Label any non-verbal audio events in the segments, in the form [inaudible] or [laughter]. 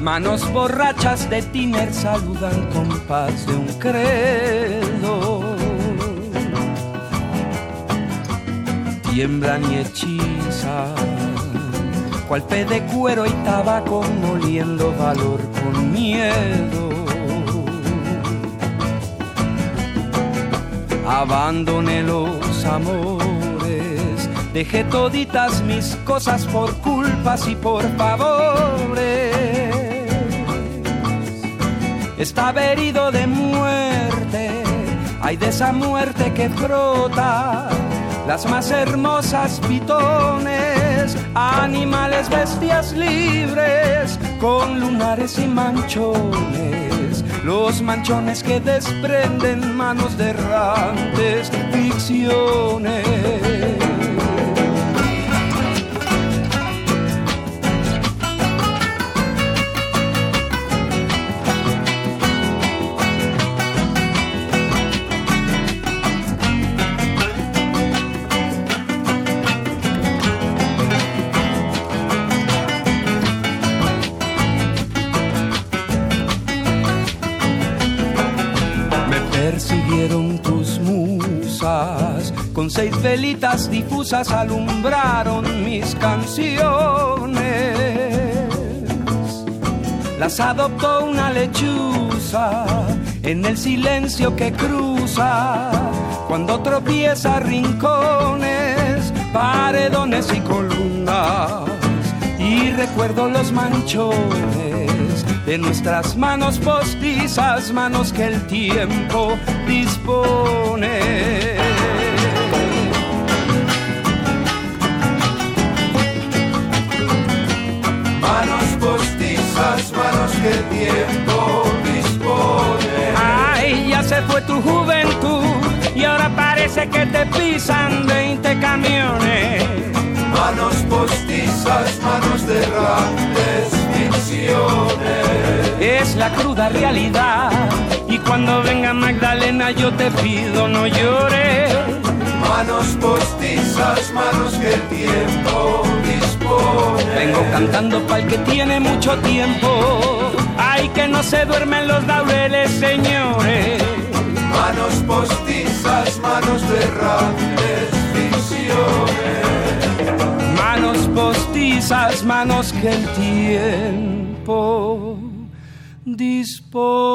Manos borrachas de tiner saludan con paz de un credo. Tiemblan y hechizan, cual pe de cuero y tabaco moliendo valor con miedo. Abandoné los amores Dejé toditas mis cosas por culpas y por favores. Estaba herido de muerte, hay de esa muerte que frota las más hermosas pitones, animales, bestias libres, con lunares y manchones, los manchones que desprenden manos de errantes, ficciones. Seis velitas difusas alumbraron mis canciones. Las adoptó una lechuza en el silencio que cruza cuando tropieza rincones, paredones y columnas. Y recuerdo los manchones de nuestras manos postizas, manos que el tiempo dispone. El tiempo dispone. Ay, ya se fue tu juventud y ahora parece que te pisan 20 camiones. Manos postizas, manos de grandes ficciones. Es la cruda realidad y cuando venga Magdalena yo te pido no llores. Manos postizas, manos que el tiempo Vengo cantando pa'l que tiene mucho tiempo. Ay, que no se duermen los laureles, señores. Manos postizas, manos errantes, visiones. Manos postizas, manos que el tiempo dispone.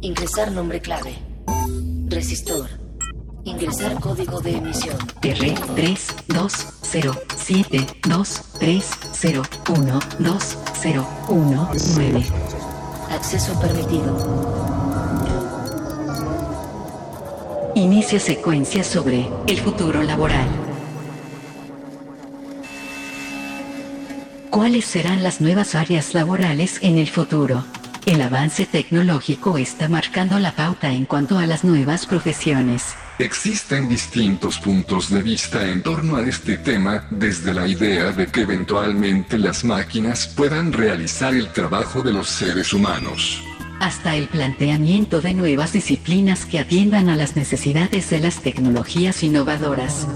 Ingresar nombre clave. Resistor. Ingresar código de emisión. R320723012019. Acceso permitido. Inicia secuencia sobre el futuro laboral. ¿Cuáles serán las nuevas áreas laborales en el futuro? El avance tecnológico está marcando la pauta en cuanto a las nuevas profesiones. Existen distintos puntos de vista en torno a este tema, desde la idea de que eventualmente las máquinas puedan realizar el trabajo de los seres humanos hasta el planteamiento de nuevas disciplinas que atiendan a las necesidades de las tecnologías innovadoras.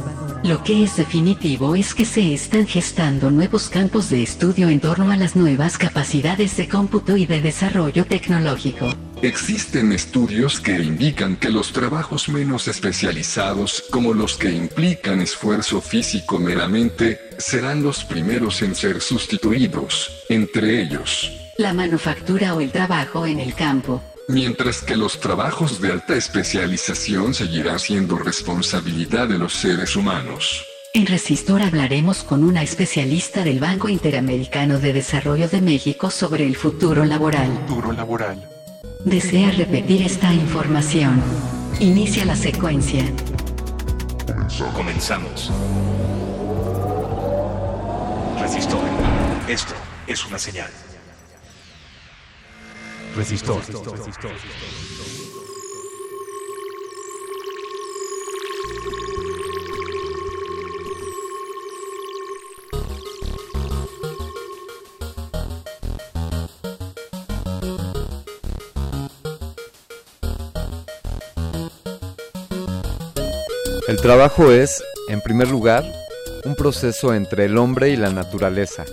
Lo que es definitivo es que se están gestando nuevos campos de estudio en torno a las nuevas capacidades de cómputo y de desarrollo tecnológico. Existen estudios que indican que los trabajos menos especializados, como los que implican esfuerzo físico meramente, serán los primeros en ser sustituidos, entre ellos la manufactura o el trabajo en el campo. Mientras que los trabajos de alta especialización seguirán siendo responsabilidad de los seres humanos. En Resistor hablaremos con una especialista del Banco Interamericano de Desarrollo de México sobre el futuro laboral. Futuro laboral. ¿Desea repetir esta información? Inicia la secuencia. Comenzamos. Resistor. Esto es una señal. Resistor. El trabajo es, en primer lugar, un proceso entre el hombre y la naturaleza,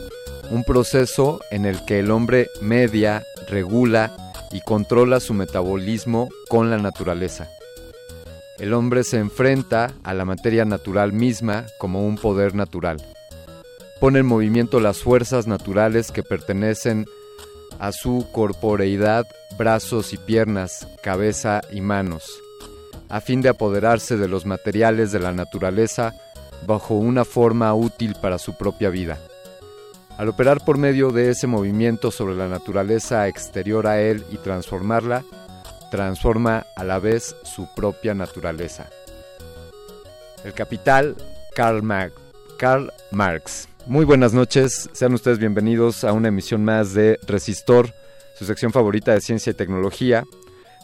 un proceso en el que el hombre media, regula y controla su metabolismo con la naturaleza. El hombre se enfrenta a la materia natural misma como un poder natural. Pone en movimiento las fuerzas naturales que pertenecen a su corporeidad, brazos y piernas, cabeza y manos, a fin de apoderarse de los materiales de la naturaleza bajo una forma útil para su propia vida. Al operar por medio de ese movimiento sobre la naturaleza exterior a él y transformarla, transforma a la vez su propia naturaleza. El capital, Karl, Karl Marx. Muy buenas noches, sean ustedes bienvenidos a una emisión más de Resistor, su sección favorita de ciencia y tecnología.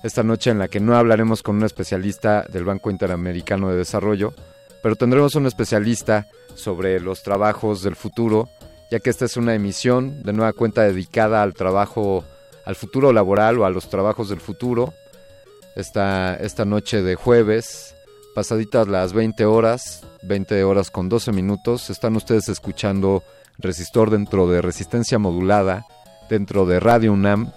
Esta noche en la que no hablaremos con un especialista del Banco Interamericano de Desarrollo, pero tendremos un especialista sobre los trabajos del futuro ya que esta es una emisión de nueva cuenta dedicada al trabajo, al futuro laboral o a los trabajos del futuro. Esta, esta noche de jueves, pasaditas las 20 horas, 20 horas con 12 minutos, están ustedes escuchando Resistor dentro de Resistencia Modulada, dentro de Radio UNAM.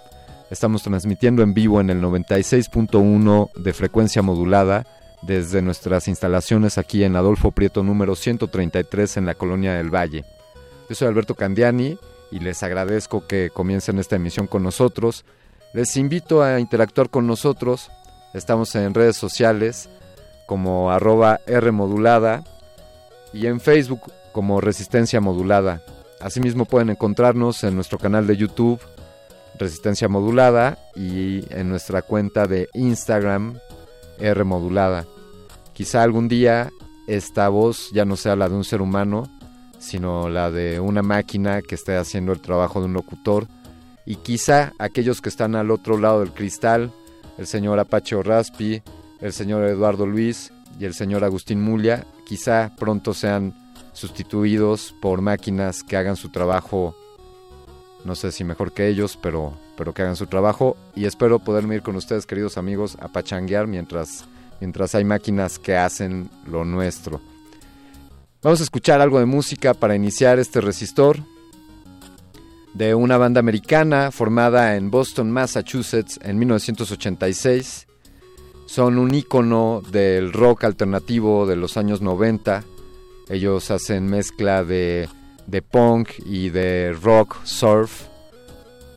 Estamos transmitiendo en vivo en el 96.1 de frecuencia modulada desde nuestras instalaciones aquí en Adolfo Prieto número 133 en la Colonia del Valle. Yo soy Alberto Candiani y les agradezco que comiencen esta emisión con nosotros. Les invito a interactuar con nosotros. Estamos en redes sociales como arroba Rmodulada y en Facebook como Resistencia Modulada. Asimismo pueden encontrarnos en nuestro canal de YouTube Resistencia Modulada y en nuestra cuenta de Instagram R Modulada. Quizá algún día esta voz ya no sea la de un ser humano, sino la de una máquina que esté haciendo el trabajo de un locutor. Y quizá aquellos que están al otro lado del cristal, el señor Apache Raspi, el señor Eduardo Luis y el señor Agustín Mulia, quizá pronto sean sustituidos por máquinas que hagan su trabajo, no sé si mejor que ellos, pero, pero que hagan su trabajo. Y espero poderme ir con ustedes, queridos amigos, a pachanguear mientras, mientras hay máquinas que hacen lo nuestro. Vamos a escuchar algo de música para iniciar este resistor de una banda americana formada en Boston, Massachusetts en 1986. Son un ícono del rock alternativo de los años 90. Ellos hacen mezcla de, de punk y de rock surf.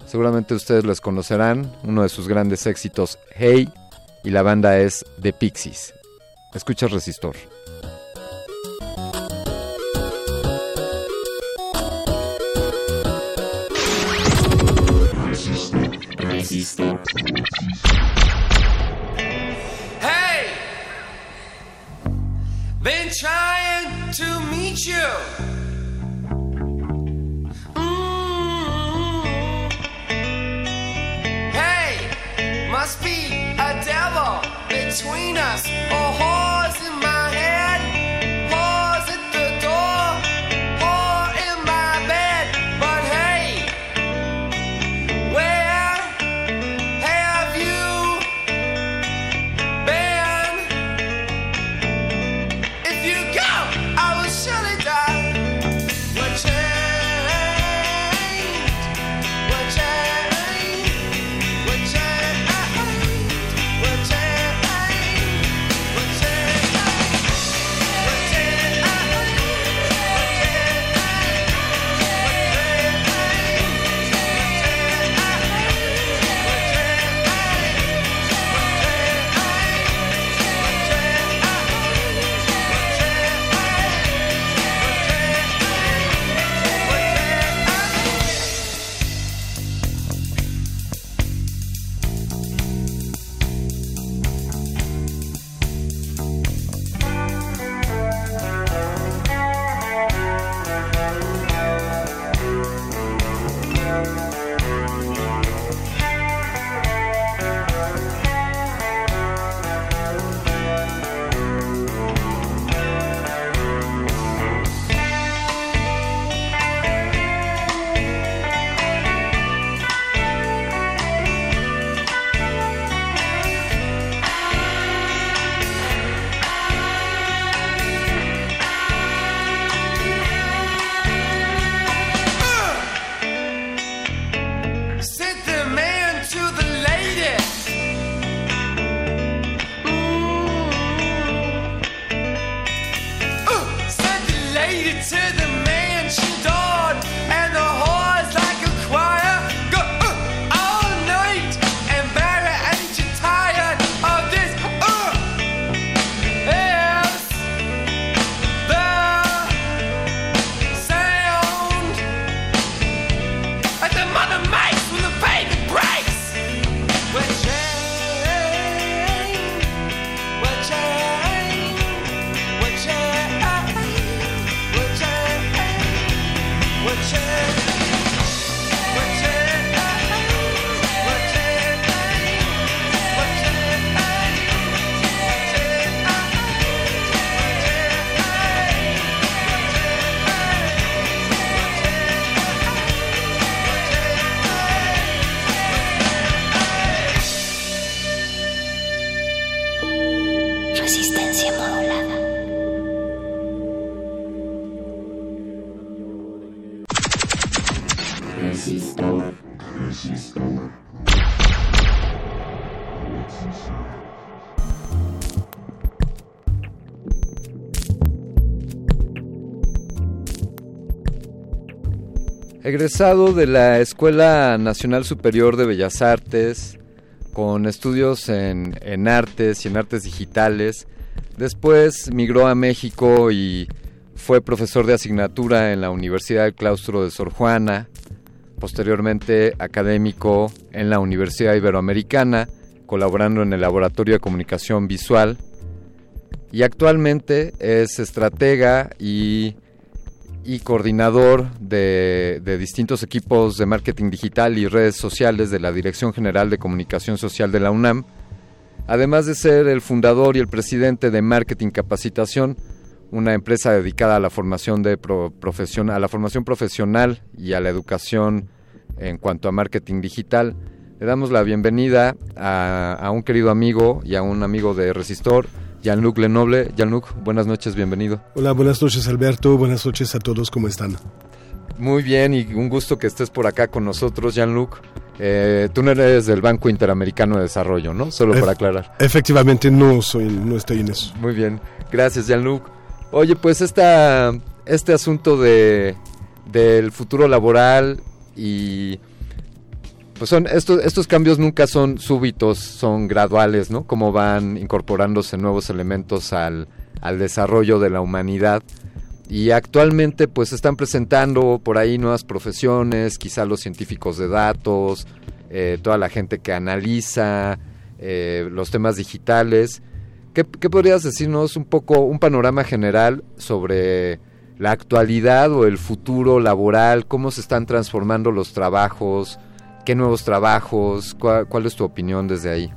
Seguramente ustedes les conocerán. Uno de sus grandes éxitos, Hey, y la banda es The Pixies. Escucha Resistor. Hey! been trying to meet you. Mm. Hey, must be a devil between us, or Egresado de la Escuela Nacional Superior de Bellas Artes, con estudios en, en artes y en artes digitales. Después migró a México y fue profesor de asignatura en la Universidad del Claustro de Sor Juana, posteriormente académico en la Universidad Iberoamericana, colaborando en el Laboratorio de Comunicación Visual, y actualmente es estratega y, y coordinador de, de distintos equipos de marketing digital y redes sociales de la Dirección General de Comunicación Social de la UNAM, además de ser el fundador y el presidente de Marketing Capacitación, una empresa dedicada a la formación de pro- profesion- a la formación profesional y a la educación en cuanto a marketing digital. Le damos la bienvenida a, a un querido amigo y a un amigo de Resistor, Jean-Luc Lenoble. Jean-Luc, buenas noches, bienvenido. Hola, buenas noches Alberto, buenas noches a todos, ¿cómo están? Muy bien y un gusto que estés por acá con nosotros, Jean-Luc. Eh, tú no eres del Banco Interamericano de Desarrollo, ¿no? Solo para aclarar. Efectivamente no soy, no estoy en eso. Muy bien, gracias Jean-Luc. Oye, pues esta, este asunto de, del futuro laboral y pues son estos, estos cambios nunca son súbitos, son graduales, ¿no? Como van incorporándose nuevos elementos al, al desarrollo de la humanidad. Y actualmente pues se están presentando por ahí nuevas profesiones, quizá los científicos de datos, eh, toda la gente que analiza eh, los temas digitales. ¿Qué, ¿Qué podrías decirnos un poco, un panorama general sobre la actualidad o el futuro laboral? ¿Cómo se están transformando los trabajos? ¿Qué nuevos trabajos? ¿Cuál, cuál es tu opinión desde ahí?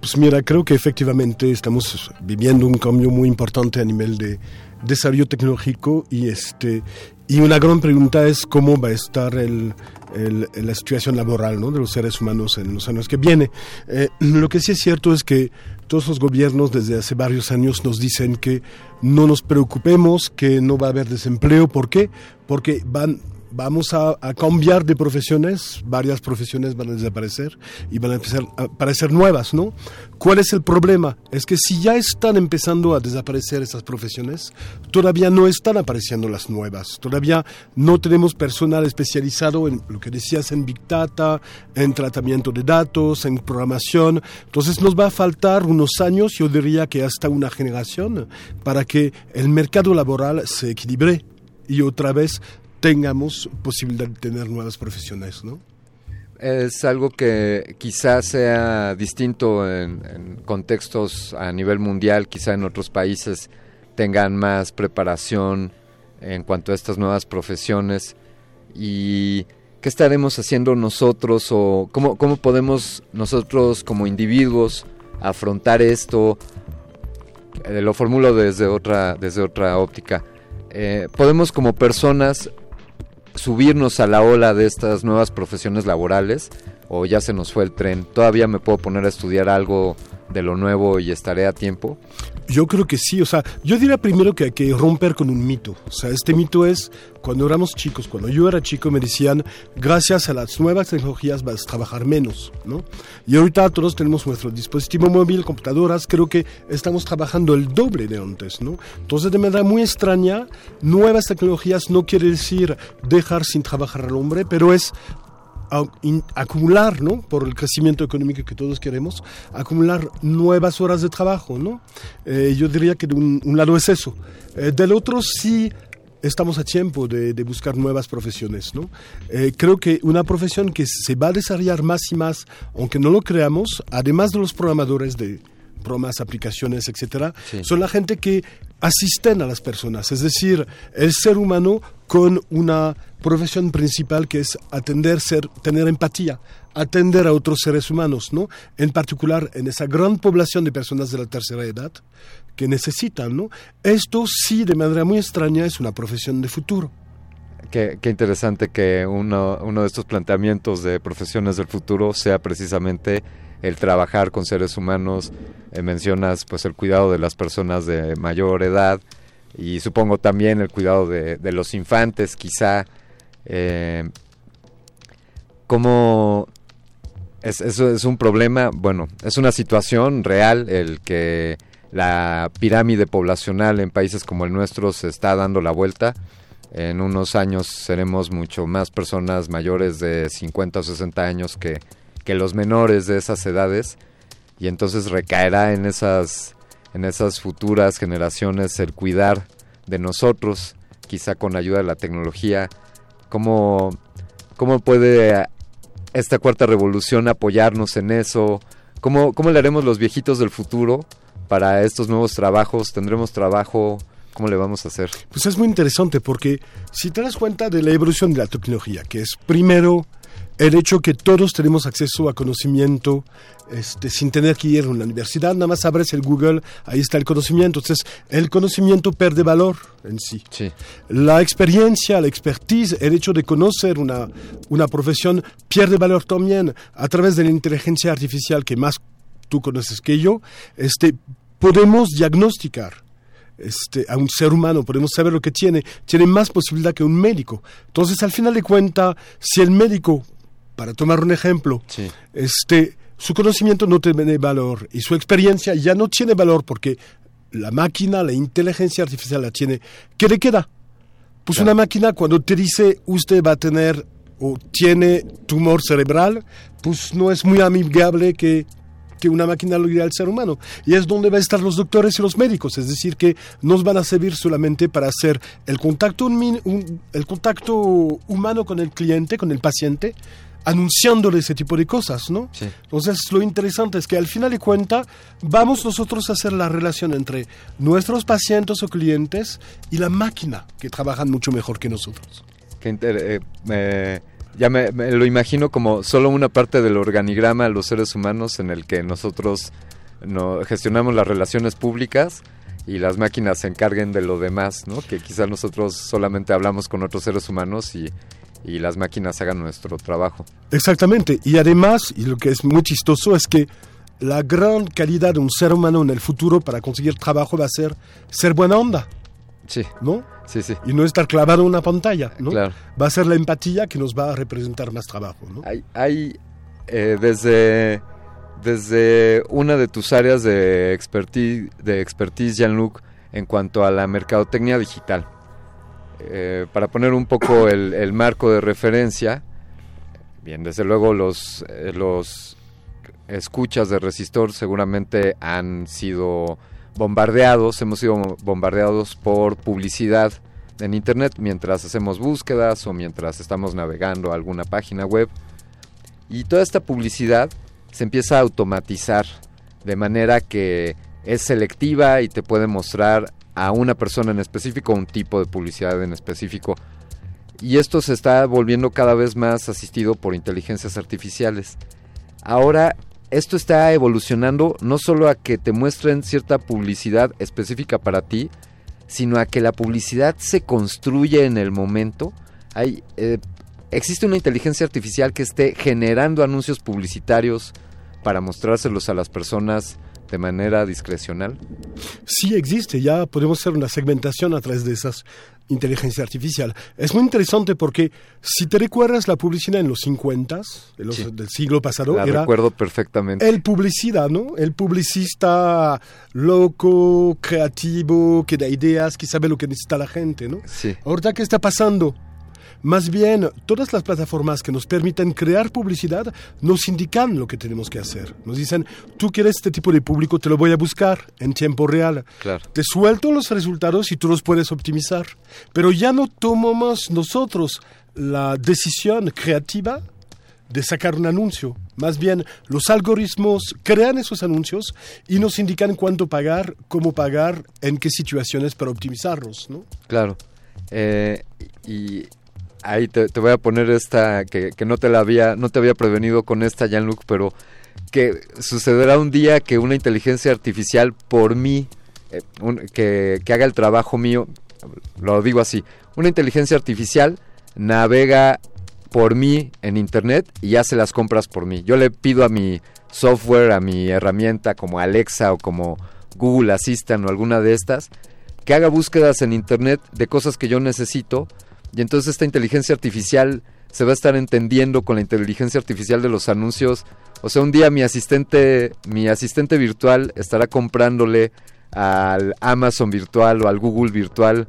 Pues mira, creo que efectivamente estamos viviendo un cambio muy importante a nivel de desarrollo tecnológico y este y una gran pregunta es cómo va a estar el, el, la situación laboral ¿no? de los seres humanos en los años que viene. Eh, lo que sí es cierto es que todos los gobiernos desde hace varios años nos dicen que no nos preocupemos, que no va a haber desempleo. ¿Por qué? Porque van vamos a, cambiar de profesiones, varias profesiones van a desaparecer y van a empezar a aparecer nuevas, ¿no? ¿Cuál es el problema? Es que si ya están empezando a desaparecer esas profesiones, todavía no están apareciendo las nuevas, todavía no tenemos personal especializado en lo que decías en Big Data, en tratamiento de datos, en programación, entonces nos va a faltar unos años, yo diría que hasta una generación, para que el mercado laboral se equilibre y otra vez tengamos posibilidad de tener nuevas profesiones, ¿no? Es algo que quizás sea distinto en, contextos a nivel mundial, quizá en otros países tengan más preparación en cuanto a estas nuevas profesiones y qué estaremos haciendo nosotros o cómo, cómo podemos nosotros como individuos afrontar esto. Eh, lo formulo desde otra, desde otra óptica. Eh, podemos como personas subirnos a la ola de estas nuevas profesiones laborales o ya se nos fue el tren? ¿Todavía me puedo poner a estudiar algo de lo nuevo y estaré a tiempo? Yo creo que sí, o sea, yo diría primero que hay que romper con un mito. O sea, este mito es, cuando éramos chicos, cuando yo era chico me decían, gracias a las nuevas tecnologías vas a trabajar menos, ¿no? Y ahorita todos tenemos nuestro dispositivo móvil, computadoras, creo que estamos trabajando el doble de antes, ¿no? Entonces, de manera muy extraña, nuevas tecnologías no quiere decir dejar sin trabajar al hombre, pero es acumular, ¿no? Por el crecimiento económico que todos queremos, acumular nuevas horas de trabajo, ¿no? Eh, yo diría que de un, un lado es eso. Eh, del otro sí estamos a tiempo de, de buscar nuevas profesiones, ¿no? Eh, creo que una profesión que se va a desarrollar más y más, aunque no lo creamos, además de los programadores de programas, aplicaciones, etcétera, sí. son la gente que asisten a las personas, es decir, el ser humano con una profesión principal que es atender, ser, tener empatía, atender a otros seres humanos, ¿no? En particular en esa gran población de personas de la tercera edad que necesitan, ¿no? Esto sí, de manera muy extraña, es una profesión de futuro. Qué, qué interesante que uno, uno de estos planteamientos de profesiones del futuro sea precisamente el trabajar con seres humanos. Eh, mencionas pues el cuidado de las personas de mayor edad y supongo también el cuidado de, de los infantes, quizá. Eh, ¿Cómo es, es un problema? Bueno, es una situación real el que la pirámide poblacional en países como el nuestro se está dando la vuelta. En unos años seremos mucho más personas mayores de 50 o 60 años que, que los menores de esas edades y entonces recaerá en esas en esas futuras generaciones el cuidar de nosotros, quizá con ayuda de la tecnología, cómo, cómo puede esta cuarta revolución apoyarnos en eso, cómo, cómo le haremos los viejitos del futuro para estos nuevos trabajos, tendremos trabajo, ¿cómo le vamos a hacer? Pues es muy interesante porque si te das cuenta de la evolución de la tecnología, que es primero el hecho que todos tenemos acceso a conocimiento este, sin tener que ir a una universidad, nada más abres el Google, ahí está el conocimiento. Entonces, el conocimiento pierde valor en sí. sí. La experiencia, la expertise, el hecho de conocer una, una profesión pierde valor también a través de la inteligencia artificial que más tú conoces que yo. Este, podemos diagnosticar este, a un ser humano, podemos saber lo que tiene, tiene más posibilidad que un médico. Entonces, al final de cuentas, si el médico para tomar un ejemplo, sí. este, su conocimiento no tiene valor y su experiencia ya no tiene valor porque la máquina, la inteligencia artificial la tiene. ¿Qué le queda? Pues claro. una máquina cuando te dice usted va a tener o tiene tumor cerebral, pues no es muy amigable que que una máquina lo diga al ser humano. Y es donde van a estar los doctores y los médicos, es decir, que nos van a servir solamente para hacer el contacto, un, un, el contacto humano con el cliente, con el paciente, anunciándole ese tipo de cosas, ¿no? Sí. Entonces, lo interesante es que al final de cuentas vamos nosotros a hacer la relación entre nuestros pacientes o clientes y la máquina, que trabajan mucho mejor que nosotros. Inter- eh, me- ya me, me lo imagino como solo una parte del organigrama los seres humanos en el que nosotros no, gestionamos las relaciones públicas y las máquinas se encarguen de lo demás, ¿no? Que quizás nosotros solamente hablamos con otros seres humanos y, y las máquinas hagan nuestro trabajo. Exactamente. Y además, y lo que es muy chistoso es que la gran calidad de un ser humano en el futuro para conseguir trabajo va a ser ser buena onda, Sí, ¿no? sí, sí. Y no estar clavado en una pantalla, ¿no? Claro. Va a ser la empatía que nos va a representar más trabajo, ¿no? Hay, hay eh, desde, desde una de tus áreas de expertise, de expertise Jean-Luc, en cuanto a la mercadotecnia digital. Eh, para poner un poco el, marco de referencia, bien, desde luego los, eh, los escuchas de Resistor seguramente han sido bombardeados, hemos sido bombardeados por publicidad en Internet mientras hacemos búsquedas o mientras estamos navegando alguna página web. Y toda esta publicidad se empieza a automatizar de manera que es selectiva y te puede mostrar a una persona en específico, un tipo de publicidad en específico. Y esto se está volviendo cada vez más asistido por inteligencias artificiales. Ahora, esto está evolucionando no solo a que te muestren cierta publicidad específica para ti, sino a que la publicidad se construye en el momento. Hay, eh, existe una inteligencia artificial que esté generando anuncios publicitarios para mostrárselos a las personas de manera discrecional. Sí existe, ya podemos hacer una segmentación a través de esas inteligencia artificial. Es muy interesante porque si te recuerdas la publicidad en los 50 de los- Sí. del siglo pasado, La era recuerdo perfectamente. el publicidad, ¿no? El publicista loco, creativo, que da ideas, que sabe lo que necesita la gente, ¿no? Sí. Ahorita, ¿qué está pasando? Más bien, todas las plataformas que nos permiten crear publicidad nos indican lo que tenemos que hacer. Nos dicen, tú quieres este tipo de público, te lo voy a buscar en tiempo real. Claro. Te suelto los resultados y tú los puedes optimizar. Pero ya no tomamos nosotros la decisión creativa de sacar un anuncio. Más bien, los algoritmos crean esos anuncios y nos indican cuánto pagar, cómo pagar, en qué situaciones para optimizarlos, ¿no? Claro. Eh, y ahí te, voy a poner esta que, no te la había no te había prevenido con esta Jean-Luc, pero que sucederá un día que una inteligencia artificial por mí eh, que, que haga el trabajo mío, lo digo así, una inteligencia artificial navega por mí en internet y hace las compras por mí. Yo le pido a mi software, a mi herramienta como Alexa o como Google Assistant o alguna de estas, que haga búsquedas en internet de cosas que yo necesito y entonces esta inteligencia artificial se va a estar entendiendo con la inteligencia artificial de los anuncios. O sea, un día mi asistente, mi asistente virtual estará comprándole al Amazon virtual o al Google virtual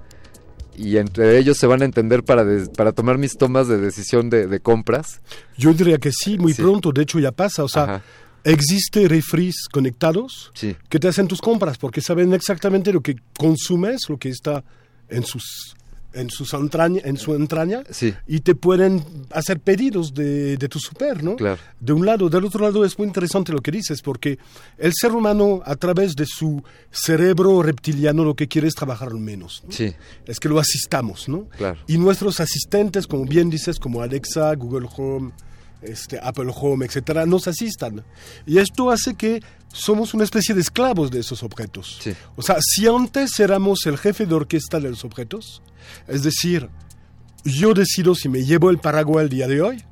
y entre ellos se van a entender para, des- para tomar mis tomas de decisión de, de compras. Yo diría que sí, muy Sí. pronto, de hecho ya pasa. O sea, Ajá. existe refris conectados Sí. que te hacen tus compras porque saben exactamente lo que consumes, lo que está en sus en sus entraña, en su entraña Sí. y te pueden hacer pedidos de, de tu super, ¿no? Claro. De un lado, del otro lado es muy interesante lo que dices porque el ser humano a través de su cerebro reptiliano lo que quiere es trabajar menos. ¿no? Sí, Es que lo asistamos, ¿no? Claro. Y nuestros asistentes, como bien dices, como Alexa, Google Home, este, Apple Home, etcétera, nos asistan. Y esto hace que somos una especie de esclavos de esos objetos. Sí. O sea, si antes éramos el jefe de orquesta de los objetos, es decir, yo decido si me llevo el paraguas el día de hoy,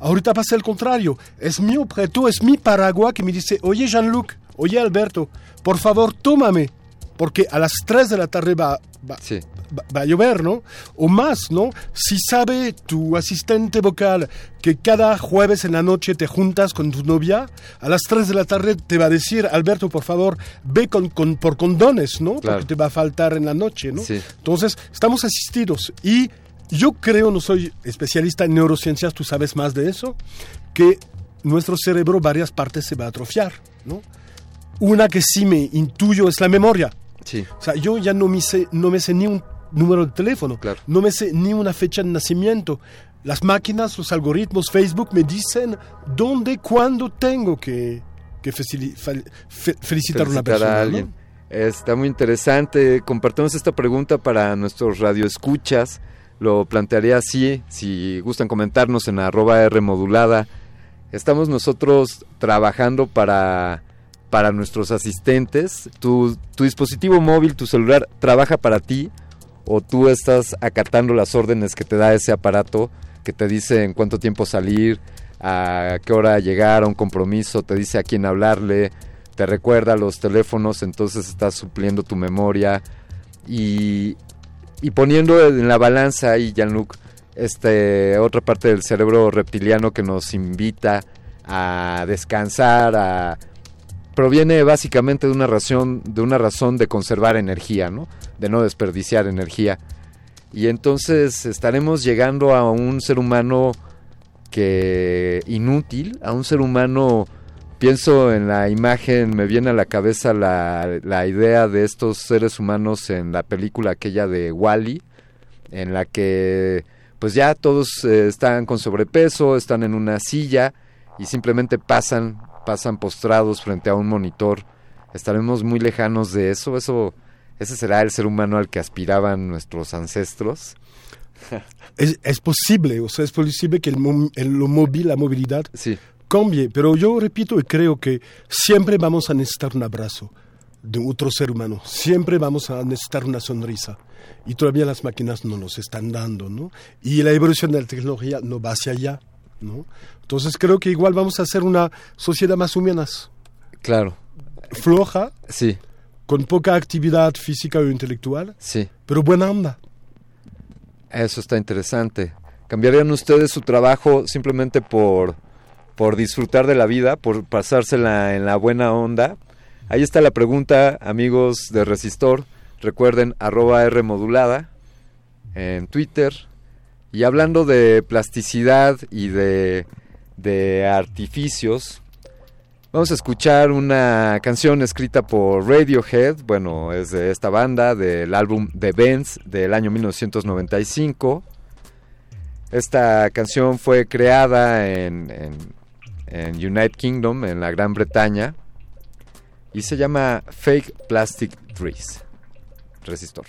ahorita pasa el contrario. Es mi objeto, es mi paraguas que me dice, oye Jean-Luc, oye Alberto, por favor, tómame, porque a las 3 de la tarde va, va, sí. Va- a llover, ¿no? O más, ¿no? Si sabe tu asistente vocal que cada jueves en la noche te juntas con tu novia, a las 3 de la tarde te va a decir, Alberto, por favor, ve con, con- por condones, ¿no? Claro. Porque te va a faltar en la noche, ¿no? Sí. Entonces, estamos asistidos y yo creo, no soy especialista en neurociencias, tú sabes más de eso, que nuestro cerebro varias partes se va a atrofiar, ¿no? Una que sí me intuyo es la memoria. Sí. O sea, yo ya no me sé, no me sé ni un número de teléfono, Claro. no me sé ni una fecha de nacimiento. las máquinas, los algoritmos, Facebook me dicen dónde, cuándo tengo que, fe- felicitar a una persona. a ¿no? alguien. Está muy interesante. Compartimos esta pregunta para nuestros radioescuchas. Lo plantearía así, si gustan comentarnos en arroba R modulada. Estamos nosotros trabajando para, para nuestros asistentes. Tu, tu dispositivo móvil, tu celular, trabaja para ti o tú estás acatando las órdenes que te da ese aparato que te dice en cuánto tiempo salir, a qué hora llegar a un compromiso, te dice a quién hablarle, te recuerda los teléfonos, entonces estás supliendo tu memoria y, y poniendo en la balanza ahí, Jean-Luc, este, otra parte del cerebro reptiliano que nos invita a descansar, a proviene básicamente de una razón, de una razón de conservar energía, ¿no? De no desperdiciar energía. Y entonces estaremos llegando a un ser humano que inútil, a un ser humano pienso en la imagen, me viene a la cabeza la, la idea de estos seres humanos en la película aquella de Wally, en la que pues ya todos eh, están con sobrepeso, están en una silla y simplemente pasan, pasan postrados frente a un monitor. Estaremos muy lejanos de eso, eso ese será el ser humano al que aspiraban nuestros ancestros. [laughs] Es, es posible, o sea, es posible que el, lo móvil, la movilidad Sí. cambie, pero yo repito y creo que siempre vamos a necesitar un abrazo de otro ser humano, siempre vamos a necesitar una sonrisa y todavía las máquinas no nos están dando, ¿no? Y la evolución de la tecnología no va hacia allá, ¿no? Entonces creo que igual vamos a hacer una sociedad más humana, Claro, floja, sí, con poca actividad física o intelectual, sí. pero buena onda. Eso está interesante. ¿Cambiarían ustedes su trabajo simplemente por, por disfrutar de la vida, por pasársela en la buena onda? Ahí está la pregunta, amigos de Resistor. Recuerden, arroba R modulada en Twitter. Y hablando de plasticidad y de, de artificios, vamos a escuchar una canción escrita por Radiohead. Bueno, es de esta banda, del álbum The Bends del año 1995. Esta canción fue creada en, en, en United Kingdom, en la Gran Bretaña, y se llama Fake Plastic Trees. Resistor.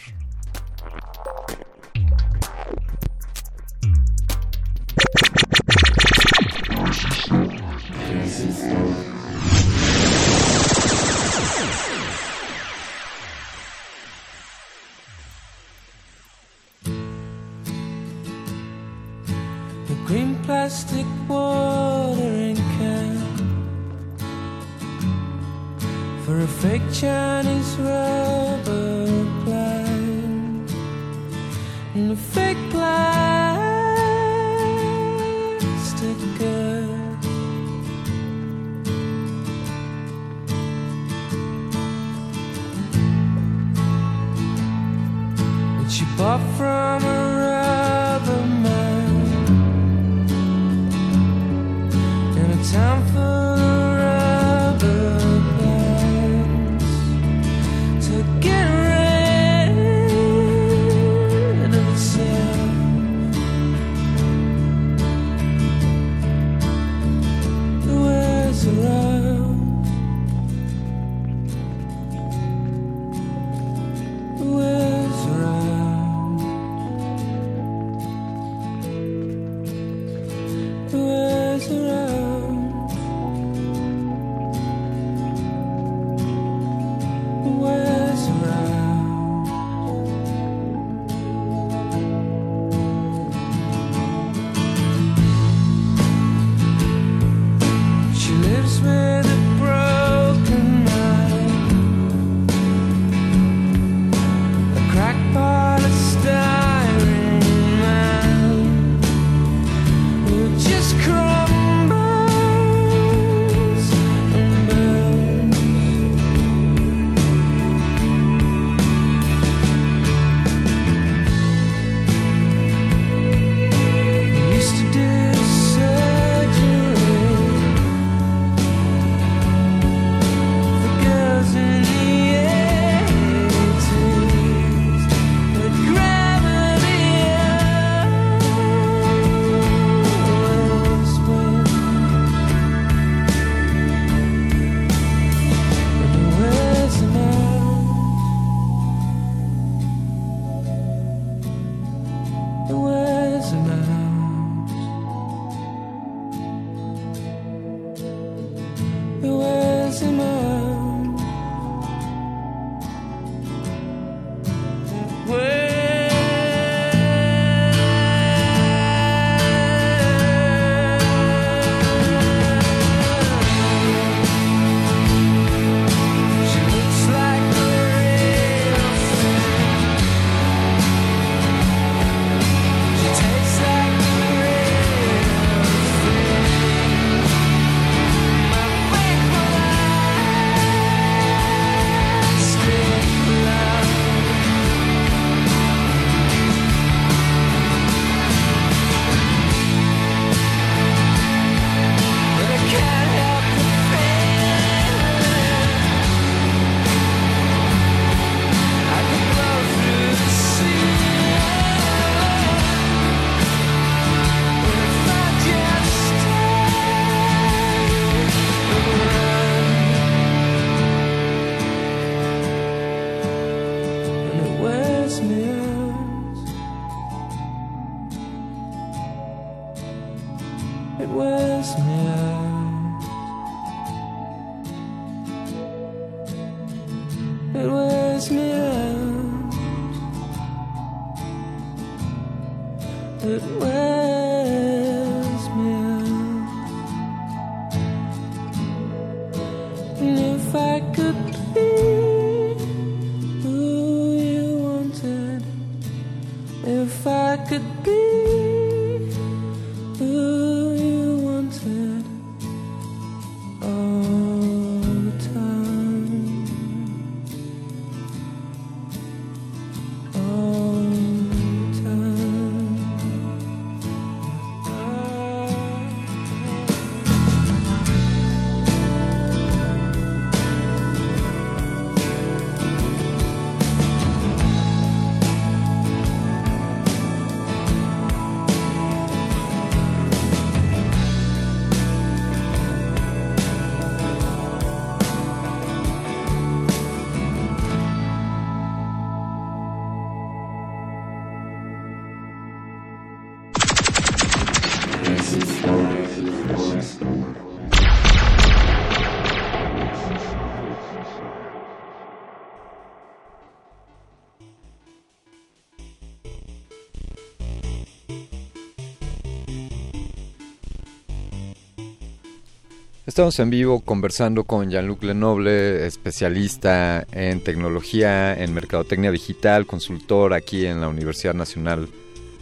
Estamos en vivo conversando con Jean-Luc Lenoble, especialista en tecnología, en mercadotecnia digital, consultor aquí en la Universidad Nacional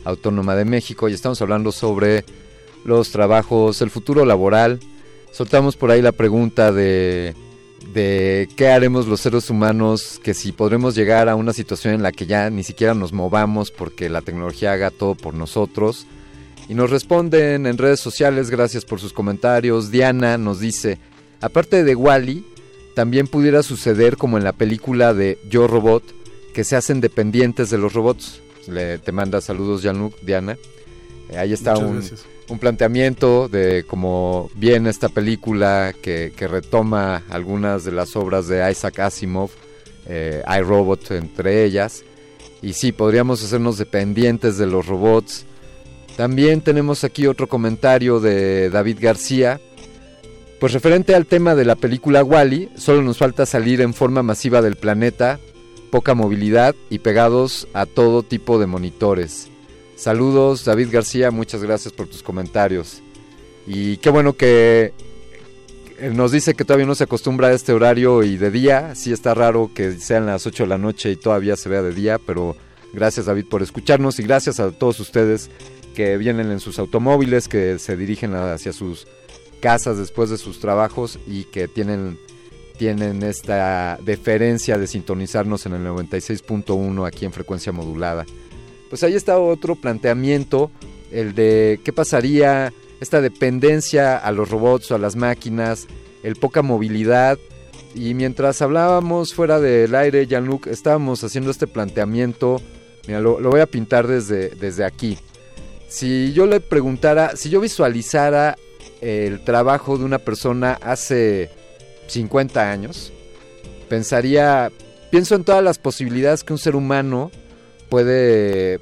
Autónoma de México y estamos hablando sobre los trabajos, el futuro laboral. Soltamos por ahí la pregunta de, de qué haremos los seres humanos, que si podremos llegar a una situación en la que ya ni siquiera nos movamos porque la tecnología haga todo por nosotros. Y nos responden en redes sociales, gracias por sus comentarios. Diana nos dice, aparte de Wally, también pudiera suceder como en la película de Yo Robot, que se hacen dependientes de los robots. Le, te manda saludos Jean-Luc, Diana. Eh, ahí está un, un planteamiento de cómo viene esta película que, que retoma algunas de las obras de Isaac Asimov, eh, iRobot entre ellas. Y sí, podríamos hacernos dependientes de los robots. También tenemos aquí otro comentario de David García. Pues referente al tema de la película Wally, solo nos falta salir en forma masiva del planeta, poca movilidad y pegados a todo tipo de monitores. Saludos David García, muchas gracias por tus comentarios. Y qué bueno que eh, nos dice que todavía no se acostumbra a este horario y de día. Sí está raro que sean las 8 de la noche y todavía se vea de día, pero gracias David por escucharnos y gracias a todos ustedes que vienen en sus automóviles, que se dirigen hacia sus casas después de sus trabajos y que tienen, tienen esta deferencia de sintonizarnos en el 96.1 aquí en frecuencia modulada. Pues ahí está otro planteamiento, el de qué pasaría esta dependencia a los robots o a las máquinas, el poca movilidad. Y mientras hablábamos fuera del aire, Jean-Luc, estábamos haciendo este planteamiento, mira, lo, lo voy a pintar desde, desde aquí. Si yo le preguntara, si yo visualizara el trabajo de una persona hace 50 años, pensaría, pienso en todas las posibilidades que un ser humano puede,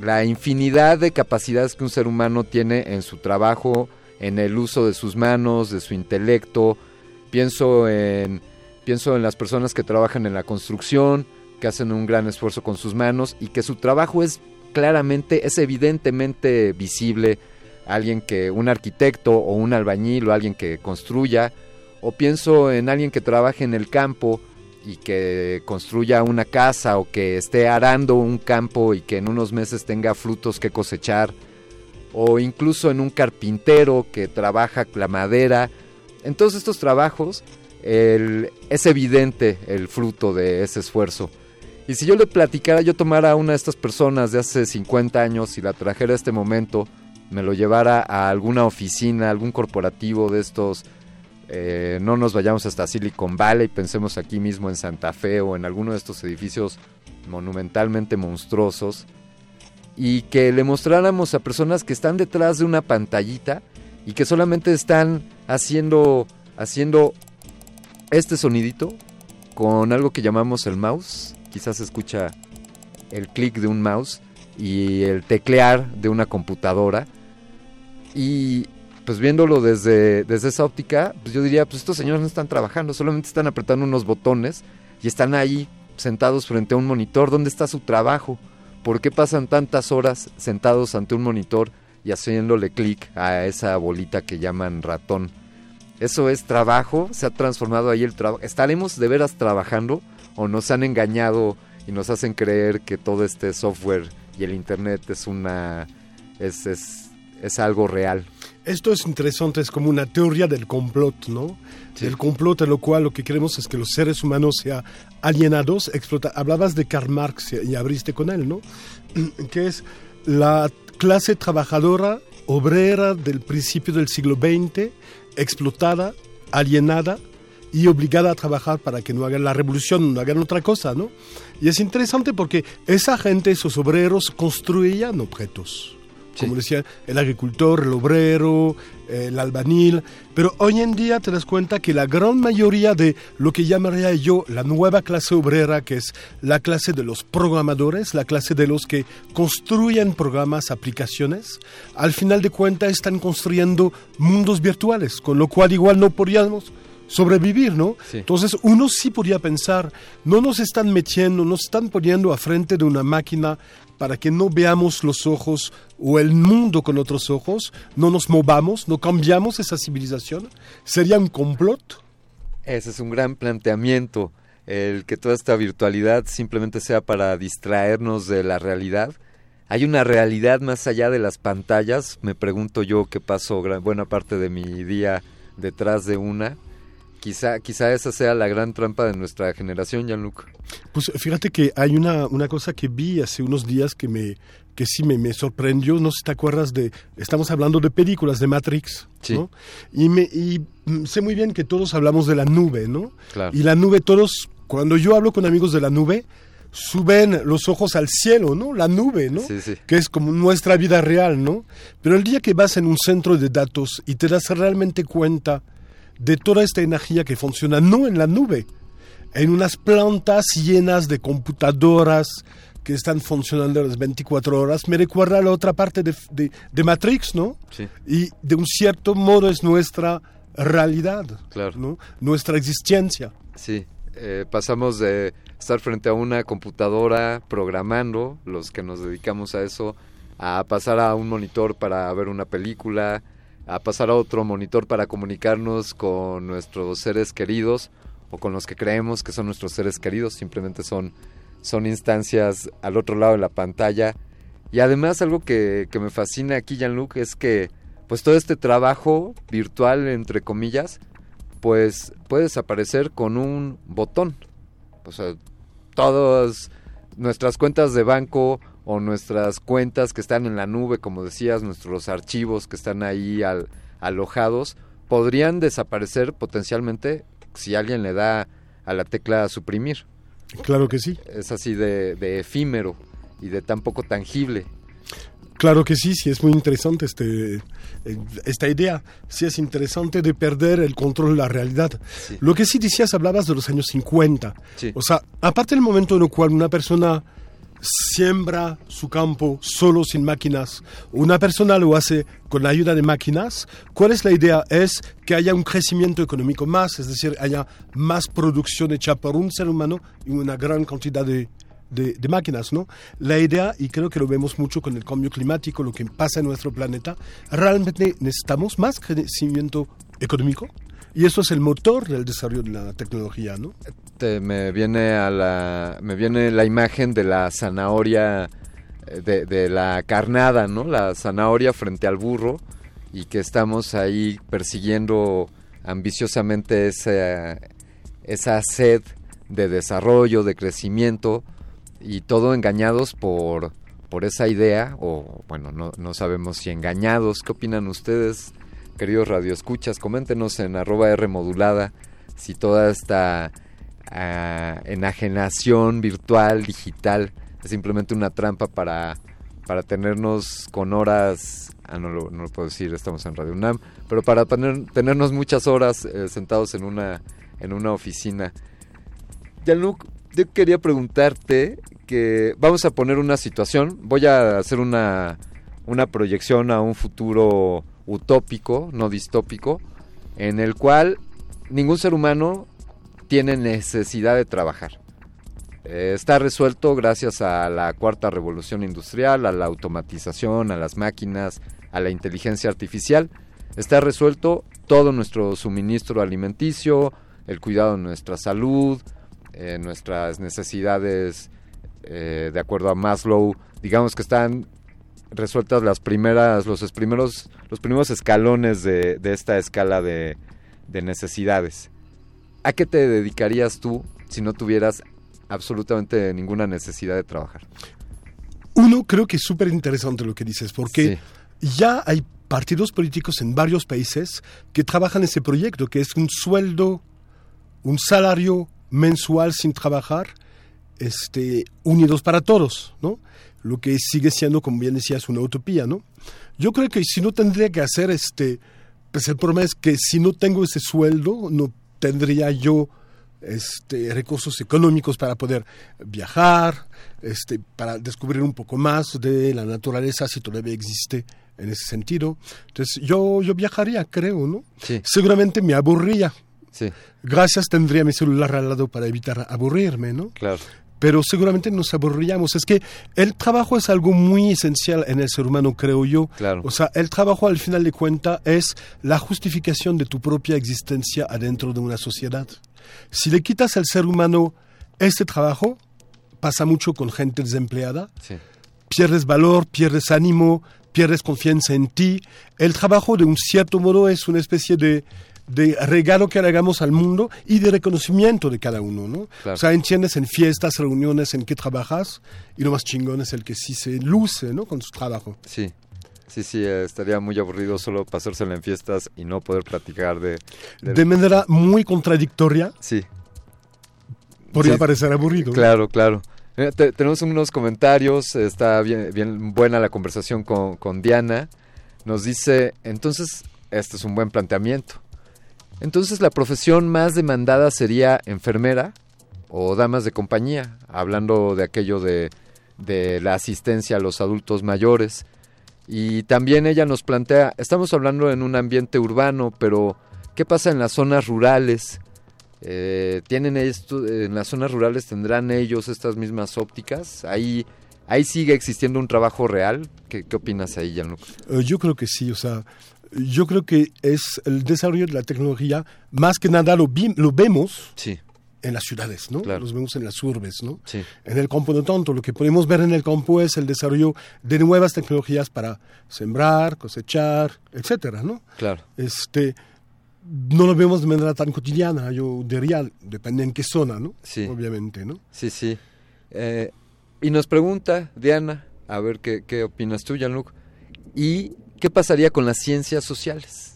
la infinidad de capacidades que un ser humano tiene en su trabajo, en el uso de sus manos, de su intelecto. Pienso en, pienso en las personas que trabajan en la construcción, que hacen un gran esfuerzo con sus manos y que su trabajo es claramente, es evidentemente visible. Alguien que, un arquitecto o un albañil o alguien que construya. O pienso en alguien que trabaje en el campo y que construya una casa o que esté arando un campo y que en unos meses tenga frutos que cosechar. O incluso en un carpintero que trabaja la madera. En todos estos trabajos el, es evidente el fruto de ese esfuerzo. Y si yo le platicara, yo tomara a una de estas personas de hace 50 años y la trajera a este momento, me lo llevara a alguna oficina, algún corporativo de estos, eh, no nos vayamos hasta Silicon Valley, pensemos aquí mismo en Santa Fe o en alguno de estos edificios monumentalmente monstruosos, y que le mostráramos a personas que están detrás de una pantallita y que solamente están haciendo, haciendo este sonidito con algo que llamamos el mouse. Quizás se escucha el clic de un mouse y el teclear de una computadora. Y pues viéndolo desde, desde esa óptica, pues yo diría, pues estos señores no están trabajando, solamente están apretando unos botones y están ahí sentados frente a un monitor. ¿Dónde está su trabajo? ¿Por qué pasan tantas horas sentados ante un monitor y haciéndole clic a esa bolita que llaman ratón? Eso es trabajo, se ha transformado ahí el trabajo. ¿Estaremos de veras trabajando o nos han engañado y nos hacen creer que todo este software y el internet es una es, es, es algo real? Esto es interesante, es como una teoría del complot, ¿no? Sí. El complot en lo cual lo que queremos es que los seres humanos sean alienados, explota Hablabas de Karl Marx y abriste con él, ¿no? [clears throat] Que es la clase trabajadora, obrera del principio del siglo XX, explotada, alienada y obligada a trabajar para que no hagan la revolución, no hagan otra cosa, ¿no? Y es interesante porque esa gente, esos obreros, construían objetos como decía, el agricultor, el obrero, eh, el albanil, pero hoy en día te das cuenta que la gran mayoría de lo que llamaría yo la nueva clase obrera, que es la clase de los programadores, la clase de los que construyen programas, aplicaciones, al final de cuentas están construyendo mundos virtuales, con lo cual igual no podríamos sobrevivir, ¿no? Sí. Entonces uno sí podría pensar, no nos están metiendo, nos están poniendo a frente de una máquina para que no veamos los ojos o el mundo con otros ojos, no nos movamos, no cambiamos esa civilización. ¿Sería un complot? Ese es un gran planteamiento, el que toda esta virtualidad simplemente sea para distraernos de la realidad. ¿Hay una realidad más allá de las pantallas? Me pregunto yo que paso buena parte de mi día detrás de una. Quizá, quizá esa sea la gran trampa de nuestra generación, Jean-Luc. Pues fíjate que hay una, una cosa que vi hace unos días que me que sí me, me sorprendió, no sé si te acuerdas de, estamos hablando de películas de Matrix, Sí. ¿no? Y, me, y sé muy bien que todos hablamos de la nube, ¿no? Claro. Y la nube, todos, cuando yo hablo con amigos de la nube, suben los ojos al cielo, ¿no? La nube, ¿no? Sí, sí. Que es como nuestra vida real, ¿no? Pero el día que vas en un centro de datos y te das realmente cuenta de toda esta energía que funciona no en la nube, en unas plantas llenas de computadoras que están funcionando las 24 horas, me recuerda a la otra parte de, de- de Matrix, ¿no? Sí. Y de un cierto modo es nuestra realidad, Claro. ¿no? Nuestra existencia. Sí, eh, pasamos de estar frente a una computadora programando, los que nos dedicamos a eso, a pasar a un monitor para ver una película, a pasar a otro monitor para comunicarnos con nuestros seres queridos o con los que creemos que son nuestros seres queridos, simplemente son, son instancias al otro lado de la pantalla. Y además algo que, que me fascina aquí, Jean-Luc, es que pues todo este trabajo virtual, entre comillas, pues puede desaparecer con un botón. O sea, todas nuestras cuentas de banco o nuestras cuentas que están en la nube, como decías, nuestros archivos que están ahí al- alojados, podrían desaparecer potencialmente si alguien le da a la tecla suprimir. Claro que sí. Es así de, de efímero y de tan poco tangible. Claro que sí, sí es muy interesante este, eh, esta idea. Sí es interesante de perder el control de la realidad. Sí. Lo que sí decías, hablabas de los años 50. Sí. O sea, aparte del momento en el cual una persona siembra su campo solo sin máquinas, una persona lo hace con la ayuda de máquinas, ¿cuál es la idea? Es que haya un crecimiento económico más, es decir, haya más producción hecha por un ser humano y una gran cantidad de, de, de máquinas, ¿no? La idea, y creo que lo vemos mucho con el cambio climático, lo que pasa en nuestro planeta, realmente necesitamos más crecimiento económico y eso es el motor del desarrollo de la tecnología, ¿no? Te- me viene a la me viene la imagen de la zanahoria eh, de, de la carnada, ¿no? La zanahoria frente al burro y que estamos ahí persiguiendo ambiciosamente esa esa sed de desarrollo, de crecimiento y todo engañados por por esa idea o bueno, no, no sabemos si engañados. ¿Qué opinan ustedes, queridos radioescuchas? Coméntenos en arroba R modulada si toda esta ah, enajenación virtual, digital, es simplemente una trampa para, para tenernos con horas, ah, no, lo, no lo puedo decir, estamos en Radio UNAM, pero para tener, tenernos muchas horas eh, sentados en una, en una oficina. Jean-Luc, yo quería preguntarte que vamos a poner una situación, voy a hacer una, una proyección a un futuro utópico, no distópico, en el cual ningún ser humano tiene necesidad de trabajar. Eh, está resuelto gracias a la cuarta revolución industrial, a la automatización, a las máquinas, a la inteligencia artificial. Está resuelto todo nuestro suministro alimenticio, el cuidado de nuestra salud, eh, nuestras necesidades eh, de acuerdo a Maslow, digamos que están resueltas las primeras, los primeros, los primeros escalones de, esta escala de necesidades. ¿A qué te dedicarías tú si no tuvieras absolutamente ninguna necesidad de trabajar? Uno, creo que es súper interesante lo que dices, porque ya hay partidos políticos en varios países que trabajan ese proyecto, que es un sueldo, un salario mensual sin trabajar, este, unidos para todos, ¿no? Lo que sigue siendo, como bien decías, una utopía, ¿no? Yo creo que si no tendría que hacer, este, pues el problema es que si no tengo ese sueldo, no tendría yo este, recursos económicos para poder viajar, este, para descubrir un poco más de la naturaleza, si todavía existe en ese sentido. Entonces, yo, yo viajaría, creo, ¿no? Sí. Seguramente me aburría. Sí. Gracias tendría mi celular al lado para evitar aburrirme, ¿no? Claro. Pero seguramente nos aburriríamos. Es que el trabajo es algo muy esencial en el ser humano, creo yo. Claro. O sea, el trabajo al final de cuentas es la justificación de tu propia existencia adentro de una sociedad. Si le quitas al ser humano este trabajo, pasa mucho con gente desempleada, Sí. pierdes valor, pierdes ánimo, pierdes confianza en ti. El trabajo, de un cierto modo, es una especie de, de regalo que le hagamos al mundo y de reconocimiento de cada uno, ¿no? Claro. O sea, entiendes en fiestas, reuniones en que trabajas y lo más chingón es el que sí se luce, ¿no? Con su trabajo. Sí. Sí, sí, eh, estaría muy aburrido solo pasárselo en fiestas y no poder platicar de... de- De manera muy contradictoria, Sí, podría Sí. parecer aburrido. Claro, claro. Eh, te- tenemos unos comentarios, está bien, bien buena la conversación con, con Diana. Nos dice, entonces, este es un buen planteamiento. Entonces, la profesión más demandada sería enfermera o damas de compañía, hablando de aquello de, de la asistencia a los adultos mayores. Y también ella nos plantea, estamos hablando en un ambiente urbano, pero ¿qué pasa en las zonas rurales? Eh, ¿Tienen esto, en las zonas rurales tendrán ellos estas mismas ópticas? Ahí, ahí sigue existiendo un trabajo real. ¿Qué, opinas ahí, Gianluca? Eh, yo creo que sí, o sea, yo creo que es el desarrollo de la tecnología, más que nada lo, vi- lo vemos Sí, en las ciudades, ¿no? Claro. Los vemos en las urbes, ¿no? sí, En el campo no tanto, lo que podemos ver en el campo es el desarrollo de nuevas tecnologías para sembrar, cosechar, etcétera, ¿no? claro. Este, no lo vemos de manera tan cotidiana, yo diría, depende en qué zona, ¿no? Sí. Obviamente, ¿no? Sí, sí. Eh, y nos pregunta Diana, a ver qué, qué opinas tú, Gianluca, ¿y qué pasaría con las ciencias sociales?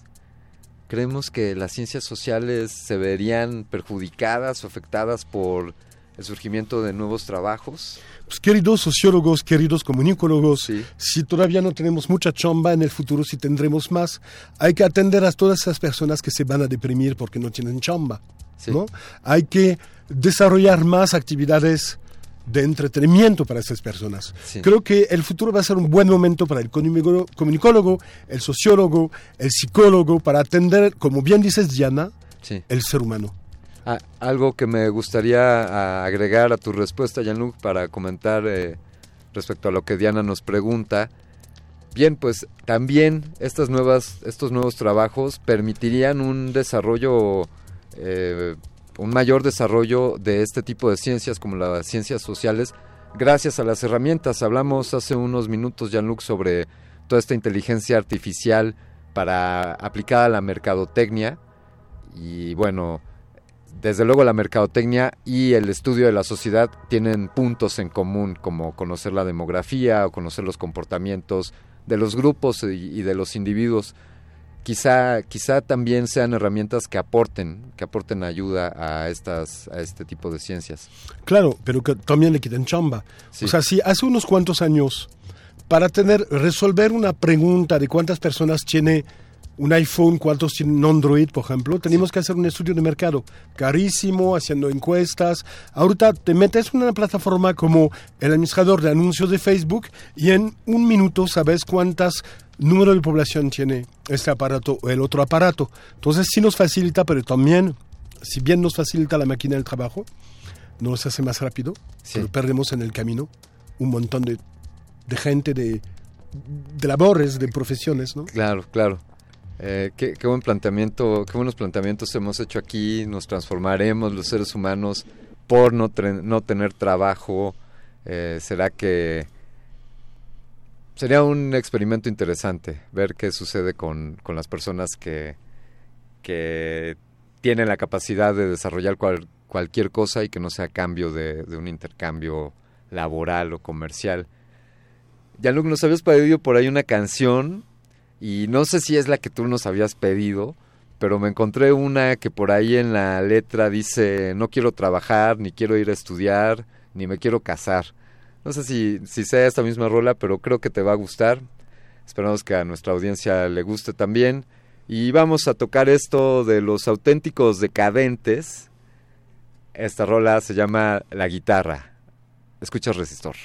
¿Creemos que las ciencias sociales se verían perjudicadas o afectadas por el surgimiento de nuevos trabajos? Pues, queridos sociólogos, queridos comunicólogos, Sí. si todavía no tenemos mucha chamba en el futuro, si tendremos más, hay que atender a todas esas personas que se van a deprimir porque no tienen chamba. Sí. ¿no? Hay que desarrollar más actividades de entretenimiento para esas personas. Sí. Creo que el futuro va a ser un buen momento para el comunicólogo, el sociólogo, el psicólogo, para atender, como bien dices, Diana, Sí. el ser humano. Ah, algo que me gustaría ah, agregar a tu respuesta, Jean-Luc, para comentar eh, respecto a lo que Diana nos pregunta. Bien, pues también estas nuevas, estos nuevos trabajos permitirían un desarrollo, eh, un mayor desarrollo de este tipo de ciencias como las ciencias sociales, gracias a las herramientas. Hablamos hace unos minutos, Jean-Luc, sobre toda esta inteligencia artificial para aplicada a la mercadotecnia y bueno, desde luego la mercadotecnia y el estudio de la sociedad tienen puntos en común, como conocer la demografía o conocer los comportamientos de los grupos y, y de los individuos. Quizá, quizá también sean herramientas que aporten, que aporten ayuda a estas, a este tipo de ciencias. Claro, pero que también le quiten chamba. Sí. O sea, si hace unos cuantos años, para tener, resolver una pregunta de cuántas personas tiene un iPhone, cuántos tienen Android, por ejemplo, tenemos que hacer un estudio de mercado carísimo, haciendo encuestas. Ahorita te metes en una plataforma como el administrador de anuncios de Facebook y en un minuto sabes cuántas número de población tiene este aparato o el otro aparato. Entonces sí nos facilita, pero también si bien nos facilita la máquina el trabajo, nos hace más rápido, pero perdemos en el camino un montón de, de gente, de, de labores, de profesiones, ¿no? Claro, claro. Eh, qué, qué, buen planteamiento, qué buenos planteamientos hemos hecho aquí. Nos transformaremos los seres humanos por no, no tener trabajo. Eh, ¿Será que sería un experimento interesante ver qué sucede con, con las personas que, que tienen la capacidad de desarrollar cual, cualquier cosa y que no sea cambio de, un intercambio laboral o comercial? Luke, nos habías pedido por ahí una canción y no sé si es la que tú nos habías pedido, pero me encontré una que por ahí en la letra dice no quiero trabajar, ni quiero ir a estudiar, ni me quiero casar. No sé si, si sea esta misma rola, pero creo que te va a gustar. Esperamos que a nuestra audiencia le guste también. Y vamos a tocar esto de los auténticos decadentes. Esta rola se llama La guitarra. Escucha Resistor.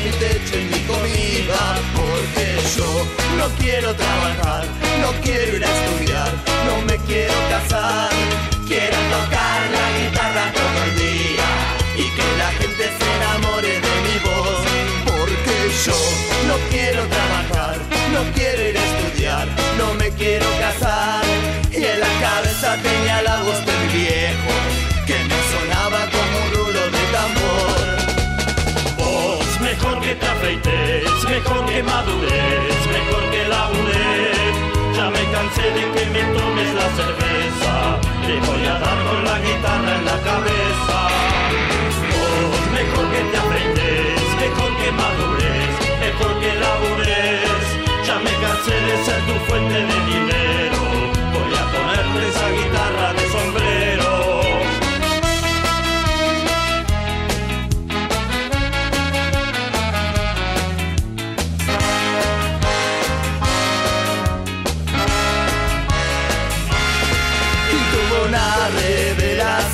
Mi techo y mi comida, porque yo no quiero trabajar, no quiero ir a estudiar, no me quiero casar,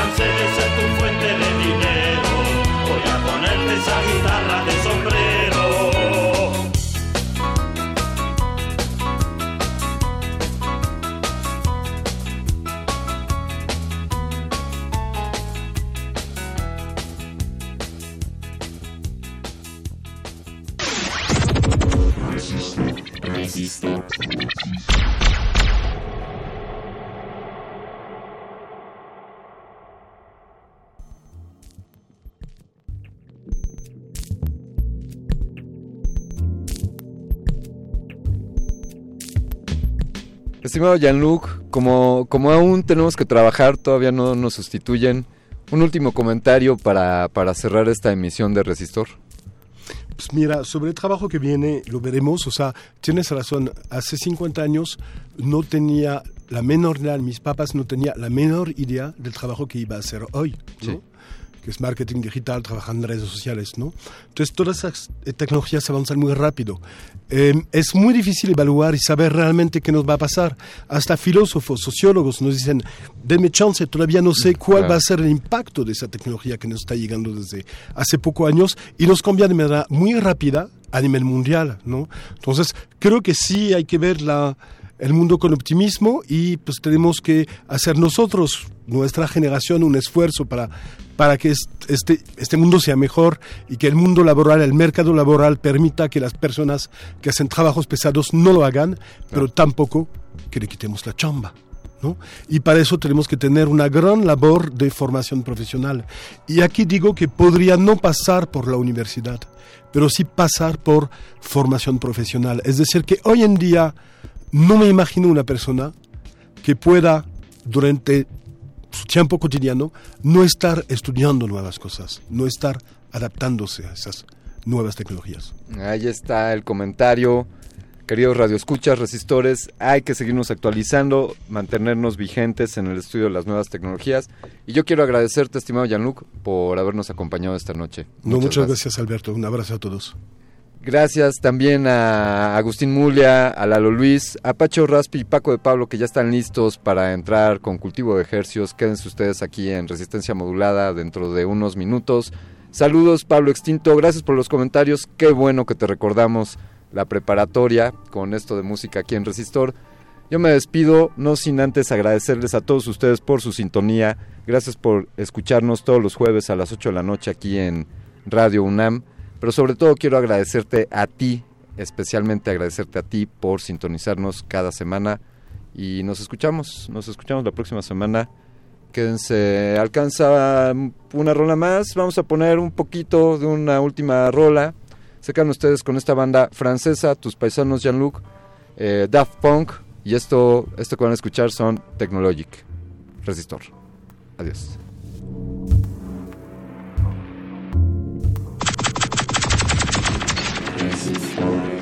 Ya me cansé de ser tu fuente de dinero, voy a ponerte esa guitarra de sombrero. Estimado Jean-Luc, como, como aún tenemos que trabajar, todavía no nos sustituyen, Un último comentario para, para cerrar esta emisión de Resistor. Pues mira, sobre el trabajo que viene lo veremos, o sea, tienes razón, hace 50 años no tenía la menor idea, mis papás no tenía la menor idea del trabajo que iba a hacer hoy, ¿no? Sí. Que es marketing digital, trabajar en redes sociales, ¿no? Entonces todas esas eh, tecnologías avanzan muy rápido. Eh, es muy difícil evaluar y saber realmente qué nos va a pasar. Hasta filósofos, sociólogos nos dicen, denme chance, todavía no sé cuál claro. va a ser el impacto de esa tecnología que nos está llegando desde hace pocos años y nos cambia de manera muy rápida a nivel mundial, ¿no? Entonces creo que sí hay que ver la, el mundo con optimismo y pues tenemos que hacer nosotros, nuestra generación, un esfuerzo para, para que es- este, este mundo sea mejor y que el mundo laboral, el mercado laboral permita que las personas que hacen trabajos pesados no lo hagan, pero tampoco que le quitemos la chamba. ¿no? Y para eso tenemos que tener una gran labor de formación profesional. Y aquí digo que podría no pasar por la universidad, pero sí pasar por formación profesional. Es decir, que hoy en día no me imagino una persona que pueda durante su tiempo cotidiano no estar estudiando nuevas cosas, no estar adaptándose a esas nuevas tecnologías. Ahí está el comentario. Queridos radioescuchas, resistores, hay que seguirnos actualizando, mantenernos vigentes en el estudio de las nuevas tecnologías. Y yo quiero agradecerte, estimado Jean-Luc, por habernos acompañado esta noche. No, muchas, gracias Alberto, un abrazo a todos. Gracias también a Agustín Mulia, a Lalo Luis, a Pacho Raspi y Paco de Pablo que ya están listos para entrar con cultivo de ejercios. Quédense ustedes aquí en Resistencia Modulada dentro de unos minutos. Saludos Pablo Extinto, gracias por los comentarios. Qué bueno que te recordamos la preparatoria con esto de música aquí en Resistor. Yo me despido, no sin antes agradecerles a todos ustedes por su sintonía. Gracias por escucharnos todos los jueves a las 8 de la noche aquí en Radio UNAM. Pero sobre todo quiero agradecerte a ti, especialmente agradecerte a ti por sintonizarnos cada semana. Y nos escuchamos, nos escuchamos la próxima semana. Quédense, alcanza una rola más. Vamos a poner un poquito de una última rola. Se ustedes con esta banda francesa, tus paisanos Jean-Luc, eh, Daft Punk. Y esto, esto que van a escuchar son Technologic. Resistor. Adiós. Thank you.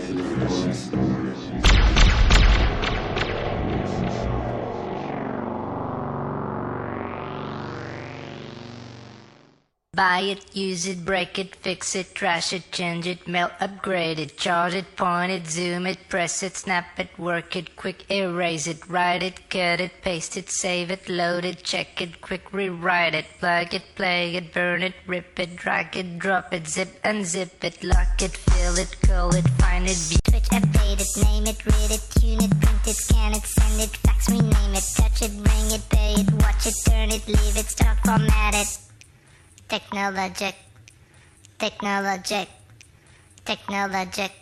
Buy it, use it, break it, fix it, trash it, change it, melt, upgrade it, charge it, point it, zoom it, press it, snap it, work it, quick erase it, write it, cut it, paste it, save it, load it, check it, quick rewrite it, plug it, play it, burn it, rip it, drag it, drop it, zip unzip it, lock it, fill it, call it, find it, be Switch, update it, name it, read it, tune it, print it, scan it, send it, fax, rename it, touch it, bring it, pay it, watch it, turn it, leave it, stock, format it. Technologic, technologic, technologic,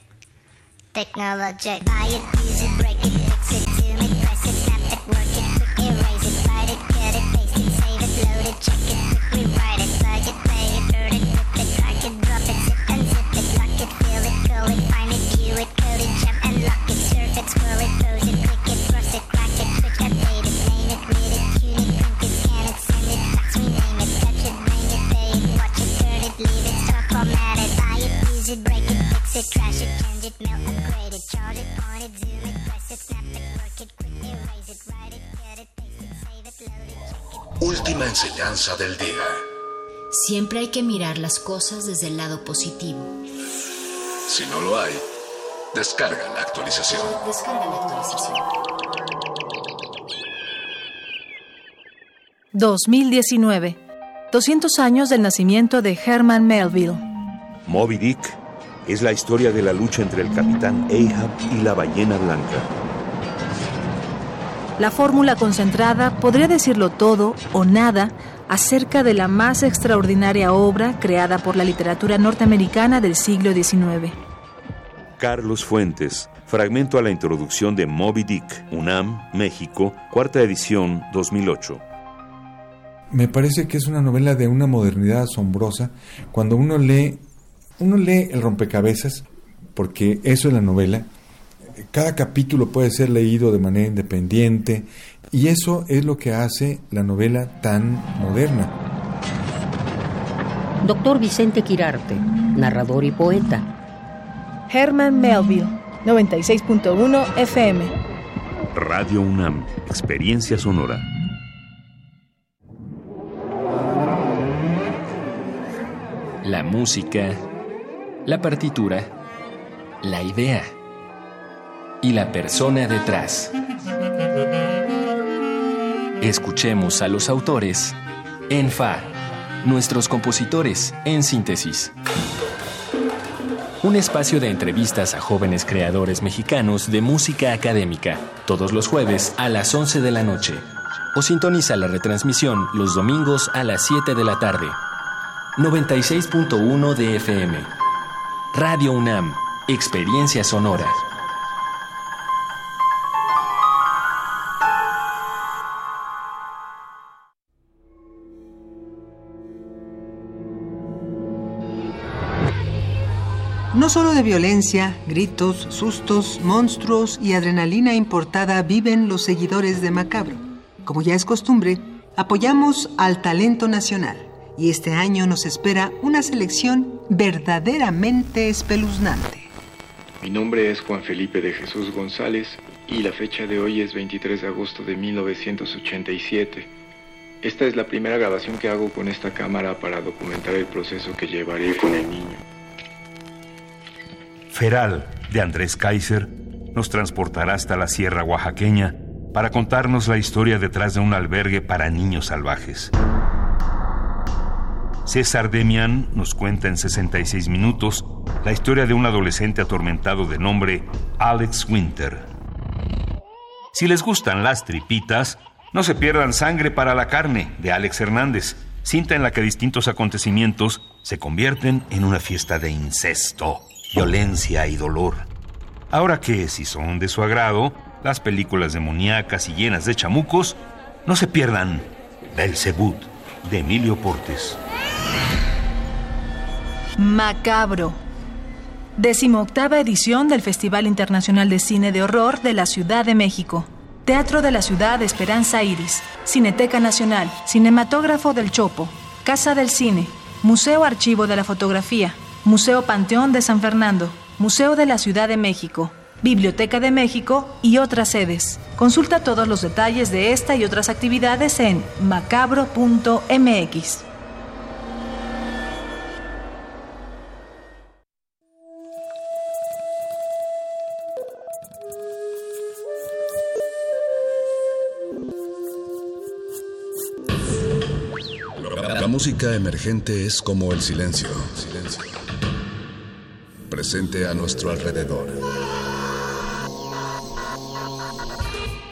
technologic. Buy it, use it, break it, fix it, zoom it, press it, snap it, work it, quick erase it, write it, cut it, paste it, save it, load it, check it, quick rewrite it, plug it, play it, burn it, rip it, drag it, drop it, zip unzip it, lock it, fill it, call it, find it, view it, code it, jump and lock it, surf it, scroll it, pose it, it, fix it, trash it, change it, melt, upgrade it, charge it, point it, zoom it, press it, snap it, work it, quick erase it, write it, cut it, paste it, save it, load it, check it. Última enseñanza del día. Siempre hay que mirar las cosas desde el lado positivo. Si no lo hay, descarga la actualización. Descarga la actualización. 2019. 200 años del nacimiento de Herman Melville. Moby Dick es la historia de la lucha entre el capitán Ahab y la ballena blanca. La fórmula concentrada podría decirlo todo o nada acerca de la más extraordinaria obra creada por la literatura norteamericana del siglo XIX. Carlos Fuentes, fragmento a la introducción de Moby Dick, UNAM, México, cuarta edición, 2008. Me parece que es una novela de una modernidad asombrosa. Cuando uno lee, uno lee el rompecabezas, porque eso es la novela. Cada capítulo puede ser leído de manera independiente y eso es lo que hace la novela tan moderna. Doctor Vicente Quirarte, narrador y poeta. Herman Melville, 96.1 FM. Radio UNAM, experiencia sonora. La música, la partitura, la idea y la persona detrás. Escuchemos a los autores en Fa, nuestros compositores en síntesis. Un espacio de entrevistas a jóvenes creadores mexicanos de música académica, todos los jueves a las 11 de la noche. O sintoniza la retransmisión los domingos a las 7 de la tarde. 96.1 de FM. Radio UNAM, Experiencia Sonora. No solo de violencia, gritos, sustos, monstruos y adrenalina importada viven los seguidores de Macabro. Como ya es costumbre, apoyamos al talento nacional y este año nos espera una selección verdaderamente espeluznante. Mi nombre es Juan Felipe de Jesús González y la fecha de hoy es 23 de agosto de 1987. Esta es la primera grabación que hago con esta cámara para documentar el proceso que llevaré con el niño. Feral, de Andrés Kaiser, nos transportará hasta la Sierra Oaxaqueña para contarnos la historia detrás de un albergue para niños salvajes. César Demian nos cuenta en 66 minutos la historia de un adolescente atormentado de nombre Alex Winter. Si les gustan las tripitas, no se pierdan Sangre para la carne de Alex Hernández, cinta en la que distintos acontecimientos se convierten en una fiesta de incesto, violencia y dolor. Ahora que, si son de su agrado, las películas demoníacas y llenas de chamucos, no se pierdan Belzebut de Emilio Portes. Macabro. Decimoctava edición del Festival Internacional de Cine de Horror de la Ciudad de México. Teatro de la Ciudad Esperanza Iris, Cineteca Nacional, Cinematógrafo del Chopo, Casa del Cine, Museo Archivo de la Fotografía, Museo Panteón de San Fernando, Museo de la Ciudad de México, Biblioteca de México y otras sedes. Consulta todos los detalles de esta y otras actividades en macabro.mx. La música emergente es como el silencio. Silencio. Presente a nuestro alrededor.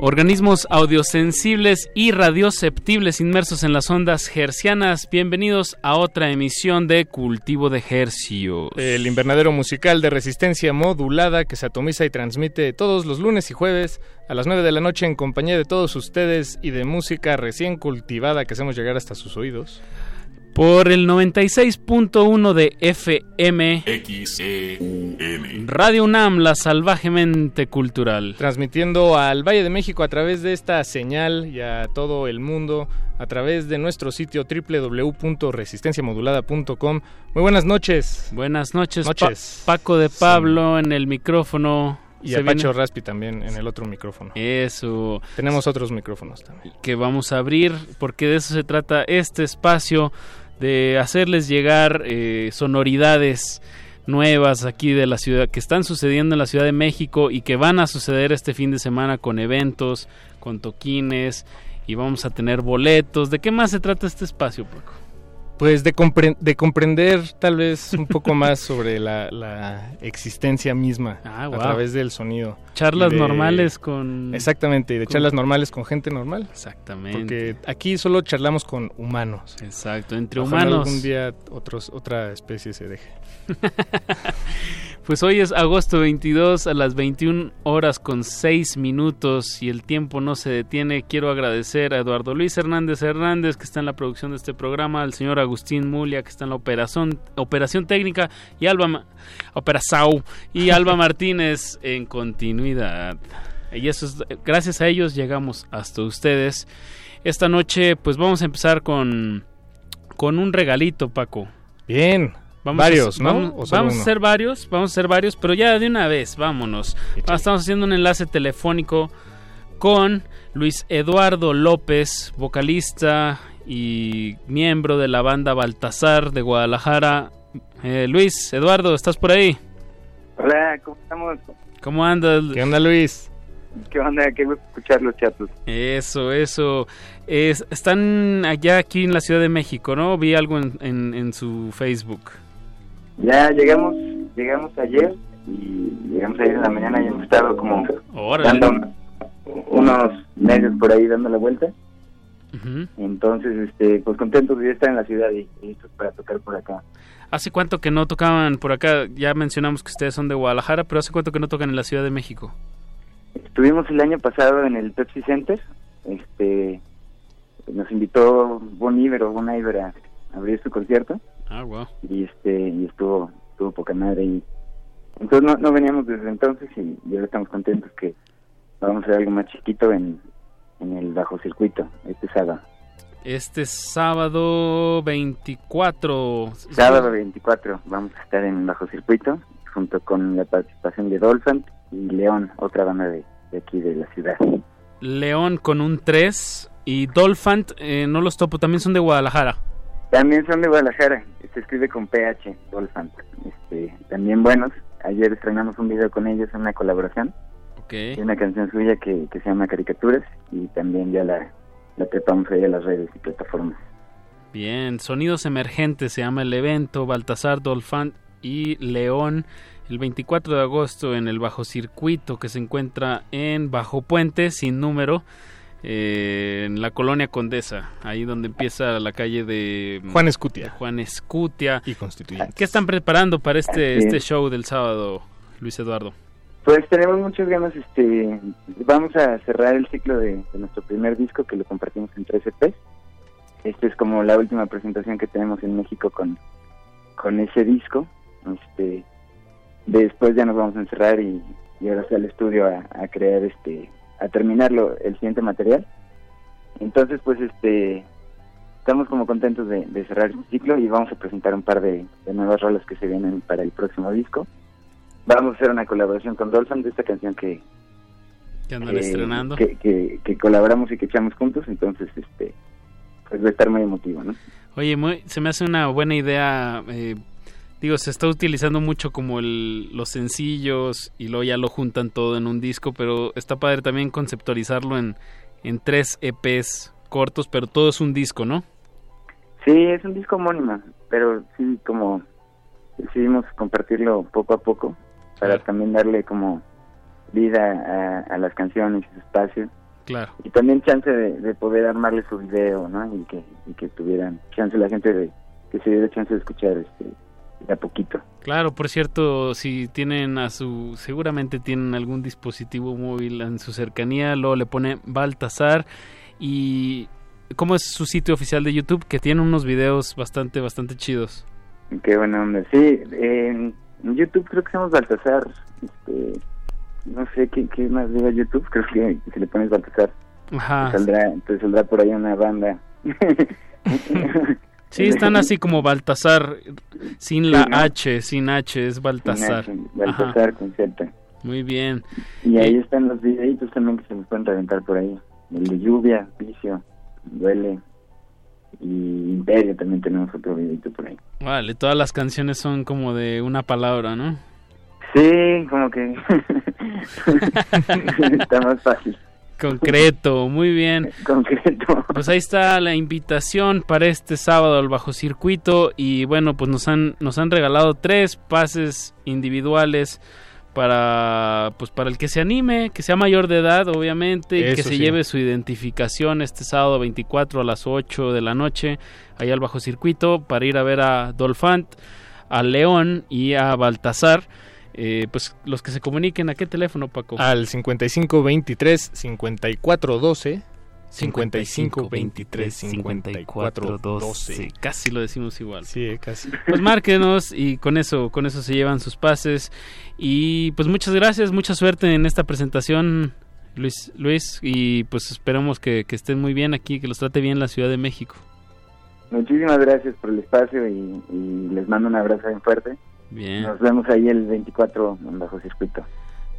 Organismos audiosensibles y radioceptibles inmersos en las ondas hercianas, bienvenidos a otra emisión de Cultivo de Hercios. El invernadero musical de resistencia modulada que se atomiza y transmite todos los lunes y jueves a las 9 de la noche en compañía de todos ustedes y de música recién cultivada que hacemos llegar hasta sus oídos. Por el 96.1 de FM. XEUN. Radio UNAM, la salvajemente cultural. Transmitiendo al Valle de México a través de esta señal y a todo el mundo a través de nuestro sitio www.resistenciamodulada.com. Muy buenas noches. Buenas noches, noches. Pa Paco de Pablo en el micrófono. Y a Pacho Raspi también en el otro micrófono. Eso. Tenemos otros micrófonos también. Que vamos a abrir porque de eso se trata este espacio de hacerles llegar eh, sonoridades nuevas aquí de la ciudad que están sucediendo en la Ciudad de México y que van a suceder este fin de semana con eventos, con toquines y vamos a tener boletos. ¿De qué más se trata este espacio, Paco? Pues de, compre- de comprender tal vez un poco más sobre la, la existencia misma Ah, a través del sonido. Charlas de- normales con... Exactamente, y de con- charlas normales con gente normal. Exactamente. Porque aquí solo charlamos con humanos. Exacto, entre Ojalá humanos. algún día otros, otra especie se deje. [laughs] Pues hoy es agosto 22 a las 21 horas con 6 minutos y el tiempo no se detiene. Quiero agradecer a Eduardo Luis Hernández Hernández que está en la producción de este programa, al señor Agustín Mulia que está en la operación, operación técnica y Alba y Alba [laughs] Martínez en continuidad. Y eso es, gracias a ellos llegamos hasta ustedes. Esta noche pues vamos a empezar con con un regalito, Paco. Bien. Vamos Varios, a, ¿no? Vamos, ¿O solo vamos a hacer varios, vamos a hacer varios, pero ya de una vez, vámonos. Ah, Estamos haciendo un enlace telefónico con Luis Eduardo López, vocalista y miembro de la banda Baltasar de Guadalajara. Eh, Luis, Eduardo, ¿estás por ahí? Hola, ¿cómo estamos? ¿Cómo andas? ¿Qué onda, Luis? ¿Qué onda? Qué gusto escuchar los chatos. Eso, eso. Es- están allá aquí en la Ciudad de México, ¿no? Vi algo en, en- en su Facebook. Ya llegamos, llegamos ayer y llegamos ayer en la mañana y hemos estado como Órale. dando unos meses por ahí dando la vuelta. Ujú. Entonces, este, pues contentos de estar en la ciudad y y listos para tocar por acá. ¿Hace cuánto que no tocaban por acá? Ya mencionamos que ustedes son de Guadalajara, pero ¿hace cuánto que no tocan en la Ciudad de México? Estuvimos el año pasado en el Pepsi Center. Este, nos invitó Bon Iver o Bon Iver a abrir su concierto. Ah, wow. y este y estuvo estuvo poca madre y entonces no, no veníamos desde entonces y, y ahora estamos contentos que vamos a hacer algo más chiquito en, en el bajo circuito este sábado Este sábado 24. sábado 24 vamos a estar en bajo circuito junto con la participación de Dolphant y León otra banda de, de aquí de la ciudad León con un 3 y Dolphant, eh, no los topo, también son de Guadalajara. También son de Guadalajara se escribe con PH Dolphant este también buenos ayer estrenamos un video con ellos una colaboración Ok. Hay una canción suya que, que se llama Caricaturas y también ya la, la trepamos ahí a las redes y plataformas. Bien, Sonidos Emergentes se llama el evento, Baltasar Dolphant y León el 24 de agosto en el Bajo Circuito que se encuentra en Bajo Puente sin número eh, en la colonia Condesa, ahí donde empieza la calle de Juan Escutia. de Juan Escutia. Y Constituyente. ¿Qué están preparando para este, este es. show del sábado, Luis Eduardo? Pues tenemos muchas ganas, este, vamos a cerrar el ciclo de, de nuestro primer disco que lo compartimos en 3 EPs. Este es como la última presentación que tenemos en México con, con ese disco. Este, después ya nos vamos a encerrar y, y ahora sí al estudio a, a crear este, a terminarlo el siguiente material. Entonces pues este, estamos como contentos de, de cerrar este ciclo y vamos a presentar un par de, de nuevas rolas que se vienen para el próximo disco. Vamos a hacer una colaboración con Dolphin de esta canción que, Que andan que- estrenando. que, que, que colaboramos y que echamos juntos, entonces este pues va a estar muy emotivo, ¿no? Oye, muy- se me hace una buena idea. eh, digo, se está utilizando mucho como el- los sencillos y luego ya lo juntan todo en un disco, pero está padre también conceptualizarlo en, en tres EPs cortos, pero todo es un disco, ¿no? Sí, es un disco homónimo, pero sí como decidimos compartirlo poco a poco para también darle como vida a, a las canciones y su espacio Claro. y también chance de, de poder armarle su video, ¿no? Y que, y que tuvieran chance la gente de que se diera chance de escuchar este de a poquito. Claro, por cierto, si tienen a su, seguramente tienen algún dispositivo móvil en su cercanía, luego le pone Baltasar y ¿cómo es su sitio oficial de YouTube? Que tiene unos videos bastante, bastante chidos. Qué buena onda. Sí, en YouTube creo que somos Baltasar. Este, no sé qué, qué más diga YouTube. Creo que si le pones Baltasar, Ajá. te saldrá, te saldrá por ahí una banda. [laughs] Sí, están así como Baltasar, sin la Sí, ¿no? H, sin H, es Baltasar. Baltasar Ajá. con Z. Muy bien. Y ahí están los videitos también que se nos pueden reventar por ahí. El de lluvia, vicio, duele. Y Imperio también tenemos otro videito por ahí. Vale, todas las canciones son como de una palabra, ¿no? Sí, como que [laughs] está más fácil. Concreto, muy bien. [laughs] Concreto. Pues ahí está la invitación para este sábado al bajo circuito y bueno, pues nos han nos han regalado tres pases individuales para pues para el que se anime, que sea mayor de edad, obviamente, y que se sí. lleve su identificación este sábado 24 a las 8 de la noche allá al bajo circuito para ir a ver a Dolphant, a León y a Baltasar. Eh, pues los que se comuniquen a qué teléfono, Paco. Al 5523 5412 55 23 54 12. Casi lo decimos igual. Sí, casi. Pues márquenos y con eso, con eso se llevan sus pases. Y pues muchas gracias, mucha suerte en esta presentación, Luis, Luis y pues esperamos que, que estén muy bien aquí, que los trate bien la Ciudad de México. Muchísimas gracias por el espacio y, y les mando un abrazo bien fuerte. Bien. Nos vemos ahí el 24 en Bajo Circuito.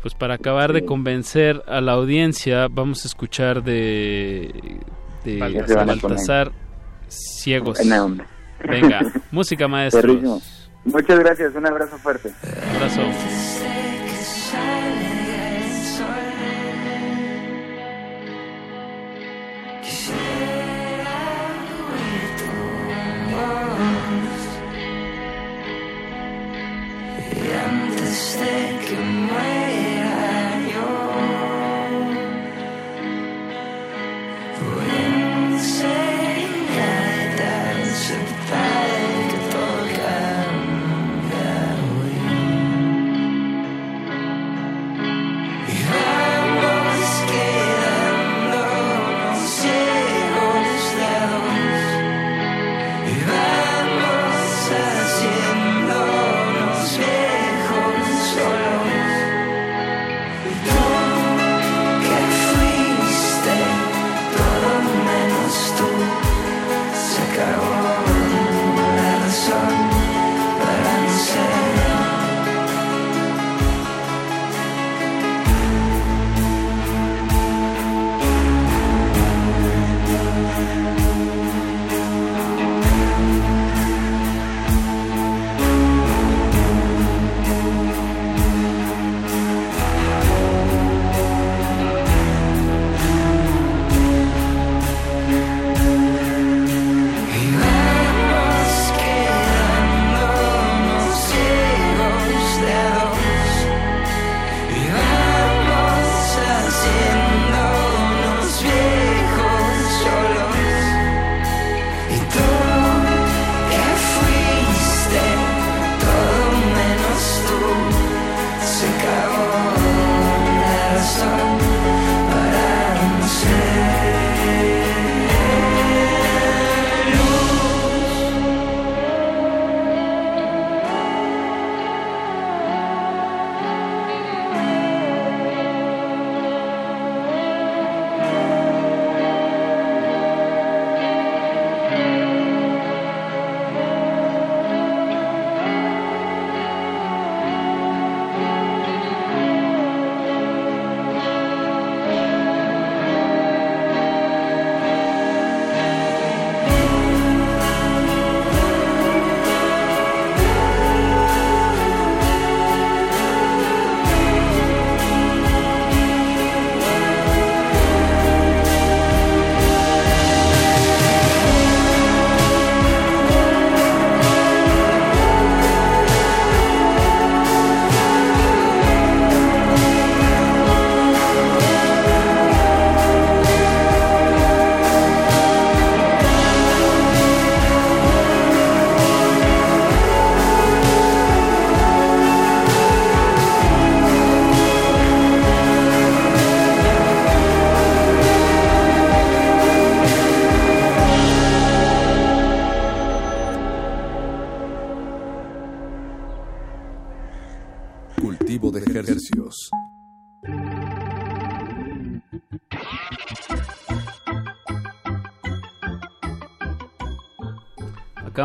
Pues para acabar de convencer a la audiencia, vamos a escuchar de, de Baltasar. Ciegos. Venga, [laughs] música. Perrísimo. Muchas gracias, un abrazo fuerte. Abrazo. Antes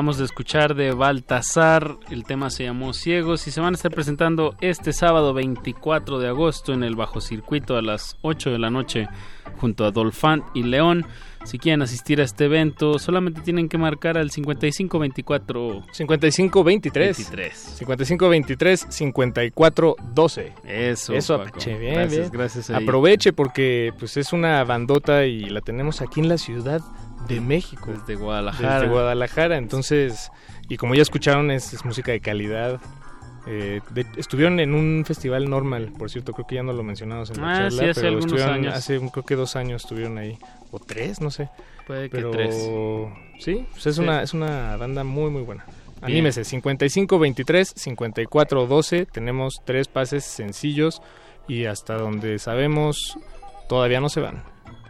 Acabamos de escuchar de Baltasar, el tema se llamó Ciegos y se van a estar presentando este sábado 24 de agosto en el Bajo Circuito a las 8 de la noche junto a Dolphant y León. Si quieren asistir a este evento, solamente tienen que marcar al 5524 5523 23. 5523 5412. Eso, Eso. Apache, bien, Gracias, bien. gracias. Aproveche porque pues es una bandota y la tenemos aquí en la Ciudad de México. Desde Guadalajara. Desde Guadalajara, entonces, y como ya escucharon, es, es música de calidad. Eh, de- estuvieron en un festival normal, por cierto, creo que ya no lo mencionamos en la Ah, charla, sí, hace pero estuvieron años. hace creo que dos años estuvieron ahí, o tres, no sé. Puede que pero tres. sí, pues es Sí. una es una banda muy muy buena. Bien. Anímese, 5523 5412, tenemos tres pases sencillos y hasta donde sabemos todavía no se van.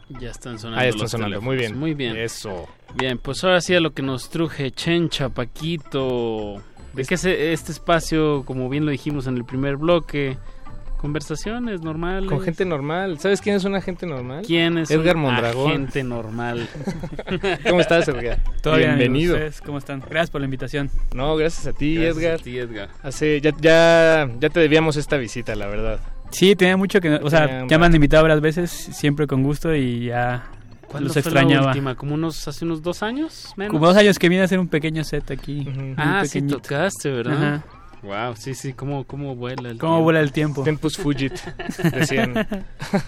Ya están sonando. Ahí están los sonando, teléfonos. muy bien. Muy bien. Eso. Bien, pues ahora sí a lo que nos truje Chencha, Paquito. ¿De qué es este espacio, como bien lo dijimos en el primer bloque? Conversaciones normales. Con gente normal. ¿Sabes quién es una gente normal? ¿Quién es Edgar un Mondragón. agente normal? [laughs] ¿Cómo estás, Edgar? Todo bien, Bienvenido. ¿Ustedes ¿Cómo están? Gracias por la invitación. No, gracias a ti, Gracias Edgar. a ti, Edgar. Hace, ya, ya, ya te debíamos esta visita, la verdad. Sí, tenía mucho que... O sea, Tenía ya me han invitado varias veces, siempre con gusto y ya ¿Cuándo los fue la extrañaba. última? ¿Como unos, hace unos dos años? Menos? Como dos años que vine a hacer un pequeño set aquí. muy Ah, sí pequeñito. tocaste, ¿verdad? Ajá. Wow, sí, sí, cómo, cómo vuela el ¿Cómo tiempo. vuela el tiempo? Tempus Fugit, [laughs] decían.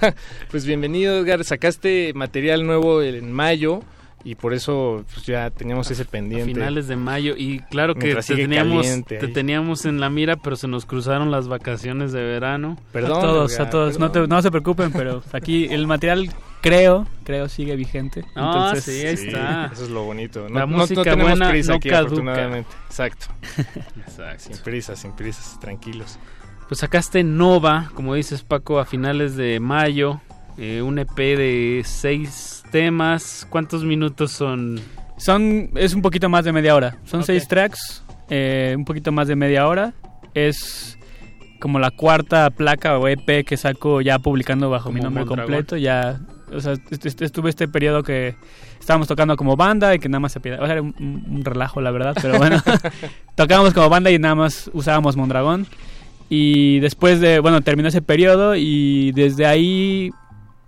[laughs] pues bienvenido, Edgar. Sacaste material nuevo en mayo y por eso pues, ya teníamos ese pendiente. finales de mayo y claro que te teníamos, te teníamos en la mira pero se nos cruzaron las vacaciones de verano Perdón, a todos, Edgar, a todos. No, te- no se preocupen, pero aquí el material creo, creo sigue vigente. Ah, Entonces, sí, ahí está. Eso es lo bonito. La no, no- música no tenemos buena prisa no aquí, caduca. afortunadamente. Exacto. [laughs] Exacto. Sin prisas, sin prisas, tranquilos. pues sacaste Nova como dices Paco a finales de mayo eh, un EP de seis temas ¿cuántos minutos son? Son, es un poquito más de media hora. Son Ok. seis tracks, eh, un poquito más de media hora. Es como la cuarta placa o EP que saco ya publicando bajo mi Como nombre Mondragón. completo. Ya, o sea, est- est- estuve este periodo que estábamos tocando como banda y que nada más se pide. O sea, era un- un relajo, la verdad, pero bueno. [laughs] Tocábamos como banda y nada más usábamos Mondragón. Y después de, bueno, terminó ese periodo y desde ahí,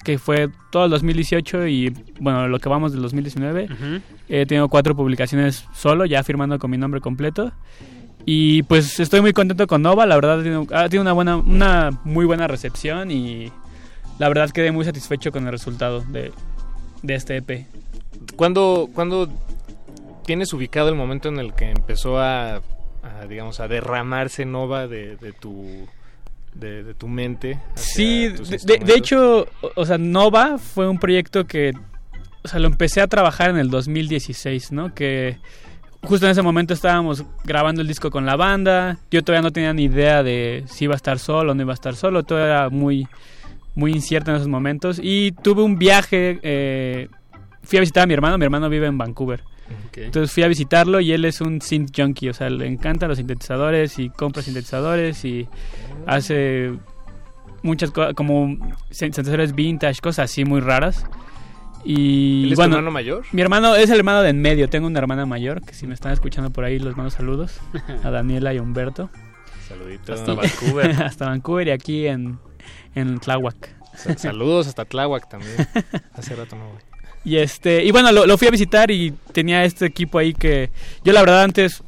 que fue todo el 2018 y, bueno, lo que vamos del 2019, Ujú. He tenido cuatro publicaciones solo, ya firmando con mi nombre completo. Y pues estoy muy contento con Nova, la verdad tenido una, buena, una muy buena recepción y la verdad quedé muy satisfecho con el resultado de, de este EP. ¿Cuándo, cuándo tienes ubicado el momento en el que empezó a, a, digamos, a derramarse Nova de, de tu de, de tu mente? Sí, de, hecho, o, sea, Nova fue un proyecto que, o sea, lo empecé a trabajar en el 2016, ¿no? Que justo en ese momento estábamos grabando el disco con la banda, yo todavía no tenía ni idea de si iba a estar solo o no iba a estar solo, todo era muy, muy incierto en esos momentos y tuve un viaje, eh, fui a visitar a mi hermano, mi hermano vive en Vancouver. Entonces fui a visitarlo y él es un synth junkie, o sea, le encantan los sintetizadores y compra sintetizadores y hace muchas cosas como sintetizadores vintage, cosas así muy raras. Y ¿Él es tu bueno, hermano mayor? Mi hermano es el hermano de en medio, tengo una hermana mayor que si me están escuchando por ahí los mando saludos [laughs] a Daniela y a Humberto. Saluditos Hasta Vancouver. [laughs] hasta Vancouver y aquí en en Tláhuac. Sa- Saludos hasta Tláhuac también. [laughs] Hace rato no voy. Y este, y bueno, lo, lo fui a visitar y tenía este equipo ahí que yo la verdad antes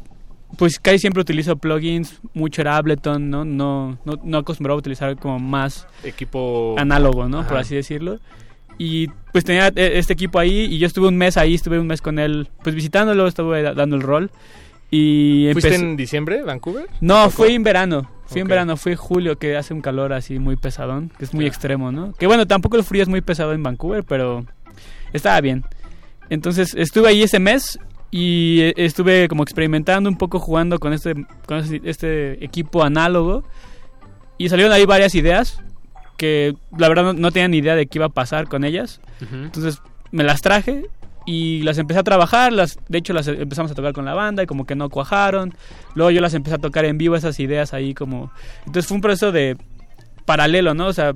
pues casi siempre utilizo plugins, mucho era Ableton, ¿no? No, no, no acostumbraba a utilizar como más Equipo análogo, ¿no? Por Ajá. así decirlo. Y pues tenía e- este equipo ahí y yo estuve un mes ahí, estuve un mes con él, pues visitándolo, estuve da- dando el rol. Y ¿Fuiste en diciembre, Vancouver? no, fui en verano. Fui en Ok. verano, fue julio, que hace un calor así muy pesadón, que es muy extremo, ¿no? Que bueno, tampoco el frío es muy pesado en Vancouver, pero estaba bien. Entonces estuve ahí ese mes y eh, estuve como experimentando un poco jugando con este, con este, este equipo análogo y salieron ahí varias ideas que la verdad no, no tenía ni idea de qué iba a pasar con ellas. Ujú. Entonces me las traje y las empecé a trabajar, las, de hecho las empezamos a tocar con la banda y como que no cuajaron. Luego yo las empecé a tocar en vivo, esas ideas ahí como... Entonces fue un proceso de paralelo, ¿no? O sea,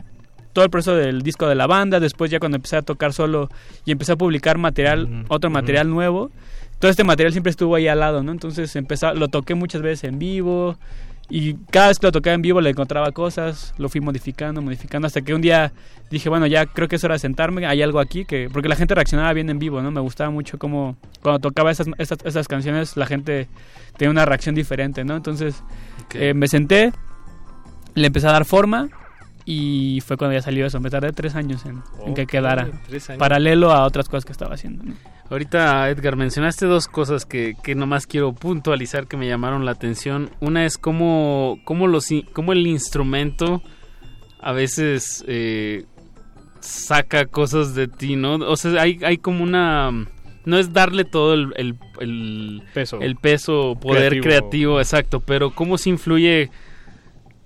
todo el proceso del disco de la banda, después ya cuando empecé a tocar solo y empecé a publicar material, otro material nuevo, todo este material siempre estuvo ahí al lado, ¿no? Entonces empezó, lo toqué muchas veces en vivo Y cada vez que lo tocaba en vivo le encontraba cosas, lo fui modificando, modificando, hasta que un día dije, bueno, ya creo que es hora de sentarme, hay algo aquí, que porque la gente reaccionaba bien en vivo, ¿no? Me gustaba mucho cómo cuando tocaba esas, esas, esas canciones la gente tenía una reacción diferente, ¿no? Entonces eh, me senté, le empecé a dar forma y fue cuando ya salió eso. Me tardé tres años en, en que quedara, paralelo a otras cosas que estaba haciendo. ¿no? Ahorita, Edgar, mencionaste dos cosas que, que nomás quiero puntualizar que me llamaron la atención. Una es cómo, cómo, los, cómo el instrumento a veces eh, saca cosas de ti, ¿no? O sea, hay, hay como una... No es darle todo el, el, el Peso. el peso, poder Creativo. creativo. exacto, pero cómo se influye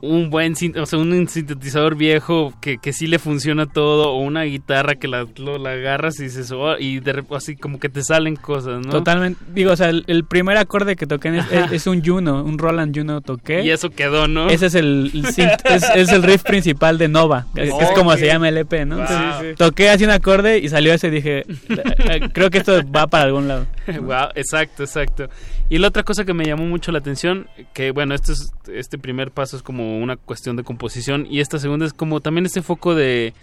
un buen, o sea, un sintetizador viejo que, que sí le funciona todo, o una guitarra que la, lo- la agarras y dices, oh, y de así como que te salen cosas, ¿no? Totalmente. Digo, o sea, el, el primer acorde que toqué en es, es- es un Juno, un Roland Juno toqué. Y eso quedó, ¿no? Ese es el, el synth- es, es el riff principal de Nova, que es como se llama el EP, ¿no? Wow. Entonces, Sí, sí. Toqué así un acorde y salió ese y dije, "Eh, creo que esto va para algún lado. [laughs] Wow, exacto, exacto. Y la otra cosa que me llamó mucho la atención, que bueno, este, es, este primer paso es como una cuestión de composición y esta segunda es como también este foco de,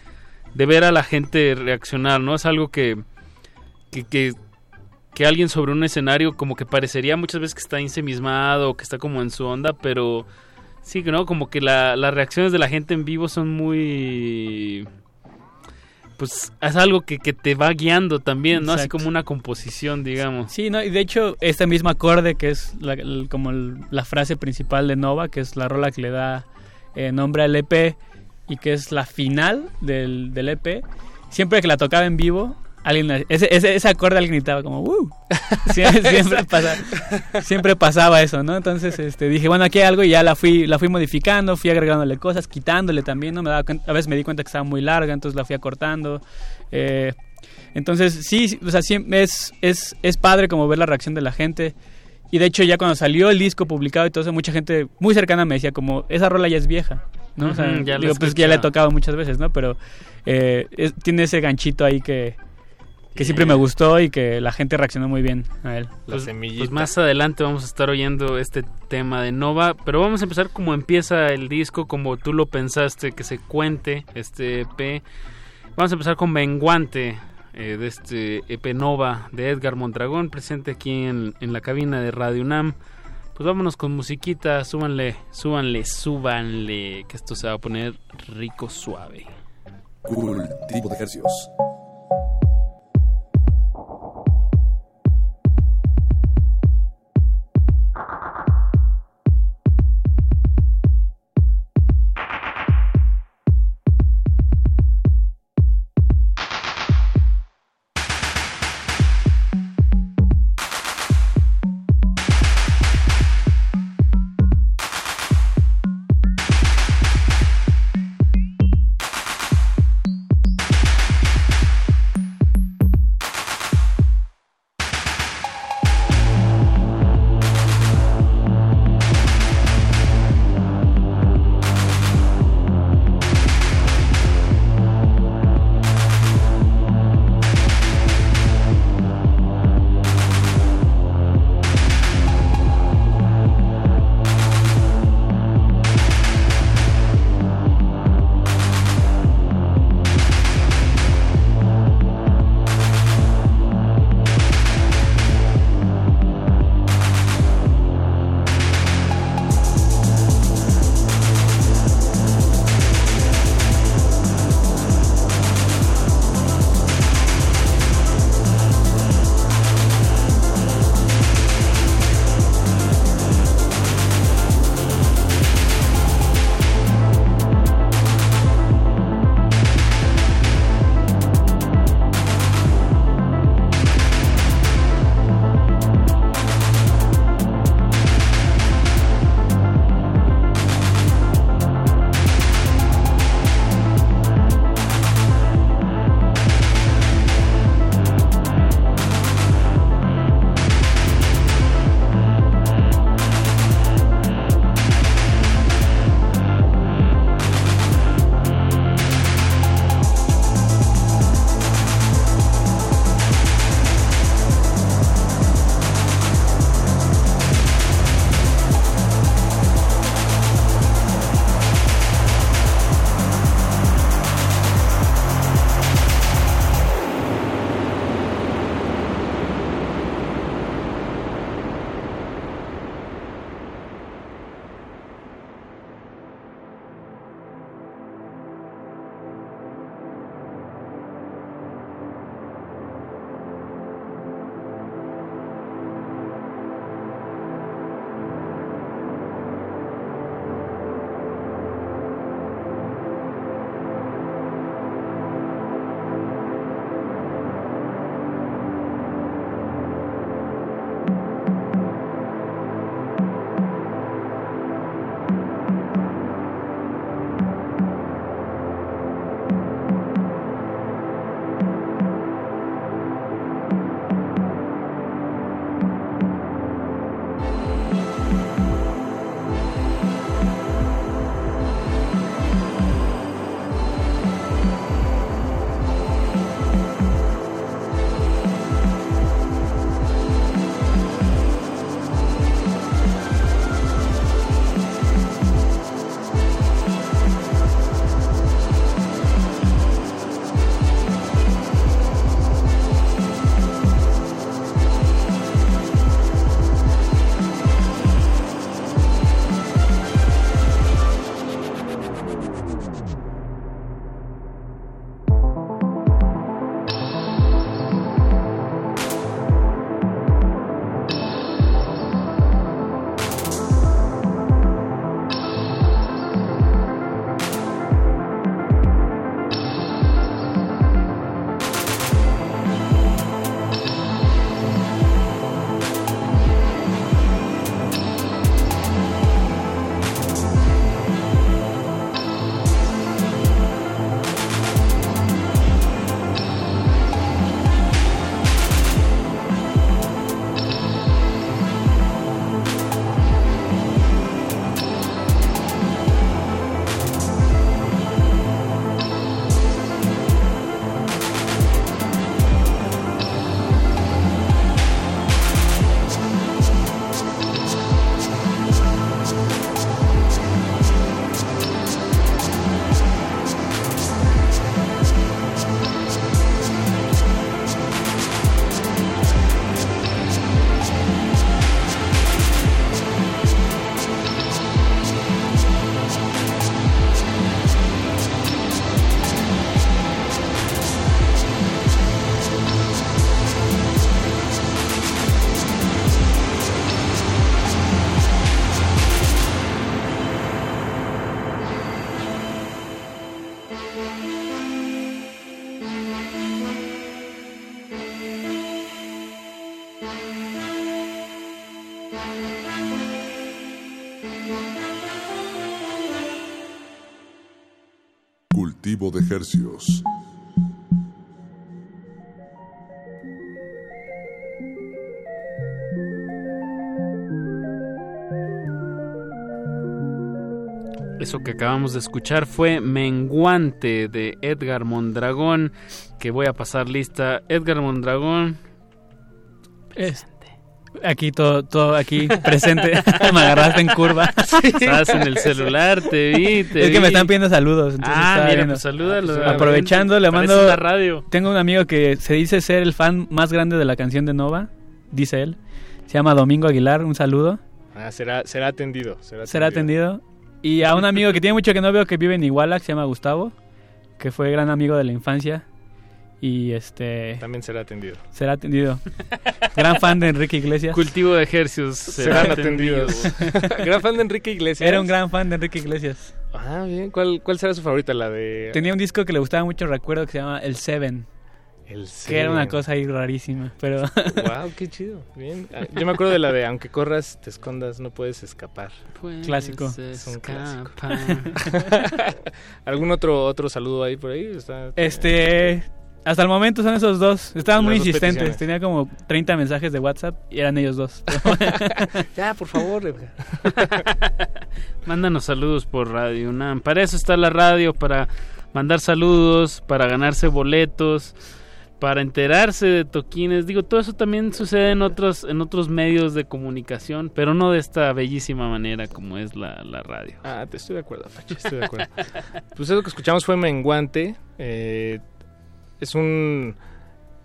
de ver a la gente reaccionar, ¿no? Es algo que, que, que, alguien sobre un escenario como que parecería muchas veces que está ensimismado o que está como en su onda, pero sí, ¿no? Como que la- las reacciones de la gente en vivo son muy... Pues es algo que, que te va guiando también, ¿no? Así Exacto. como una composición, digamos. Sí, no, y de hecho, este mismo acorde que es la, el- como el- la frase principal de Nova, que es la rola que le da eh, nombre al EP y que es la final del, del EP, siempre que la tocaba en vivo, alguien ese, ese, ese acorde alguien gritaba como ¡Woo! [laughs] siempre, siempre, pasa- siempre pasaba eso, ¿no? Entonces este, dije, bueno, aquí hay algo y ya la fui, la fui modificando, fui agregándole cosas, quitándole también, ¿no? Me daba cuenta- a veces me di cuenta que estaba muy larga, entonces la fui acortando. Eh, entonces, sí, o sea, sí, es, es, es padre como ver la reacción de la gente. Y de hecho, ya cuando salió el disco publicado y todo eso, mucha gente muy cercana me decía como, esa rola ya es vieja, ¿no? O sea, Ujú, ya digo, pues que ya la he tocado muchas veces, ¿no? Pero eh, es- tiene ese ganchito ahí que, que siempre me gustó y que la gente reaccionó muy bien a él. Pues, pues más adelante vamos a estar oyendo este tema de Nova, pero vamos a empezar como empieza el disco, como tú lo pensaste que se cuente este EP. Vamos a empezar con Menguante eh, de este EP Nova de Edgar Mondragón, presente aquí en, en la cabina de Radio UNAM. Pues vámonos con musiquita, súbanle, súbanle, súbanle, que esto se va a poner rico suave. Cultivo de ejercicios. De hercios. Eso que acabamos de escuchar fue Menguante de Edgar Mondragón, que voy a pasar lista. Edgar Mondragón. Este. Aquí todo, todo aquí presente. [laughs] me agarraste en curva. [laughs] Estás en el celular, te vi, te es que me están pidiendo saludos. Entonces Ah, mira, viendo. pues salúdalo. Aprovechando, le mando. la radio. Tengo un amigo que se dice ser el fan más grande de la canción de Nova, dice él. Se llama Domingo Aguilar. Un saludo. Ah, será, será atendido. Será Será atendido. Y a un [laughs] amigo que tiene mucho que no veo que vive en Iguala, que se llama Gustavo, que fue gran amigo de la infancia. Y este. También será atendido. Será atendido. Gran fan de Enrique Iglesias. Cultivo de ejercicios. Serán atendidos. [laughs] gran fan de Enrique Iglesias. Era un gran fan de Enrique Iglesias. Ah, bien. ¿Cuál, cuál será su favorita? La de... Tenía un disco que le gustaba mucho, recuerdo, que se llama El Seven. El Que era una Seven. cosa ahí rarísima, pero... [laughs] Wow, qué chido. Bien. Ah, Yo me acuerdo de la de aunque corras, te escondas, no puedes escapar. Clásico. Es un clásico. [laughs] ¿Algún otro otro saludo ahí por ahí? Está- Este... Hasta el momento son esos dos. Estaban muy dos insistentes. Tenía como 30 mensajes de WhatsApp y eran ellos dos. [laughs] ya, por favor. [laughs] Mándanos saludos por Radio UNAM. Para eso está la radio, para mandar saludos, para ganarse boletos, para enterarse de toquines. Digo, todo eso también sucede en otros, en otros medios de comunicación, pero no de esta bellísima manera como es la, la radio. Ah, te estoy de acuerdo, Apache, estoy de acuerdo. pues eso que escuchamos fue Menguante. eh, es un...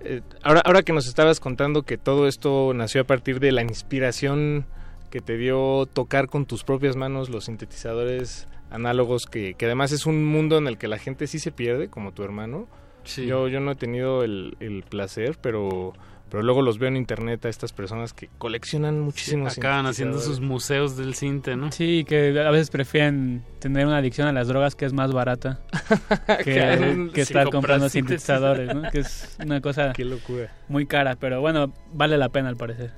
eh, ahora, ahora que nos estabas contando que todo esto nació a partir de la inspiración que te dio tocar con tus propias manos los sintetizadores análogos, que, que además es un mundo en el que la gente sí se pierde, como tu hermano. Sí. Yo, yo no he tenido el, el placer, pero, pero luego los veo en internet a estas personas que coleccionan muchísimos Acaban haciendo sus museos del cinte, ¿no? Sí, que a veces prefieren tener una adicción a las drogas que es más barata [laughs] que, sí, estar comprando sintetizadores. sintetizadores, ¿no? Que es una cosa [laughs] Qué locura. muy cara, pero bueno, vale la pena al parecer.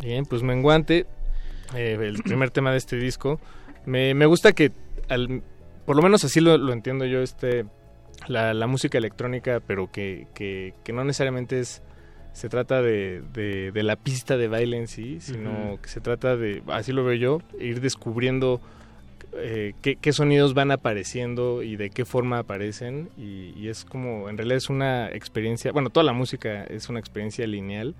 Bien, pues Menguante, eh, el [clears throat] primer tema de este disco. Me, me gusta que, al, por lo menos así lo, lo entiendo yo, este, la, la música electrónica, pero que, que, que no necesariamente es se trata de, de, de la pista de baile en sí, sino que se trata de, así lo veo yo, ir descubriendo eh, qué, qué sonidos van apareciendo y de qué forma aparecen. Y, y es como, en realidad es una experiencia, bueno, toda la música es una experiencia lineal,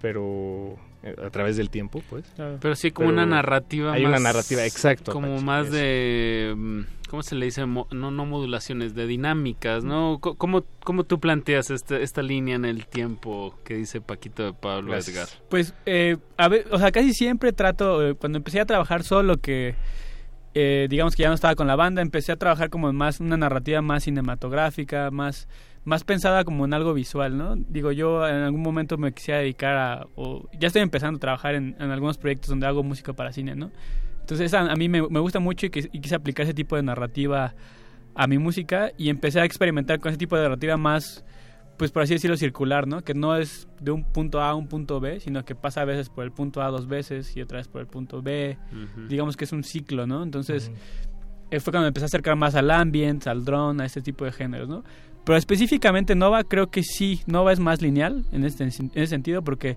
pero a través del tiempo, pues. Pero sí como Pero una narrativa Hay más... una narrativa, exacto. Como Apache, más eso. de... mm, ¿Cómo se le dice? Mo- No, no modulaciones, de dinámicas, ¿no? Co- ¿Cómo, cómo tú planteas este, esta línea en el tiempo que dice Paquito de Pablo Gracias. Edgar? Pues, eh, a ver, o sea, casi siempre trato, eh, cuando empecé a trabajar solo, que eh, digamos que ya no estaba con la banda, empecé a trabajar como más una narrativa más cinematográfica, más más pensada como en algo visual, ¿no? Digo, yo en algún momento me quisiera dedicar a, o ya estoy empezando a trabajar en, en algunos proyectos donde hago música para cine, ¿no? Entonces a, a mí me, me gusta mucho y, quis- y quise aplicar ese tipo de narrativa a mi música y empecé a experimentar con ese tipo de narrativa más, pues por así decirlo, circular, ¿no? Que no es de un punto A a un punto B, sino que pasa a veces por el punto A dos veces y otra vez por el punto B. Ujú. Digamos que es un ciclo, ¿no? Entonces eh, fue cuando me empecé a acercar más al ambient, al drone, a este tipo de géneros, ¿no? Pero específicamente Nova creo que sí, Nova es más lineal en este en ese sentido porque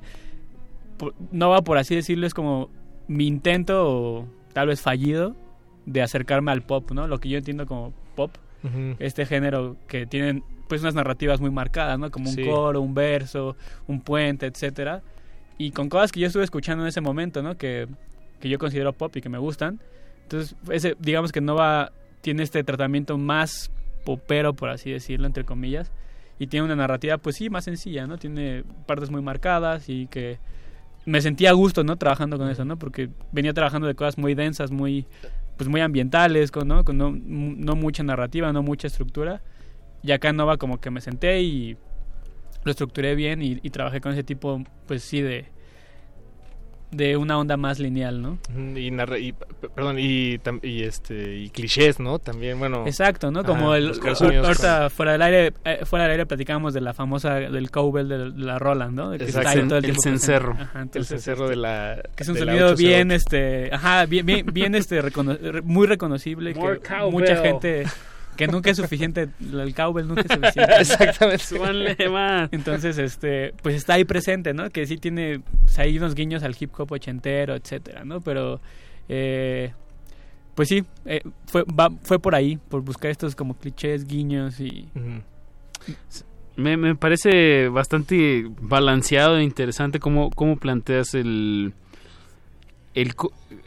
por- Nova, por así decirlo, es como mi intento o tal vez fallido de acercarme al pop, ¿no? Lo que yo entiendo como pop, este género que tienen pues unas narrativas muy marcadas, ¿no? Como un Sí. coro, un verso, un puente, etcétera. Y con cosas que yo estuve escuchando en ese momento, ¿no? Que, que yo considero pop y que me gustan. Entonces, ese, digamos que Nova tiene este tratamiento más popero, por así decirlo, entre comillas. Y tiene una narrativa, pues sí, más sencilla, ¿no? Tiene partes muy marcadas y que me sentía a gusto, ¿no? Trabajando con eso, ¿no? Porque venía trabajando de cosas muy densas, muy, pues muy ambientales, con, ¿no? No, no mucha narrativa, no mucha estructura. Y acá en Nova como que me senté y lo estructuré bien y, y trabajé con ese tipo, pues sí, de, de una onda más lineal, ¿no? Y, narra- y, perdón, y, este, y clichés, ¿no? También, bueno. Exacto, ¿no? Como el ahorita fuera del aire eh, fuera del aire platicábamos de la famosa del cowbell de, de la Roland, ¿no? Que Exacto. está ahí todo el, El cencerro. Ajá, El entonces, cencerro de la- que es un sonido 808. bien este, ajá, bien bien, bien, este recono- muy reconocible More que cowbell. mucha gente que nunca es suficiente, el cowbell nunca es suficiente. [laughs] Exactamente. Súbanle más. Entonces, este, pues está ahí presente, ¿no? Que sí tiene, pues, hay unos guiños al hip hop ochentero, etcétera, ¿no? Pero, eh, pues sí, eh, fue, va- fue por ahí, por buscar estos como clichés, guiños y... Me, me parece bastante balanceado e interesante cómo, cómo planteas el...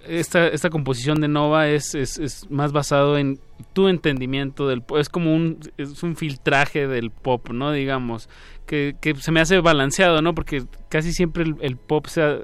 esta, esta composición de Nova es, es, más basado en tu entendimiento del pop. Es como un, es un filtraje del pop, ¿no? Digamos. Que, que se me hace balanceado, ¿no? Porque casi siempre el, pop se ha-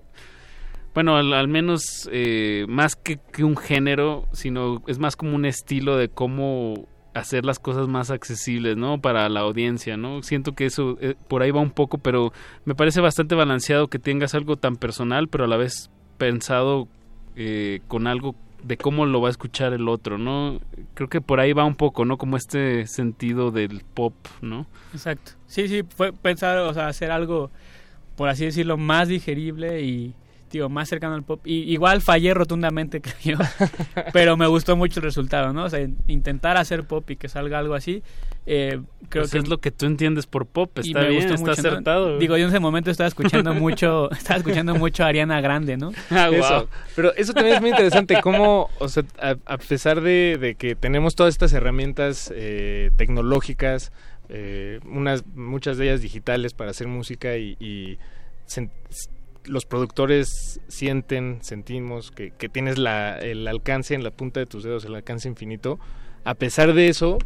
bueno, al, al menos eh, más que, que un género, sino es más como un estilo de cómo hacer las cosas más accesibles, ¿no? Para la audiencia, ¿no? Siento que eso eh, por ahí va un poco, pero me parece bastante balanceado que tengas algo tan personal, pero a la vez pensado eh, con algo de cómo lo va a escuchar el otro, ¿no? Creo que por ahí va un poco, ¿no? Como este sentido del pop, ¿no? Exacto. Sí, sí, fue pensar, o sea, hacer algo, por así decirlo, más digerible y, digo, más cercano al pop. Y igual fallé rotundamente, [laughs] creo pero me gustó mucho el resultado, ¿no? O sea, intentar hacer pop y que salga algo así, eh, creo Pues que es lo que tú entiendes por pop, y está me bien, está mucho, ¿no? acertado. Digo, yo en ese momento estaba escuchando [laughs] mucho, estaba escuchando mucho a Ariana Grande, ¿no? [laughs] Ah, Eso. Pero eso también es muy interesante, cómo, o sea, a, a pesar de, de que tenemos todas estas herramientas eh, tecnológicas, eh, unas, muchas de ellas digitales para hacer música y, y los productores sienten, sentimos que, que tienes la, el alcance en la punta de tus dedos, el alcance infinito. A pesar de eso,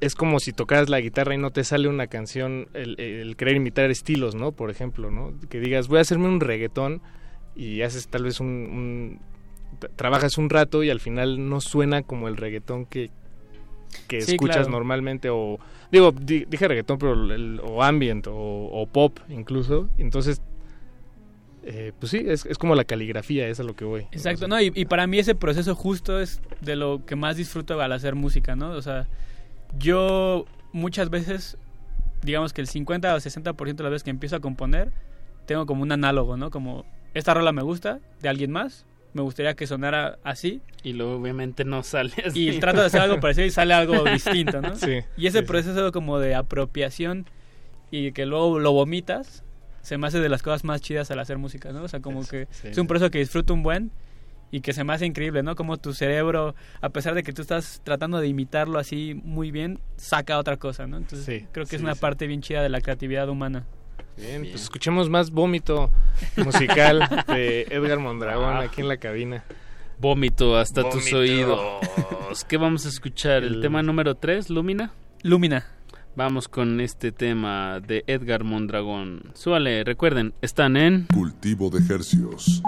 es como si tocaras la guitarra y no te sale una canción, el, el querer imitar estilos, ¿no? Por ejemplo, ¿no? Que digas, voy a hacerme un reggaetón y haces tal vez un, un- tra- trabajas un rato y al final no suena como el reggaetón que, que Sí, escuchas claro. normalmente o digo di- dije reggaetón pero el- o ambient o, o pop incluso entonces eh, pues sí es, es como la caligrafía es a lo que voy Exacto, no, y, y para mí ese proceso justo es de lo que más disfruto al hacer música, ¿no? O sea, yo muchas veces, digamos que el 50 o 60% de las veces que empiezo a componer, tengo como un análogo, ¿no? Como, esta rola me gusta, de alguien más, me gustaría que sonara así. Y luego obviamente no sale así. Y trato de hacer algo [laughs] parecido y sale algo distinto, ¿no? Sí, y ese sí, sí. proceso como de apropiación y que luego lo vomitas, se me hace de las cosas más chidas al hacer música, ¿no? O sea, como que sí, es un proceso que disfruto un buen y que se me hace increíble, ¿no? Como tu cerebro, a pesar de que tú estás tratando de imitarlo así muy bien, saca otra cosa, ¿no? Entonces Sí, creo que es sí, una sí. parte bien chida de la creatividad humana. Bien, pues escuchemos más vómito musical de Edgar Mondragón aquí en la cabina. Vómito hasta tus Vómito. oídos. ¿Qué vamos a escuchar? ¿El, El- tema número 3, Lumina? Lumina. Vamos con este tema de Edgar Mondragón. Súbale, recuerden, están en... Cultivo de hercios.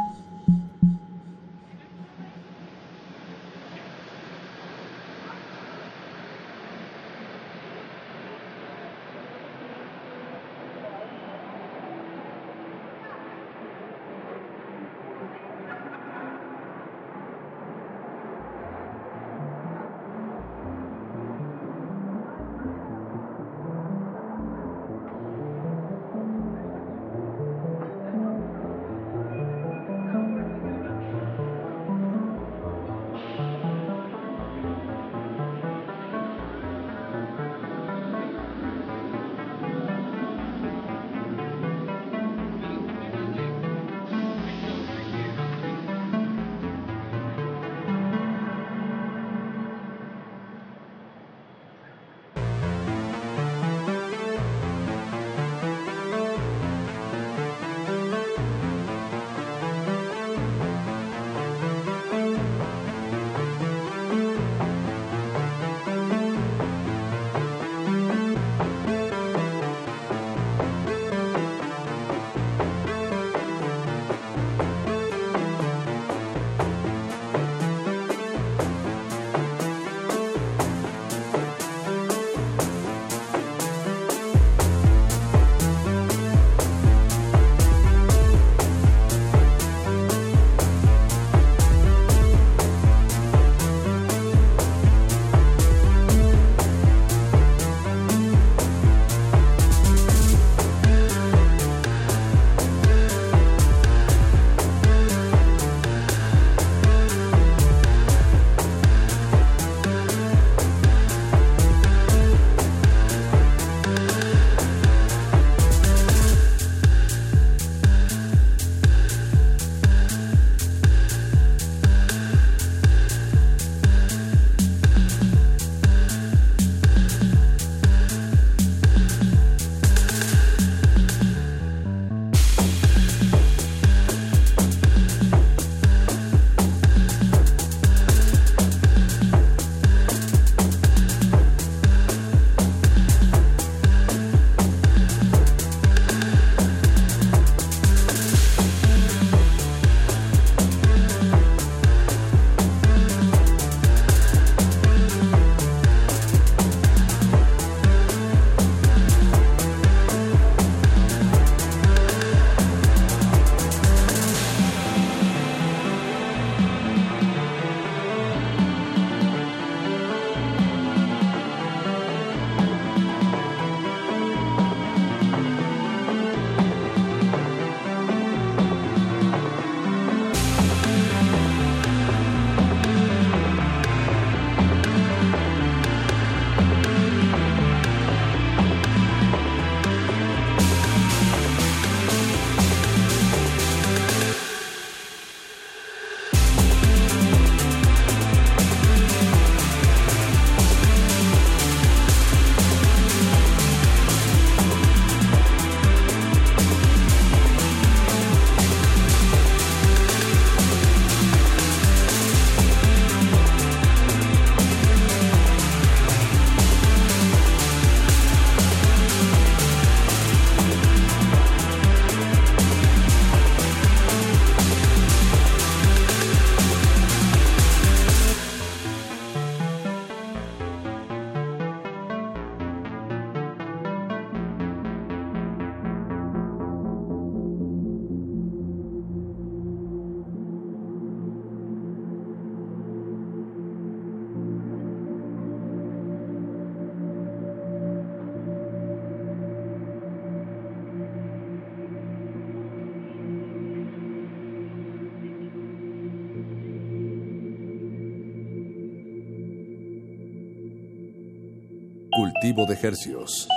De Hercios.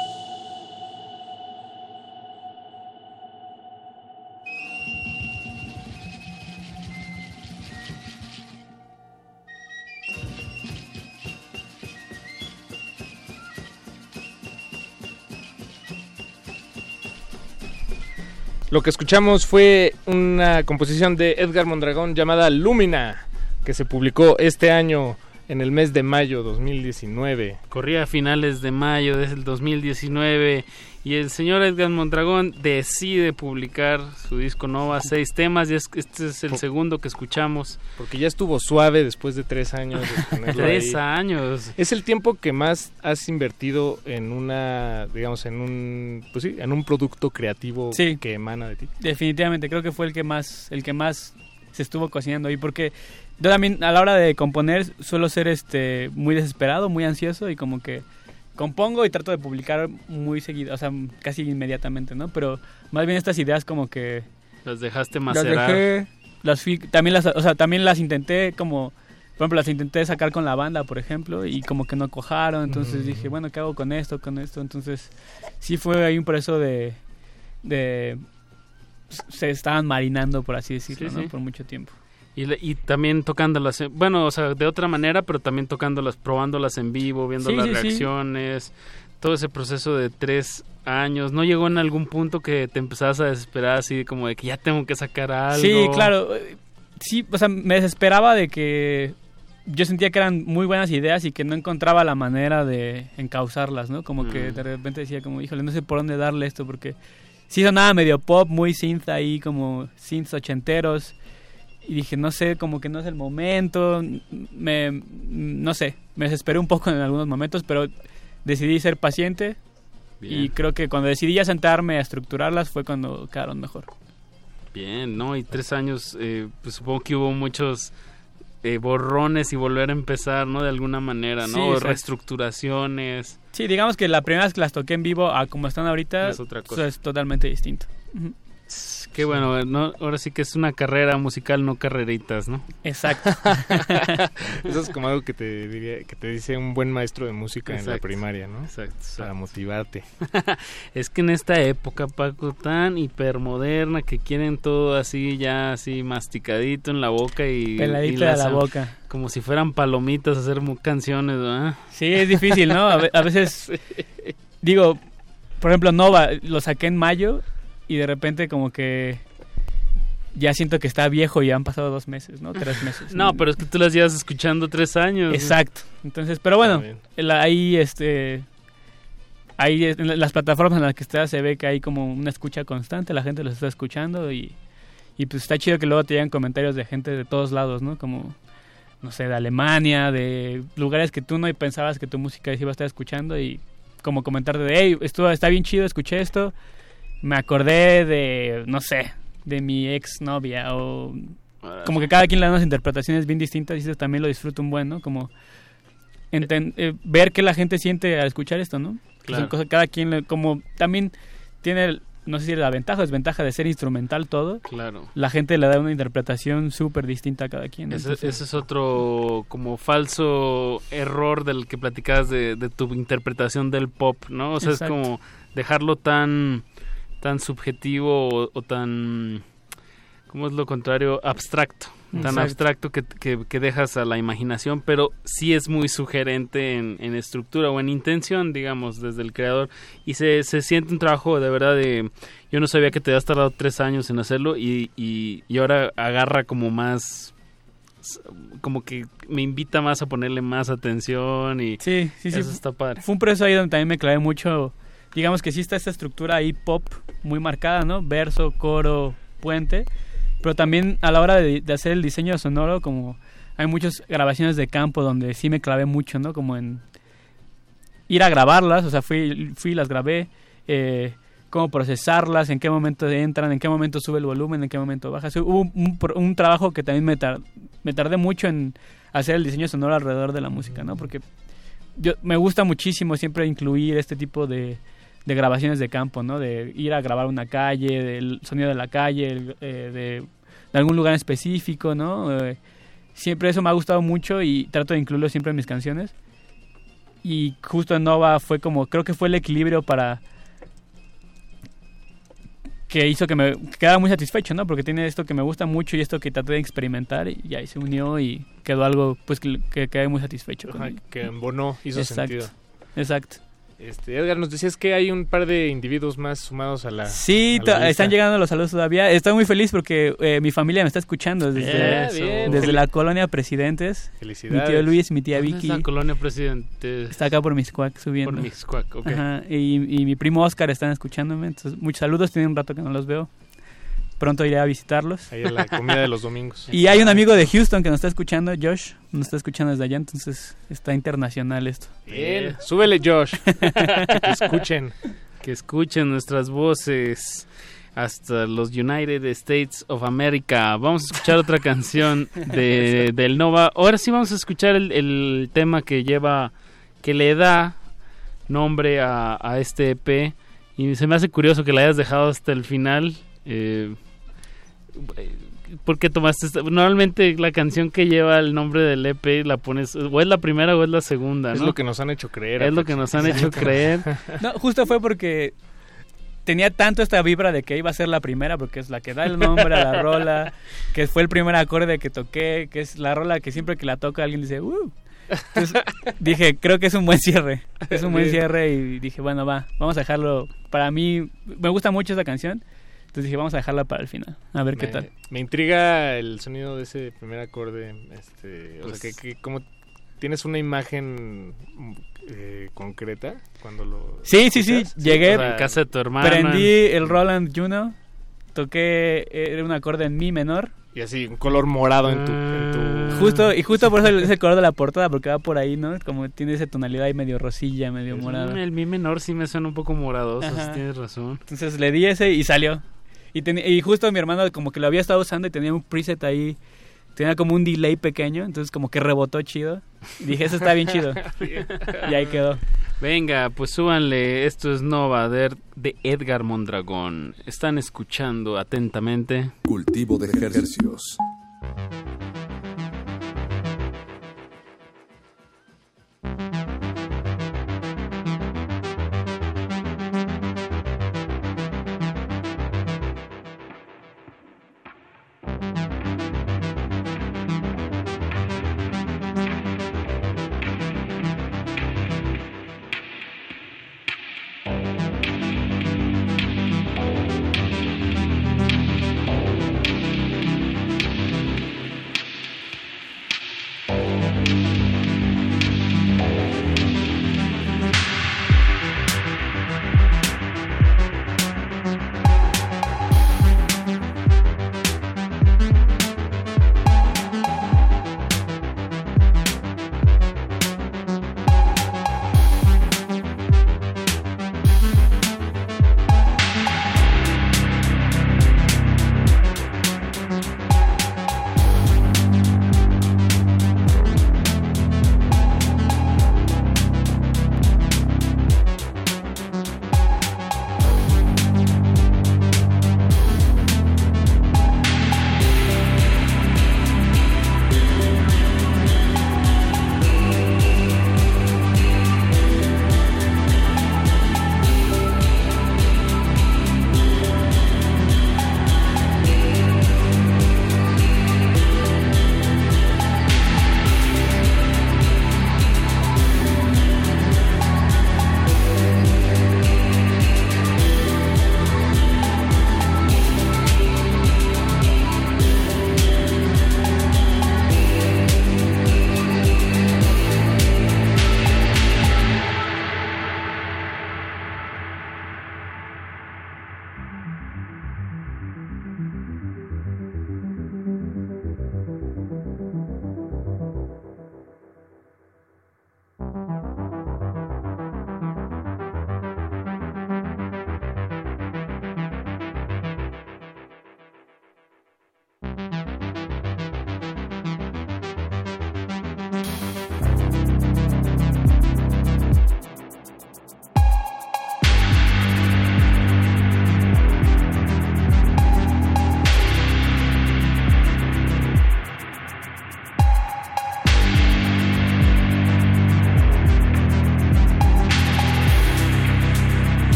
Lo que escuchamos fue una composición de Edgar Mondragón llamada Lumina, que se publicó este año en el mes de mayo 2019. Corría a finales de mayo del 2019 y el señor Edgar Mondragón decide publicar su disco Nova, seis temas, y es- este es el segundo que escuchamos. Porque ya estuvo suave después de tres años. de [laughs] Tres ahí. años. Es el tiempo que más has invertido en una, digamos, en un, pues sí, en un producto creativo Sí. que emana de ti. Definitivamente, creo que fue el que más, el que más se estuvo cocinando ahí, porque yo también a la hora de componer suelo ser este muy desesperado, muy ansioso y como que compongo y trato de publicar muy seguido, o sea, casi inmediatamente, ¿no? Pero más bien estas ideas como que Las dejaste las macerar. dejé, las fui, también las, o sea, también las intenté como, por ejemplo, las intenté sacar con la banda, por ejemplo, y como que no cojaron, entonces Mm. dije, bueno, ¿qué hago con esto, con esto? Entonces, sí fue ahí un proceso de, de se estaban marinando, por así decirlo, Sí, ¿no? sí. Por mucho tiempo. Y, y también tocándolas, en- bueno, o sea, de otra manera, pero también tocándolas, probándolas en vivo, viendo Sí, las sí, sí. reacciones, todo ese proceso de tres años. ¿No llegó en algún punto que te empezabas a desesperar así como de que ya tengo que sacar algo? Sí, claro. Sí, o sea, me desesperaba de que yo sentía que eran muy buenas ideas y que no encontraba la manera de encauzarlas, ¿no? Como que Mm. de repente decía como, híjole, no sé por dónde darle esto porque sí sonaba medio pop, muy synth ahí, como synths ochenteros. Y dije, no sé, como que no es el momento, me, no sé, me desesperé un poco en algunos momentos, pero decidí ser paciente y creo que cuando decidí ya sentarme a estructurarlas fue cuando quedaron mejor. Bien, ¿no? Y tres años, eh, pues supongo que hubo muchos eh, borrones y volver a empezar, ¿no? De alguna manera, Sí, ¿no? Reestructuraciones. Sí, digamos que la primera vez que las toqué en vivo a como están ahorita Es otra eso cosa. es totalmente distinto. Ujú. Qué bueno, ¿no? ahora sí que es una carrera musical, no carreritas, ¿no? Exacto. [laughs] Eso es como algo que te diría, que te dice un buen maestro de música en la primaria, ¿no? Exacto. Para motivarte. [laughs] es que en esta época, Paco, tan hipermoderna que quieren todo así, ya así masticadito en la boca y... Peladito y de las la boca. Como si fueran palomitas hacer canciones, ¿verdad? Sí, es difícil, ¿no? A, ve- a veces, [laughs] digo, por ejemplo, Nova, lo saqué en mayo y de repente como que ya siento que está viejo y han pasado dos meses, ¿no? Tres [laughs] meses. No, pero es que tú las llevas escuchando tres años. Exacto. Entonces, pero bueno, ahí este ahí en las plataformas en las que está se ve que hay como una escucha constante, la gente los está escuchando y, y pues está chido que luego te llegan comentarios de gente de todos lados, ¿no? Como no sé, de Alemania, de lugares que tú no pensabas que tu música iba a estar escuchando y como comentarte de, hey, esto está bien chido, escuché esto, me acordé de, no sé, de mi ex novia o como que cada quien le da unas interpretaciones bien distintas y eso también lo disfruto un buen, ¿no? Como enten- eh, ver qué la gente siente al escuchar esto, ¿no? Claro. son cosas- cada quien, le- como también tiene, no sé si la ventaja o desventaja de ser instrumental todo. Claro. La gente le da una interpretación súper distinta a cada quien. Ese, ese es otro como falso error del que platicabas de, de tu interpretación del pop, ¿no? O sea, Exacto. es como dejarlo tan tan subjetivo o, o tan ¿cómo es lo contrario? abstracto. Tan abstracto que, que- que dejas a la imaginación, pero sí es muy sugerente en, en estructura o en intención, digamos, desde el creador. Y se, se siente un trabajo de verdad de... Yo no sabía que te habías tardado tres años en hacerlo y, y, y ahora agarra como más como que me invita más a ponerle más atención y Sí, sí, sí. eso está padre. Fue un proceso ahí donde también me clavé mucho. Digamos que sí está esta estructura ahí pop muy marcada, ¿no? Verso, coro, puente. Pero también a la hora de, hacer el diseño sonoro, como hay muchas grabaciones de campo donde sí me clavé mucho, ¿no? Como en ir a grabarlas, o sea, fui, fui las grabé, eh, cómo procesarlas, en qué momento entran, en qué momento sube el volumen, en qué momento baja. Hubo un, trabajo que también me, me tardé mucho en hacer el diseño sonoro alrededor de la música, ¿no? Porque yo me gusta muchísimo siempre incluir este tipo de, de grabaciones de campo, ¿no? De ir a grabar una calle, del sonido de la calle, el- eh, de, de algún lugar específico, ¿no? Eh, siempre eso me ha gustado mucho y trato de incluirlo siempre en mis canciones. y justo en Nova fue como, creo que fue el equilibrio para que hizo que me quedara muy satisfecho, ¿no? Porque tiene esto que me gusta mucho y esto que traté de experimentar y ahí se unió y quedó algo pues que, que quedé muy satisfecho. Ajá, que embonó, hizo Exacto, sentido. Exacto. Este, Edgar, nos decías que hay un par de individuos más sumados a la. Sí, a la to- están llegando los saludos todavía. Estoy muy feliz porque eh, mi familia me está escuchando desde, Eso. Bien. desde la colonia Presidentes. Felicidades. Mi tío Luis, mi tía ¿Dónde Vicky. está Colonia Presidente? Está acá por Mixcuac subiendo. Por Mixcuac, ok. Ajá, y, y mi primo Oscar están escuchándome. Entonces, muchos saludos. Tiene un rato que no los veo. Pronto iré a visitarlos. Ahí en la comida de los domingos. Y hay un amigo de Houston que nos está escuchando, Josh. Nos está escuchando desde allá. Entonces está internacional esto. Bien, súbele Josh. [laughs] que escuchen. Que escuchen nuestras voces hasta los United States of America. Vamos a escuchar otra canción de, [laughs] del Nova. Ahora sí vamos a escuchar el, el tema que lleva, que le da nombre a, a este EP. Y se me hace curioso que la hayas dejado hasta el final. Eh, ¿Por qué tomaste esta? Normalmente la canción que lleva el nombre del EP la pones, o es la primera o es la segunda, Es ¿no? lo que nos han hecho creer. Es lo que nos han hecho creer. [laughs] No, justo fue porque tenía tanto esta vibra de que iba a ser la primera, porque es la que da el nombre a la rola, que fue el primer acorde que toqué, que es la rola que siempre que la toca alguien dice, ¡uh! Entonces dije, creo que es un buen cierre. Es un buen cierre y dije, bueno, va, vamos a dejarlo. Para mí, me gusta mucho esa canción. Entonces dije, vamos a dejarla para el final. A ver qué tal. Me intriga el sonido de ese primer acorde. Este, o Pues- sea, que, que como tienes una imagen eh, concreta cuando lo. Sí, sí, sí. escuchas? Llegué. o sea, En casa de tu hermana. Prendí el Roland Juno. Toqué, era un acorde en mi menor. Y así, un color morado en tu. en tu- Justo, y justo por eso es el color de la portada, porque va por ahí, ¿no? Como tiene esa tonalidad ahí medio rosilla, medio morada. Mm, El mi menor sí me suena un poco sí tienes razón. Entonces le di ese y salió. Y, justo mi hermano como que lo había estado usando y tenía un preset ahí, tenía como un delay pequeño, entonces como que rebotó chido. Y dije, eso está bien chido. [laughs] y ahí quedó. Venga, pues súbanle, esto es Nova de, de Edgar Mondragón. Están escuchando atentamente. Cultivo de ejercicios.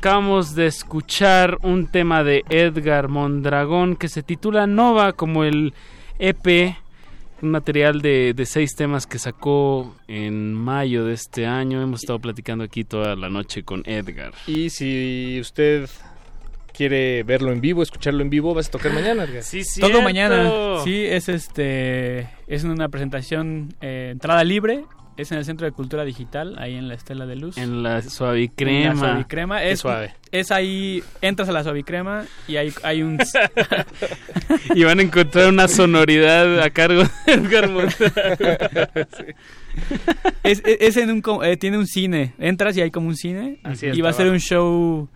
Acabamos de escuchar un tema de Edgar Mondragón que se titula Nova, como el EP, un material de, de seis temas que sacó en mayo de este año. Hemos estado platicando aquí toda la noche con Edgar. Y si usted quiere verlo en vivo, escucharlo en vivo, vas a tocar mañana. Edgar. Sí, Todo mañana. Sí, es este es una presentación eh, entrada libre. Es en el Centro de Cultura Digital, ahí en la Estela de Luz. En la suavicrema. En la suavicrema. Qué Es, suave. es ahí, entras a la suavicrema y hay, hay un... [laughs] y van a encontrar una sonoridad a cargo de Edgar [laughs] es, es- es en un, eh, tiene un cine. Entras y hay como un cine. Así y va a ser un show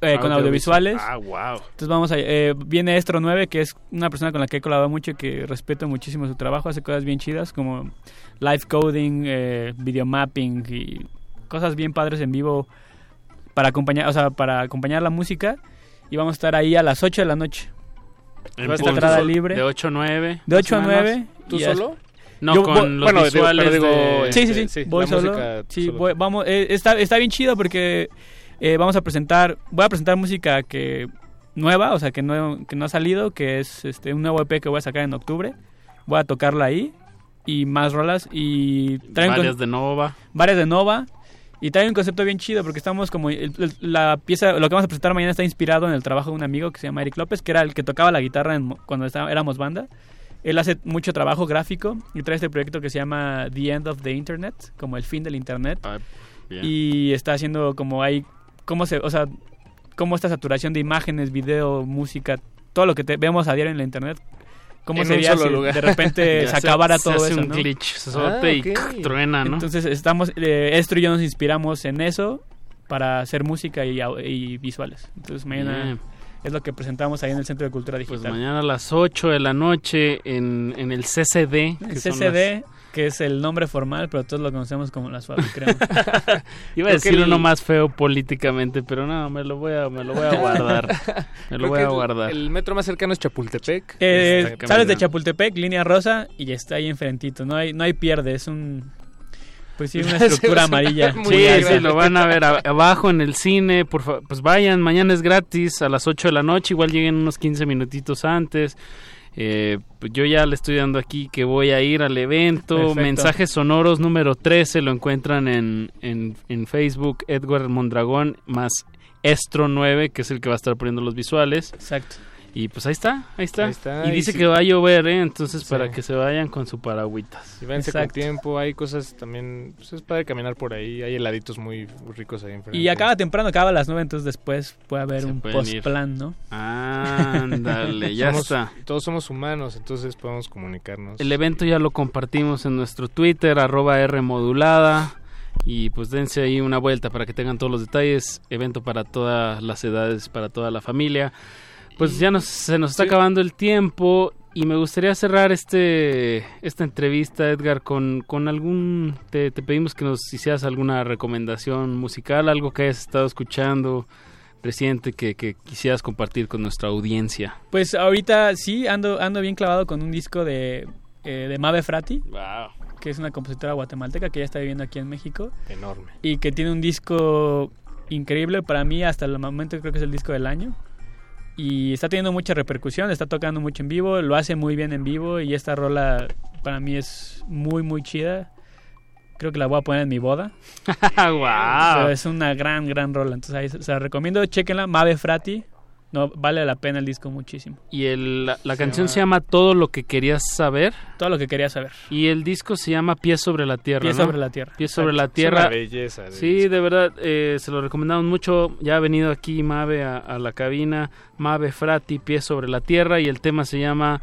eh, con audiovisuales. Ah, wow. Entonces vamos a... eh, viene Estro 9, que es una persona con la que he colaborado mucho y que respeto muchísimo su trabajo. Hace cosas bien chidas como live coding, eh, video mapping y cosas bien padres en vivo para acompañar, o sea, para acompañar la música. Y vamos a estar ahí a las 8 de la noche. En Va a estar punto. entrada libre. De 8 a 9. De 8 a más o menos. 9. ¿Tú solo? No, Yo con los bueno, visuales pero digo, de- Sí, sí, sí. Este, sí, voy solo. música Sí, solo. voy- vamos, eh, está, está bien chido porque eh, vamos a presentar, voy a presentar música que nueva, o sea, que no, que no ha salido, que es este un nuevo EP que voy a sacar en octubre. Voy a tocarla ahí y más rolas y traen Varias de Nova. varias de Nova y trae un concepto bien chido porque estamos como el- el- la pieza lo que vamos a presentar mañana está inspirado en el trabajo de un amigo que se llama Eric López que era el que tocaba la guitarra en- cuando estaba- éramos banda él hace mucho trabajo gráfico y trae este proyecto que se llama The End of the Internet como el fin del internet bien. y está haciendo como hay cómo se o sea cómo esta saturación de imágenes video música todo lo que te- vemos a diario en la internet cómo En un sería solo si lugar. de repente [laughs] se se- acabara se todo hace eso un ¿no? glitch, se sote y truena, ¿no? Entonces estamos, eh, Estro y yo nos inspiramos en eso para hacer música y, y visuales. Entonces mañana Bien. es lo que presentamos ahí en el Centro de Cultura Pues Digital. mañana a las 8 de la noche en, en el CCD. el que son CCD, que es el nombre formal, pero todos lo conocemos como la suave crema. las- [laughs] Iba a decir el- uno más feo políticamente, pero no, me lo voy a, me lo voy a [laughs] guardar. Me lo Creo voy a guardar. El, metro más cercano es Chapultepec. Eh, sales de. Chapultepec, línea rosa, y ya está ahí enfrentito. No hay, no hay pierde, es un... Pues sí, una [laughs] estructura amarilla. muy Sí, grande. sí, lo van a ver abajo en el cine. Por fa- pues vayan, mañana es gratis a las 8 de la noche. Igual lleguen unos 15 minutitos antes. Eh, pues yo ya le estoy dando aquí que voy a ir al evento. Perfecto. Mensajes sonoros número 13 lo encuentran en, en, en Facebook. Edward Mondragón más Estro 9, que es el que va a estar poniendo los visuales. Exacto. Y pues ahí está, ahí está. Ahí está, y y dice sí. que va a llover, ¿eh? Entonces para que se vayan con su paragüitas. Si váyanse con Exacto. tiempo, hay cosas también. Pues es padre caminar por ahí. Hay heladitos muy ricos ahí enfrente. Y acaba temprano, acaba a las 9, entonces después puede haber Se un post-plan, ¿no? Ándale, ya Somos- está. Todos somos humanos, entonces podemos comunicarnos. El evento ya lo compartimos en nuestro Twitter, arroba R modulada. Y pues dense ahí una vuelta para que tengan todos los detalles. Evento para todas las edades, para toda la familia. Pues ya nos, se nos está acabando el tiempo y me gustaría cerrar este esta entrevista, Edgar, con, con algún... Te, te pedimos que nos hicieras alguna recomendación musical, algo que hayas estado escuchando reciente que, que quisieras compartir con nuestra audiencia. Pues ahorita sí, ando, ando bien clavado con un disco de, eh, de Mabe Frati, que es una compositora guatemalteca que ya está viviendo aquí en México Enorme. y que tiene un disco increíble para mí hasta el momento creo que es el disco del año y está teniendo mucha repercusión, está tocando mucho en vivo, lo hace muy bien en vivo y esta rola para mí es muy muy chida. Creo que la voy a poner en mi boda. [laughs] ¡Wow! Es una gran gran rola, entonces ahí se la recomiendo, chequenla, Mabe Frati. No, vale la pena el disco muchísimo. Y el, la, la Se canción llama- se llama Todo lo que querías saber. Todo lo que quería saber. Y el disco se llama Pies sobre la Tierra. Pies ¿no? sobre la Tierra. Pies sobre la Es Tierra. una belleza de Sí, de verdad, eh, se lo recomendamos mucho. Ya ha venido aquí Mave a, a la cabina. Mave Frati, Pies sobre la Tierra. Y el tema se llama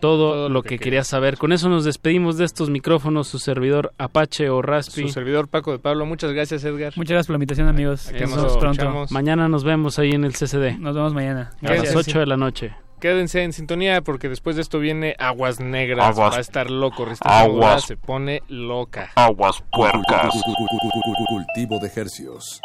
Todo, lo que, querías saber. Con eso nos despedimos de estos micrófonos. Su servidor Apache o Raspi. Su servidor Paco de Pablo. Muchas gracias, Edgar. Muchas gracias por la invitación, amigos. Aquí Nos vemos pronto. escuchamos. Mañana nos vemos ahí en el CCD. Nos vemos mañana. A las Gracias. 8 de la noche. Quédense en sintonía porque después de esto viene Aguas Negras. Aguas. Va a estar loco. Resistencia Aguas. Se pone loca. Aguas puercas. Cultivo de hercios.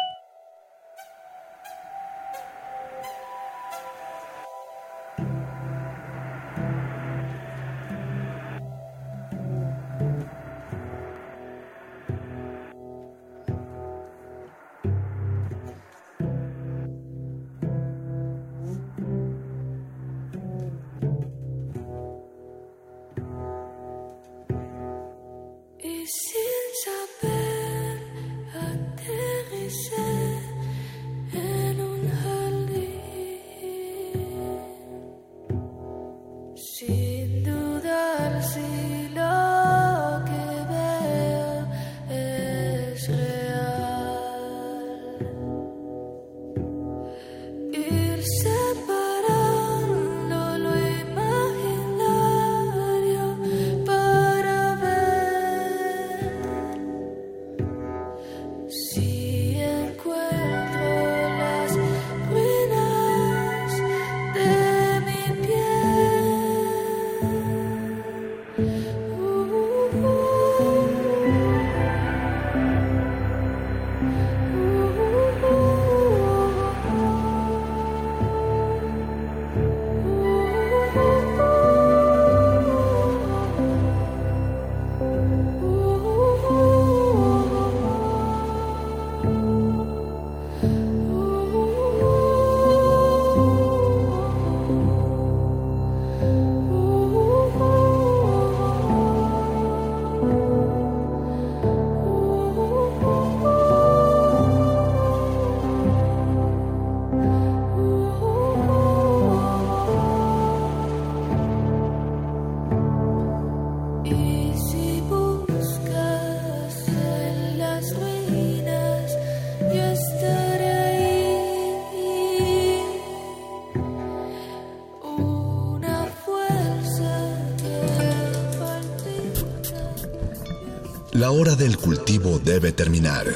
Hora del cultivo debe terminar.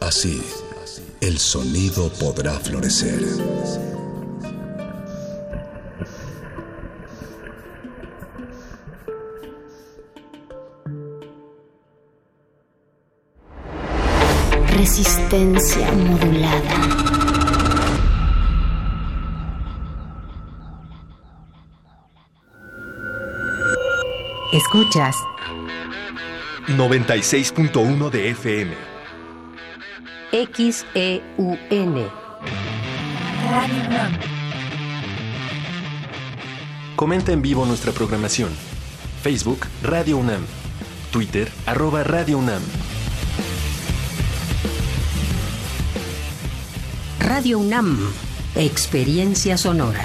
Así, el sonido podrá florecer. Resistencia modulada. Escuchas 96.1 de FM. XEUN. Comenta en vivo nuestra programación. Facebook Radio UNAM. Twitter arroba Radio UNAM. Radio UNAM. Experiencia sonora.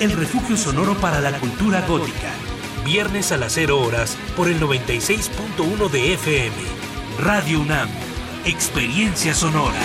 el refugio sonoro para la cultura gótica. Viernes a las 0 horas por el 96.1 de FM. Radio UNAM, experiencia sonora.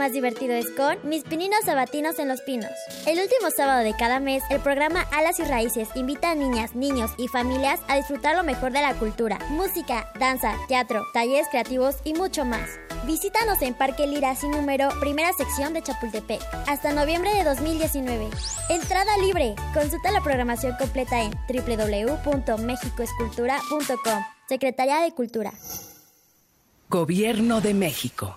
Más divertido es con Mis Pininos Sabatinos en Los Pinos. El último sábado de cada mes, el programa Alas y Raíces invita a niñas, niños y familias a disfrutar lo mejor de la cultura, música, danza, teatro, talleres creativos y mucho más. Visítanos en Parque Lira sin número, primera sección de Chapultepec, hasta noviembre de 2019. Entrada libre. Consulta la programación completa en www.mexicoescultura.com. Secretaría de Cultura. Gobierno de México.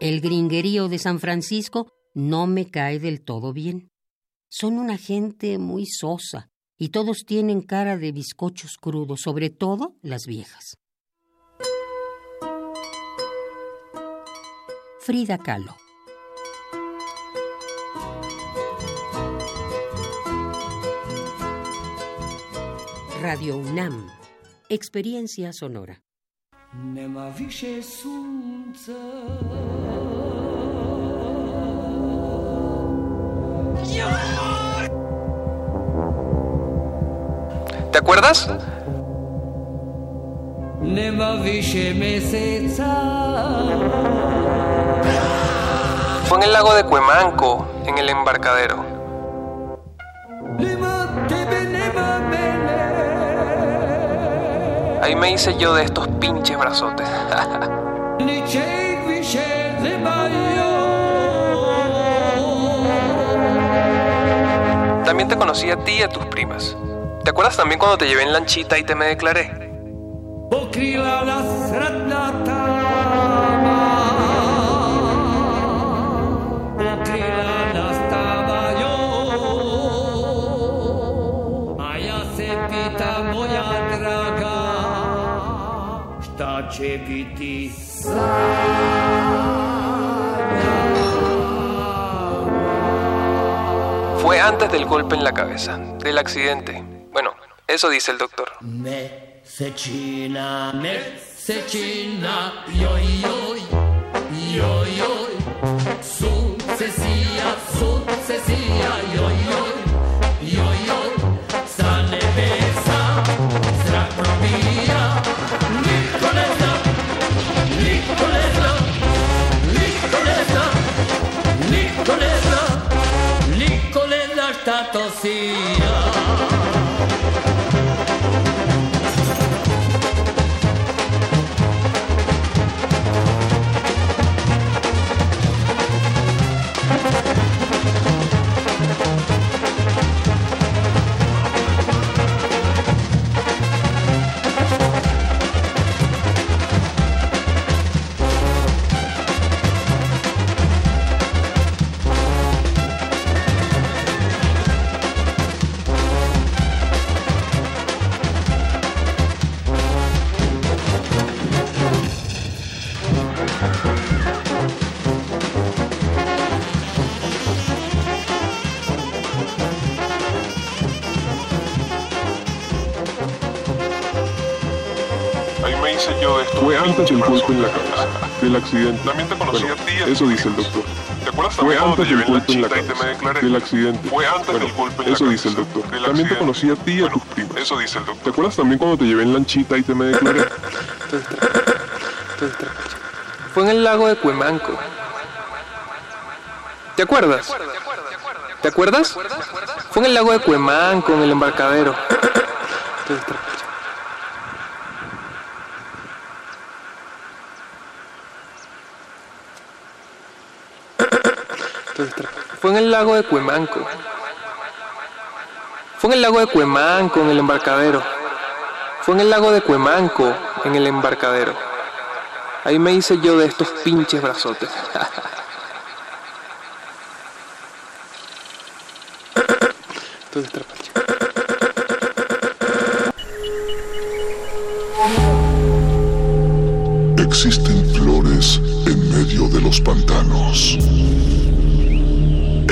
El gringuerío de San Francisco no me cae del todo bien. Son una gente muy sosa y todos tienen cara de bizcochos crudos, sobre todo las viejas. Frida Kahlo. Radio UNAM. Experiencia sonora. ¿Te acuerdas? Fue en el lago de Cuemanco, en el embarcadero. Ahí me hice yo de estos pinches brazotes. También te conocí a ti y a tus primas. ¿Te acuerdas también cuando te llevé en lanchita y te me declaré? Biti Fue antes del golpe en la cabeza, del accidente. Bueno, eso dice el doctor. Joj, joj, joj Sunce sija, sunce sija, joj, joj, joj, Nicolella, Nicolella è stato sì. Antes del golpe en la cabeza, del accidente. También te conocí Bueno, a ti Eso dice el doctor. ¿Te acuerdas Fue antes del golpe en la lanchita y te me cabeza, declaré? del accidente. Fue antes Bueno, del golpe en la Eso dice el cabeza, doctor. del También te conocí a ti y a tus primos. Eso dice el doctor. ¿Te acuerdas también cuando te llevé en lanchita y te me declaré? Fue en el lago de Cuemanco. ¿Te acuerdas? ¿Te acuerdas? Fue en el lago de Cuemanco, en el embarcadero. Fue en el lago de Cuemanco. Fue en el lago de Cuemanco, en el embarcadero. Fue en el lago de Cuemanco, en el embarcadero. Ahí me hice yo de estos pinches brazotes. Entonces. Existen flores en medio de los pantanos.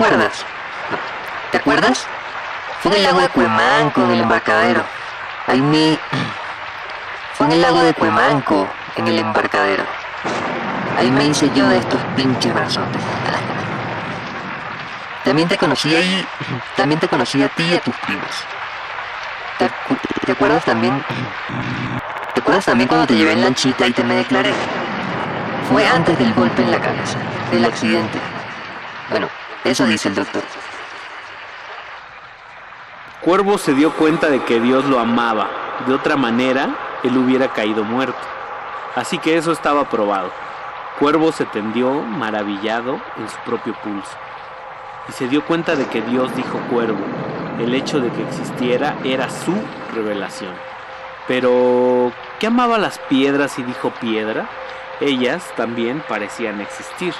Acuerdas? ¿Te acuerdas? Fue en el lago de Cuemanco, en el embarcadero. Ahí me... Fue en el lago de Cuemanco, en el embarcadero. Ahí me hice yo de estos pinches brazotes. También te conocí ahí... También te conocí a ti y a tus primos. ¿Te, te acuerdas también? ¿Te acuerdas también cuando te llevé en lanchita y te me declaré? Fue antes del golpe en la cabeza, del accidente. Eso dice el doctor. Cuervo se dio cuenta de que Dios lo amaba. De otra manera, él hubiera caído muerto. Así que eso estaba probado. Cuervo se tendió, maravillado, en su propio pulso. Y se dio cuenta de que Dios dijo cuervo. El hecho de que existiera era su revelación. Pero, ¿qué amaba las piedras y dijo piedra? Ellas también parecían existir.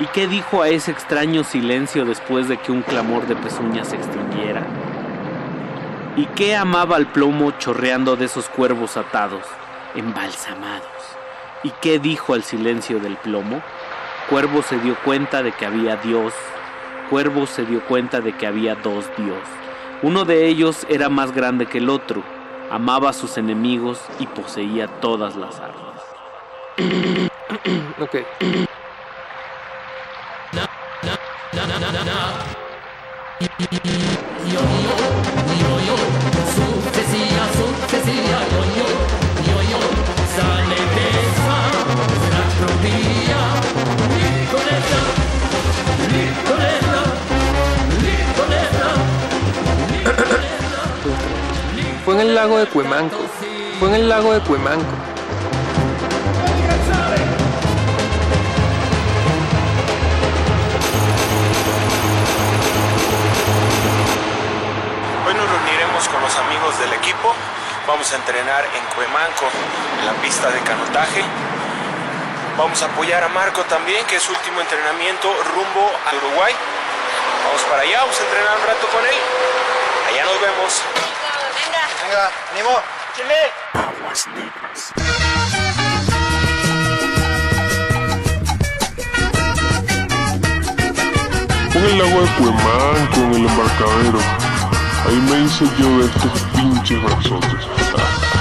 ¿Y qué dijo a ese extraño silencio después de que un clamor de pezuñas se extinguiera? ¿Y qué amaba al plomo chorreando de esos cuervos atados, embalsamados? ¿Y qué dijo al silencio del plomo? Cuervo se dio cuenta de que había Dios. Cuervo se dio cuenta de que había dos Dios. Uno de ellos era más grande que el otro, amaba a sus enemigos y poseía todas las armas. [coughs] ok. Fue en el lago de Cuemanco. Fue en el lago de Cuemanco. con los amigos del equipo. Vamos a entrenar en Cuemanco, en la pista de canotaje. Vamos a apoyar a Marco también, que es último entrenamiento rumbo a Uruguay. Vamos para allá, vamos a entrenar un rato con él. Allá nos vemos. Venga, venga, ánimo. Chile. Aguas negras. en el agua de Cuemán, con el embarcadero. Ahí me hice yo de estos pinches brazotes.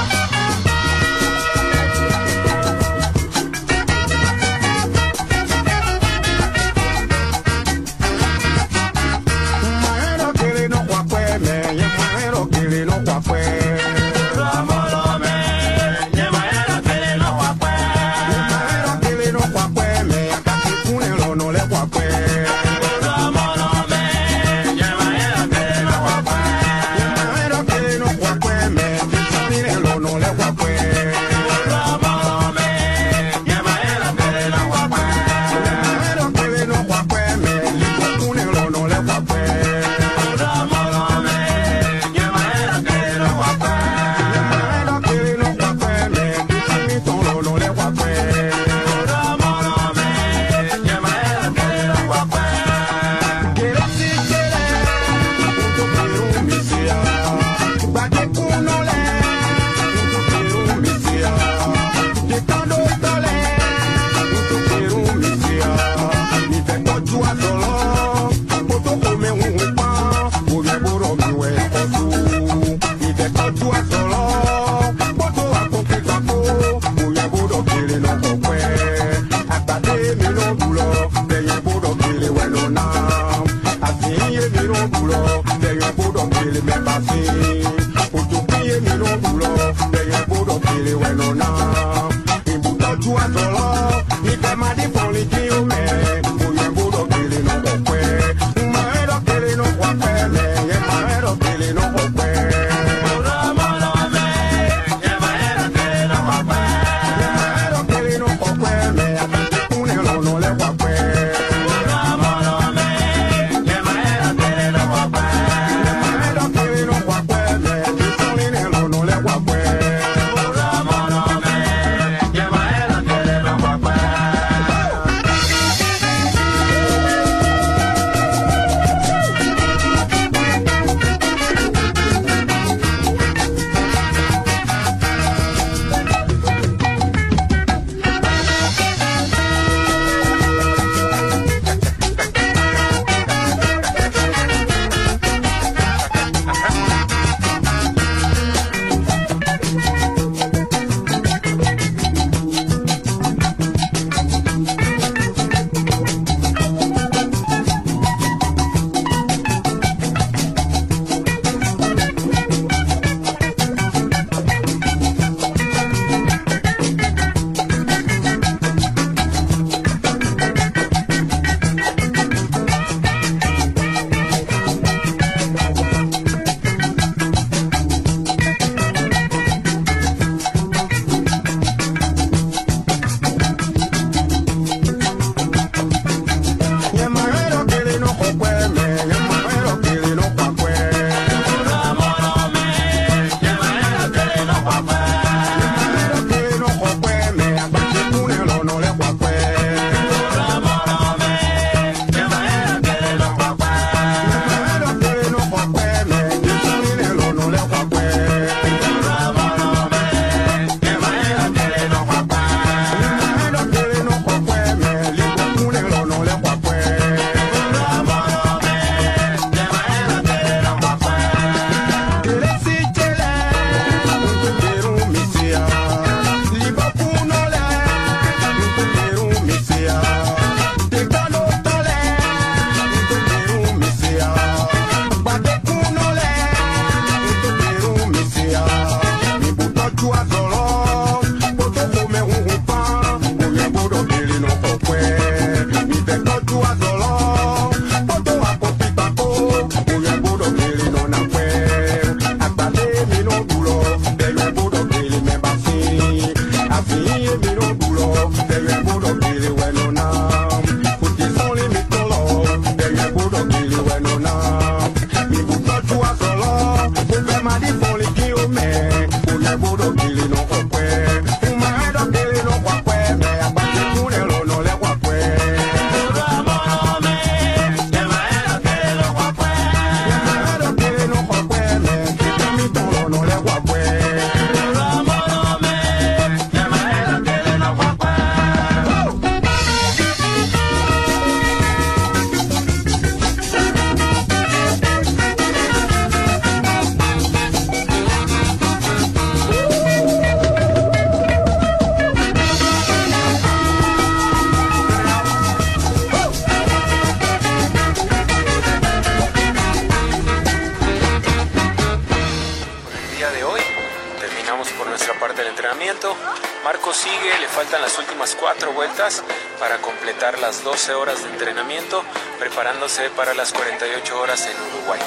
para las 48 horas en Uruguay.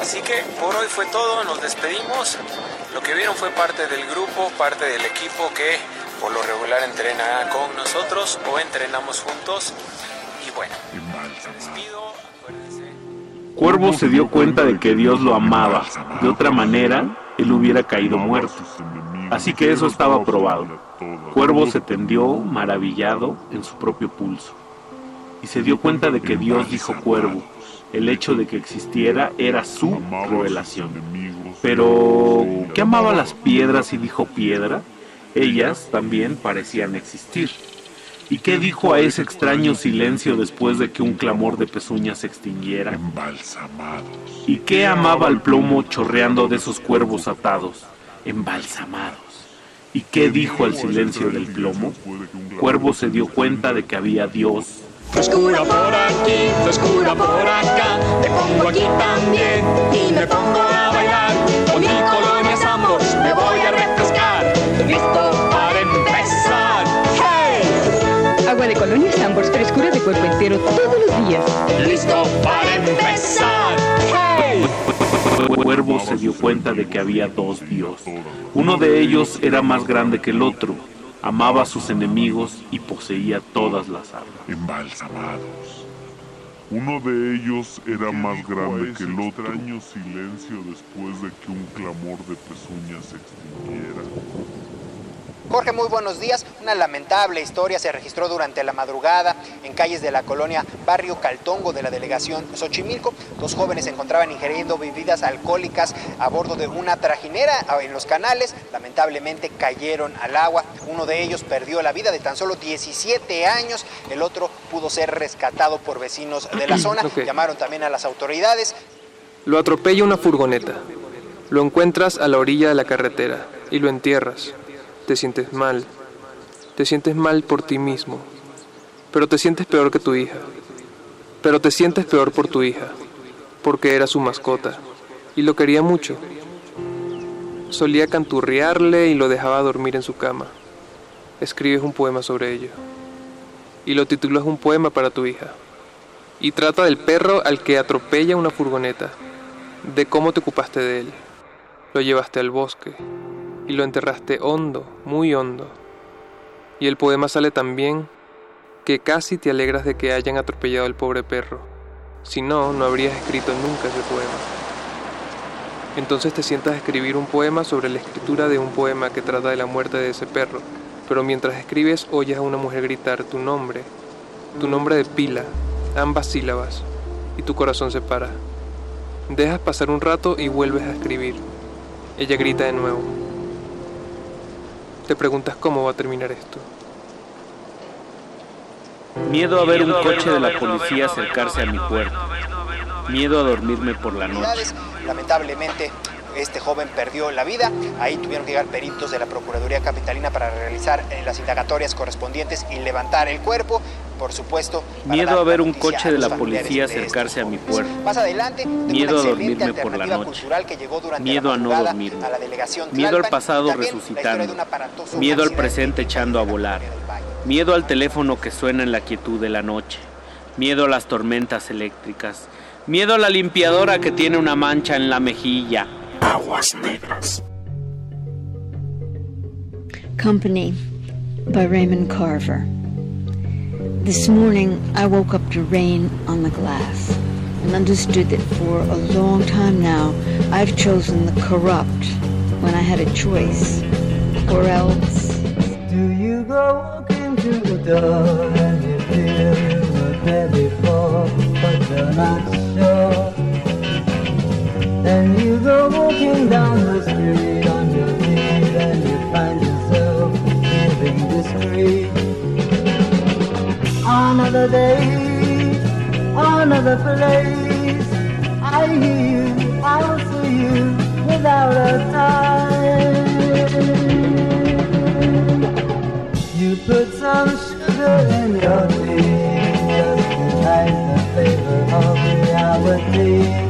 Así que por hoy fue todo, nos despedimos. Lo que vieron fue parte del grupo, parte del equipo que por lo regular entrena con nosotros o entrenamos juntos. Y bueno, despido, acuérdense. Cuervo se dio cuenta de que Dios lo amaba. De otra manera, él hubiera caído muerto. Así que eso estaba probado. Cuervo se tendió, maravillado, en su propio pulso. Y se dio cuenta de que Dios dijo Cuervo. El hecho de que existiera era su revelación. Pero, ¿qué amaba las piedras y dijo piedra? Ellas también parecían existir. ¿Y qué dijo a ese extraño silencio después de que un clamor de pezuñas se extinguiera? Embalsamados. ¿Y qué amaba el plomo chorreando de esos cuervos atados? Embalsamados. ¿Y qué dijo al silencio del plomo? Cuervo se dio cuenta de que había Dios. Frescura por aquí, frescura por acá, te pongo aquí también y me pongo a bailar. Con mi colonia Sambors me voy a refrescar, listo para empezar. ¡Hey! Agua de colonia Sambors, frescura de cuerpo entero todos los días. Listo para empezar. ¡Hey! Cuervo se dio cuenta de que había dos Dios. Uno de ellos era más grande que el otro, amaba a sus enemigos y poseía todas las armas. Embalsamados. Uno de ellos era más grande que el otro. extraño silencio después de que un clamor de pezuñas se extinguiera. Jorge, muy buenos días. Una lamentable historia se registró durante la madrugada en calles de la colonia Barrio Caltongo de la delegación Xochimilco. Dos jóvenes se encontraban ingiriendo bebidas alcohólicas a bordo de una trajinera en los canales. Lamentablemente cayeron al agua. Uno de ellos perdió la vida de tan solo 17 años. El otro pudo ser rescatado por vecinos de la [clears throat] zona. Llamaron también a las autoridades. Lo atropella una furgoneta. Lo encuentras a la orilla de la carretera y lo entierras. Te sientes mal. Te sientes mal por ti mismo. Pero te sientes peor que tu hija. Pero te sientes peor por tu hija. Porque era su mascota. Y lo quería mucho. Solía canturrearle y lo dejaba dormir en su cama. Escribes un poema sobre ello. Y lo titulas un poema para tu hija. Y trata del perro al que atropella una furgoneta. De cómo te ocupaste de él. Lo llevaste al bosque y lo enterraste hondo, muy hondo. Y el poema sale tan bien que casi te alegras de que hayan atropellado al pobre perro. Si no, no habrías escrito nunca ese poema. Entonces te sientas a escribir un poema sobre la escritura de un poema que trata de la muerte de ese perro, pero mientras escribes oyes a una mujer gritar tu nombre, tu nombre de pila, ambas sílabas, y tu corazón se para. Dejas pasar un rato y vuelves a escribir. Ella grita de nuevo. Te preguntas cómo va a terminar esto. Miedo a ver un coche de la policía acercarse a mi puerta. Miedo a dormirme por la noche. Lamentablemente, este joven perdió la vida. Ahí tuvieron que llegar peritos de la Procuraduría Capitalina para realizar eh, las indagatorias correspondientes y levantar el cuerpo. Por supuesto, Miedo a ver un coche de la policía de acercarse a mi puerta. Más adelante, tengo Miedo a dormirme por la noche. que llegó Miedo la a no dormirme. a la delegación Miedo al pasado resucitando. Miedo al presente echando a volar. Miedo al teléfono que suena en la quietud de la noche. Miedo a las tormentas eléctricas. Miedo a la limpiadora que tiene una mancha en la mejilla. Aguas negras. Company by Raymond Carver. This morning I woke up to rain on the glass and understood that for a long time now I've chosen the corrupt when I had a choice. Or else. Do you go walking to the door and you feel you were there before, but you're not sure? Then you go walking down the street on your knees and you find yourself living discreet. Another day, another place. I hear you, I'll see you without a time. You put some sugar in your tea just to hide the flavor of reality.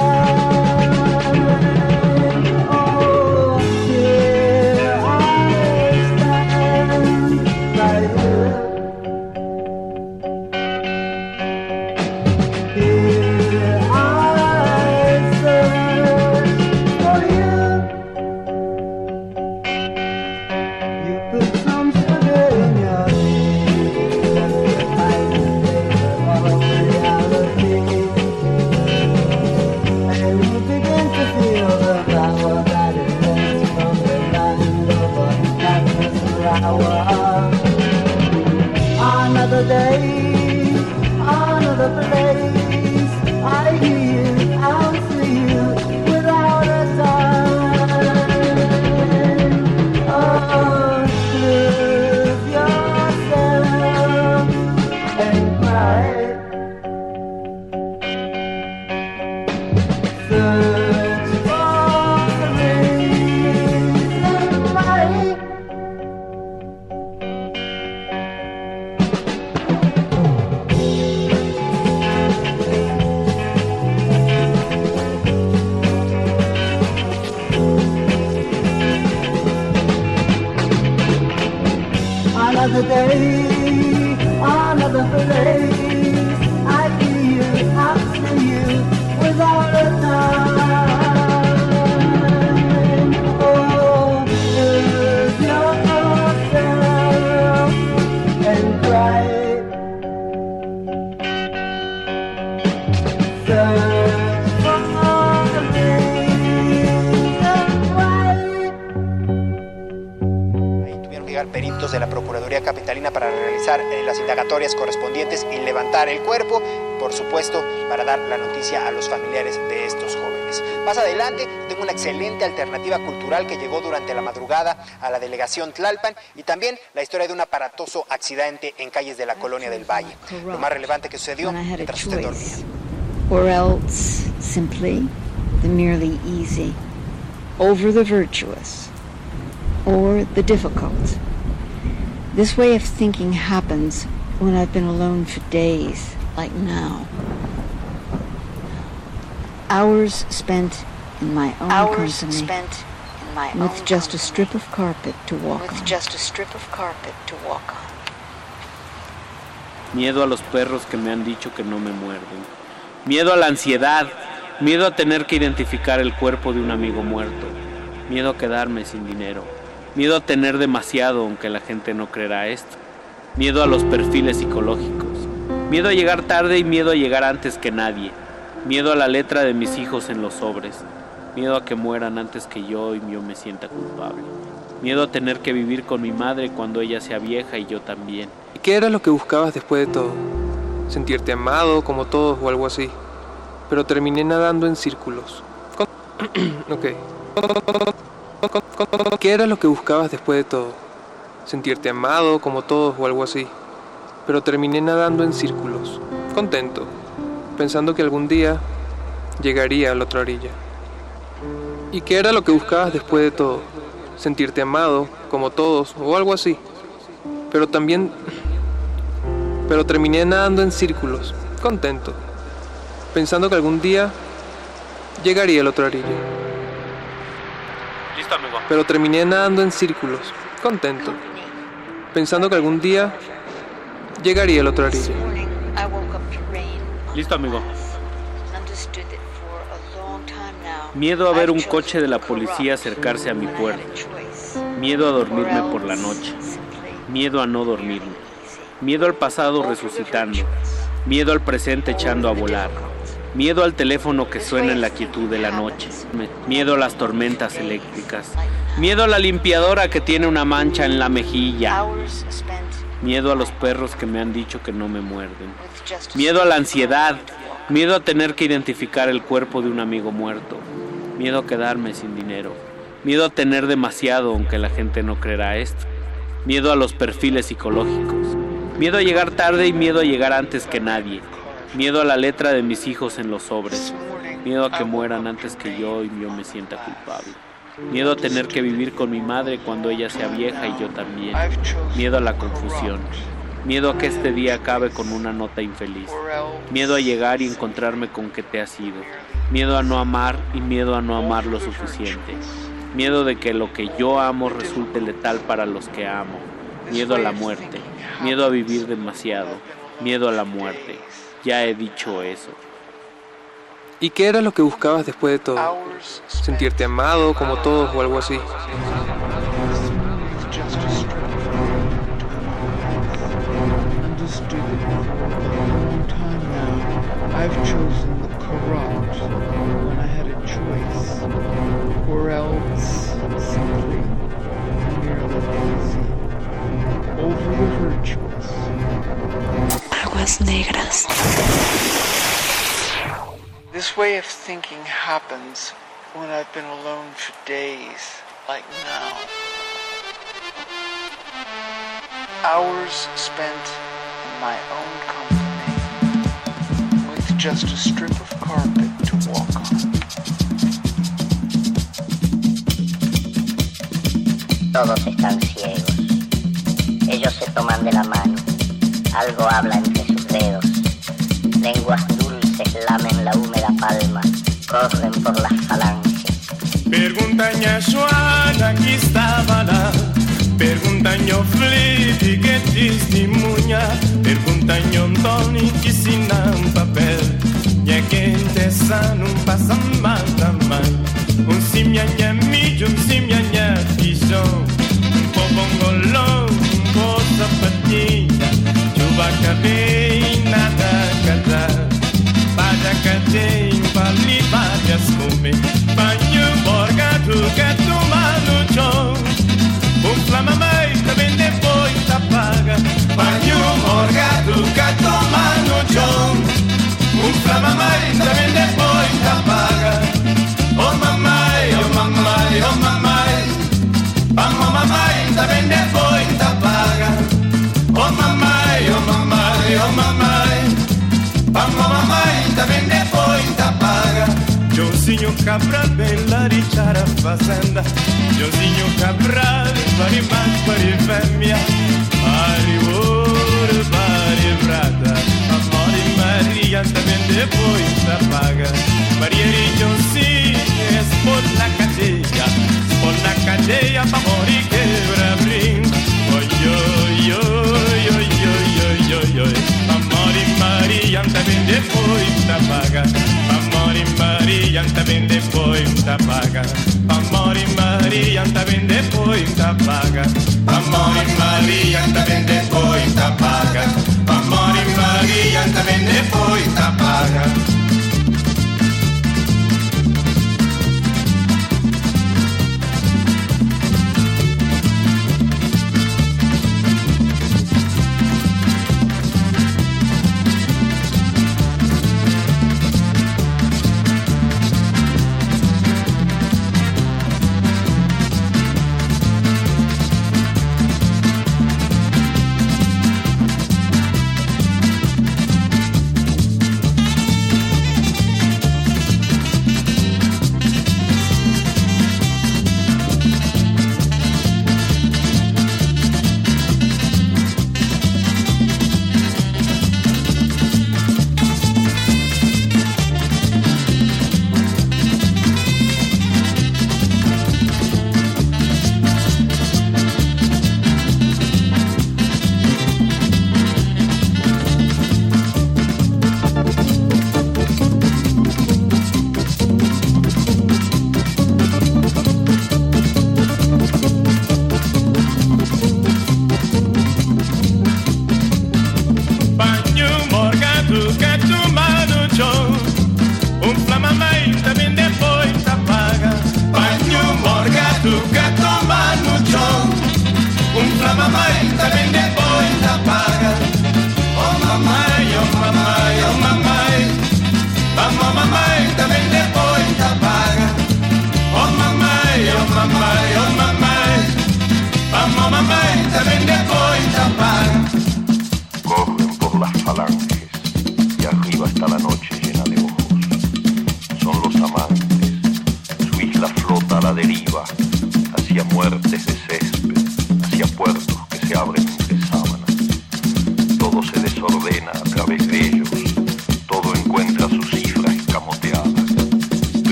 indagatorias correspondientes y levantar el cuerpo, por supuesto, para dar la noticia a los familiares de estos jóvenes. Más adelante tengo una excelente alternativa cultural que llegó durante la madrugada a la delegación Tlalpan y también la historia de un aparatoso accidente en calles de la colonia del Valle. Lo más relevante que sucedió mientras usted dormía. Or else simply the merely easy, over the virtuous, or the difficult. This way of thinking happens when I've been alone for days, like now. Hours spent in my own Hours company spent in my with own just a strip of carpet to walk with on. just a strip of carpet to walk on. Miedo a los perros que me han dicho que no me muerden. Miedo a la ansiedad. Miedo a tener que identificar el cuerpo de un amigo muerto. Miedo a quedarme sin dinero. Miedo a tener demasiado aunque la gente no creerá esto. Miedo a los perfiles psicológicos. Miedo a llegar tarde y miedo a llegar antes que nadie. Miedo a la letra de mis hijos en los sobres. Miedo a que mueran antes que yo y yo me sienta culpable. Miedo a tener que vivir con mi madre cuando ella sea vieja y yo también. ¿Y qué era lo que buscabas después de todo? Sentirte amado como todos o algo así. Pero terminé nadando en círculos. [clears throat] ¿Qué era lo que buscabas después de todo? Sentirte amado como todos o algo así. Pero terminé nadando en círculos. Contento. Pensando que algún día llegaría a la otra orilla. ¿Y qué era lo que buscabas después de todo? Sentirte amado como todos o algo así. Pero también pero terminé nadando en círculos, contento, pensando que algún día llegaría a la otra orilla. Listo, amigo. Pero terminé nadando en círculos, contento, pensando que algún día llegaría a la otra orilla. I woke up to rain Listo, amigo. Miedo a ver un coche de la policía acercarse a mi puerta. Miedo a dormirme por la noche. Miedo a no dormirme. Miedo al pasado resucitando. Miedo al presente echando a volar. Miedo al teléfono que suena en la quietud de la noche. Miedo a las tormentas eléctricas. Miedo a la limpiadora que tiene una mancha en la mejilla. Miedo a los perros que me han dicho que no me muerden. Miedo a la ansiedad. Miedo a tener que identificar el cuerpo de un amigo muerto. Miedo a quedarme sin dinero. Miedo a tener demasiado aunque la gente no creerá esto. Miedo a los perfiles psicológicos. Miedo a llegar tarde y miedo a llegar antes que nadie. Miedo a la letra de mis hijos en los sobres. Miedo a que mueran antes que yo y yo me sienta culpable. Miedo a tener que vivir con mi madre cuando ella sea vieja y yo también. Miedo a la confusión. Miedo a que este día acabe con una nota infeliz. Miedo a llegar y encontrarme con que te has ido. Miedo a no amar y miedo a no amar lo suficiente. Miedo de que lo que yo amo resulte letal para los que amo. Miedo a la muerte. Miedo a vivir demasiado. Miedo a la muerte. Ya he dicho eso. ¿Y qué era lo que buscabas después de todo? Sentirte amado como todos o algo así. aguas negras. This way of thinking happens when I've been alone for days, like now. Hours spent in my own company, with just a strip of carpet to walk on. Todos están ciegos. Ellos se toman de la mano. Algo habla entre sus dedos. Lenguas lamen la húmeda palma. Corren por las falanges. Perguntanha Joana que estava lá Pergunta-nho Felipe que testemunha Pergunta-nho Antônio que ensina um papel E é quente essa não passa mal também Um simhanha mídio, um simhanha pichão Um pobongolão, um bom sapatinha Chuva cabei, nada casar Baja cadem, vale várias comer Banho borgado que toma no chão Um flama mãe também depois apaga Banho morgado que toma no chão Um flama mãe também depois apaga Oh Joãozinho Cabral, bela richar a fazenda. Joãozinho Cabral, pari mais, pari fêmea Pari ouro, pari prata Amor e Maria também depois apaga Maria e Joãozinho, expor na cadeia Expor na cadeia, pra morrer quebra brinco Oi, oi, oi, oi, oi, oi, oi, oi Amor e Maria também depois apaga Maria também depois apaga Amor e Maria também depois apaga Amor e Maria também depois apaga Amor e Maria também depois apaga Banho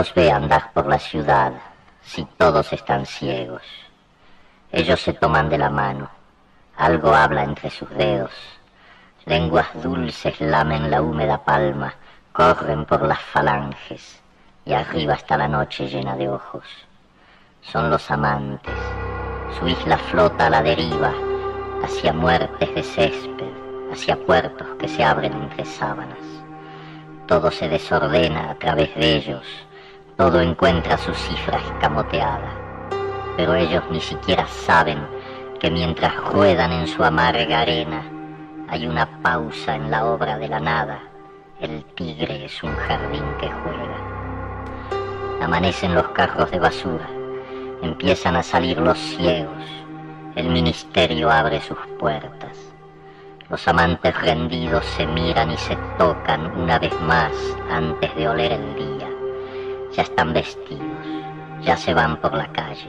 los ve andar por la ciudad si todos están ciegos? Ellos se toman de la mano, algo habla entre sus dedos, lenguas dulces lamen la húmeda palma, corren por las falanges y arriba está la noche llena de ojos. Son los amantes, su isla flota a la deriva, hacia muertes de césped, hacia puertos que se abren entre sábanas. Todo se desordena a través de ellos, todo encuentra su cifra escamoteada, pero ellos ni siquiera saben que mientras ruedan en su amarga arena, hay una pausa en la obra de la nada. El tigre es un jardín que juega. Amanecen los carros de basura, empiezan a salir los ciegos, el ministerio abre sus puertas. Los amantes rendidos se miran y se tocan una vez más antes de oler el día. Ya están vestidos, ya se van por la calle.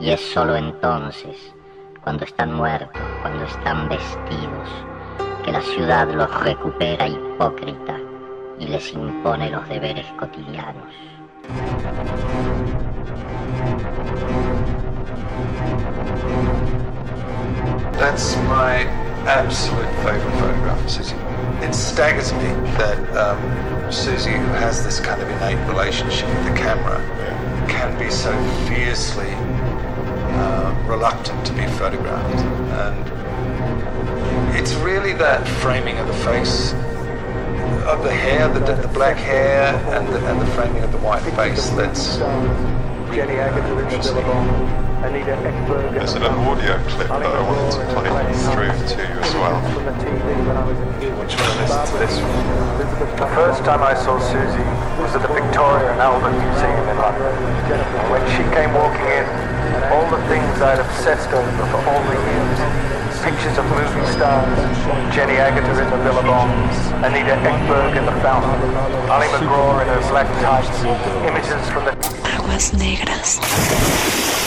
Y es solo entonces, cuando están muertos, cuando están vestidos, que la ciudad los recupera hipócrita y les impone los deberes cotidianos. That's my absolute favourite photograph of. It staggers me that um, Susie, who has this kind of innate relationship with the camera, can be so fiercely uh, reluctant to be photographed. And it's really that framing of the face, of the hair, the, the black hair, and the, and the framing of the white face that's Jenny Agutter in the Billabong, Anita Ekberg. There's an audio clip that I wanted to play through to you as well. Which one listen to this The first time I saw Susie was at the Victoria and Albert Museum in London. When she came walking in, all the things I'd obsessed over for all the years, pictures of movie stars, Jenny Agutter in the Billabong, Anita Ekberg in the Fountain, Ali McGraw in her black tights, images from the... Aguas negras.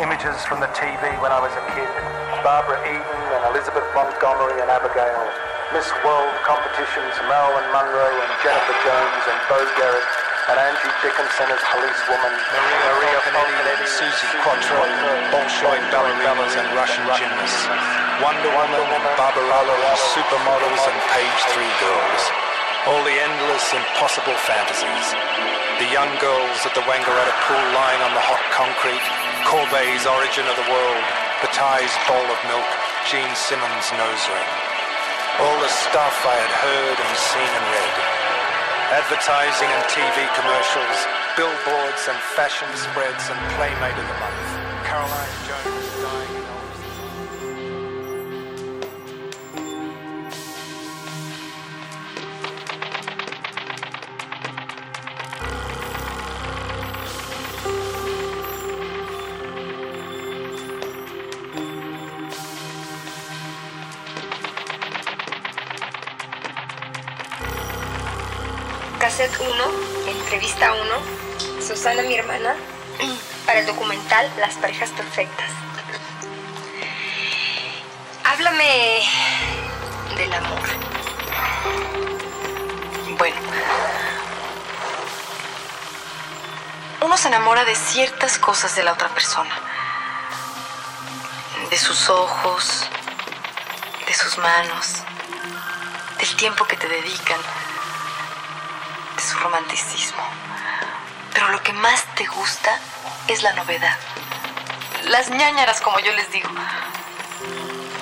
Images from the TV when I was a kid, Barbara Eden and Elizabeth Montgomery and Abigail, Miss World competitions, Marilyn Monroe and Jennifer Jones and Bo Garrett, and Angie Dickinson as police woman, Maria, Maria and Susie Quattro, Bolshoi ballerinas and Russian gymnasts, Wonder Woman, Barbarella, supermodels and page three girls. All the endless, impossible fantasies. The young girls at the Wangaratta pool lying on the hot concrete, Courbet's Origin of the World, Bataille's Bowl of Milk, Gene Simmons' Nose Ring. All the stuff I had heard and seen and read. Advertising and TV commercials, billboards and fashion spreads and Playmate of the Month. Caroline Jones Susana, mi hermana, para el documental Las parejas perfectas. Háblame del amor. Bueno. Uno se enamora de ciertas cosas de la otra persona. De sus ojos, de sus manos, del tiempo que te dedican, de su romanticismo. Pero lo que más te gusta es la novedad. Las ñañaras, como yo les digo.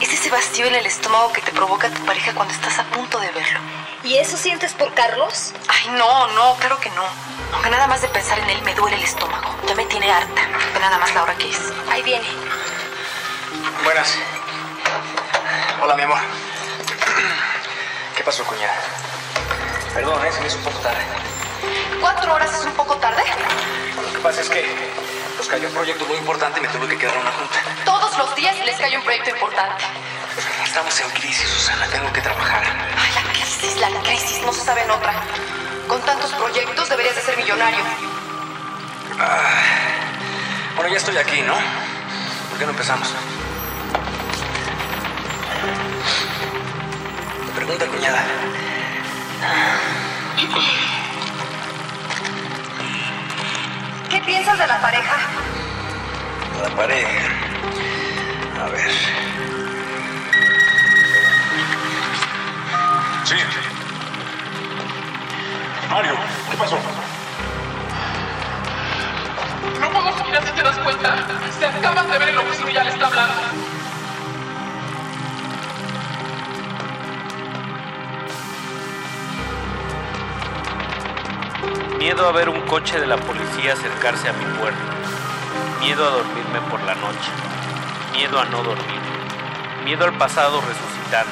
Es ese vacío en el estómago que te provoca tu pareja cuando estás a punto de verlo. ¿Y eso sientes por Carlos? Ay, no, no, claro que no. Aunque nada más de pensar en él me duele el estómago. Ya me tiene harta. Ve nada más la hora que es. Ahí viene. Buenas. Hola, mi amor. ¿Qué pasó, cuñada? Perdón, ¿eh? se me hizo un poco tarde. ¿Cuatro horas es un poco tarde? Lo que pasa es que nos cayó un proyecto muy importante y me tuve que quedar en una junta. Todos los días les cae un proyecto importante. Estamos en crisis, Susana. Tengo que trabajar. Ay, la crisis, la crisis, no se sabe en otra. Con tantos proyectos deberías de ser millonario. Ah, bueno, ya estoy aquí, ¿no? ¿Por qué no empezamos? Pregunta, cuñada. ¿Qué piensas de la pareja? La pareja. A ver. Sí. Mario, ¿qué pasó? No puedo mirar si te das cuenta. Se acaban de ver en la oficina y ya le está hablando. Miedo a ver un coche de la policía acercarse a mi puerta. Miedo a dormirme por la noche. Miedo a no dormir. Miedo al pasado resucitando.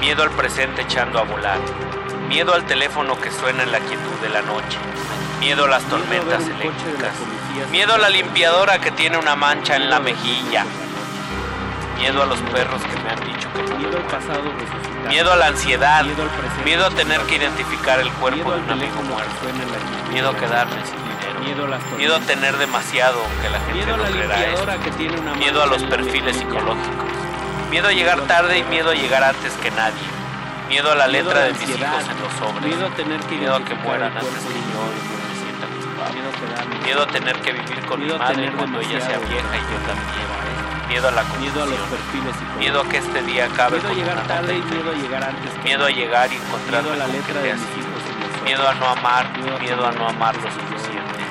Miedo al presente echando a volar. Miedo al teléfono que suena en la quietud de la noche. Miedo a las tormentas eléctricas. Miedo a la limpiadora que tiene una mancha en la mejilla. Miedo a los perros que me han dicho que no me muero. Miedo a la ansiedad. Miedo a tener que identificar el cuerpo de un amigo muerto. Miedo a quedarme sin dinero. Miedo a tener demasiado que la gente no creerá eso. Miedo a los perfiles psicológicos. Miedo a llegar tarde y miedo a llegar antes que nadie. Miedo a la letra de mis hijos en los sobres. Miedo a tener que Miedo a que mueran antes que yo sienta culpable. Miedo a tener que vivir con mi madre cuando ella sea vieja y yo también. Miedo a la confusión. Miedo a que este día acabe con una nota y miedo a llegar antes. Miedo a llegar y encontrarme con que te has ido. Miedo a no amar, miedo a no amar lo suficiente.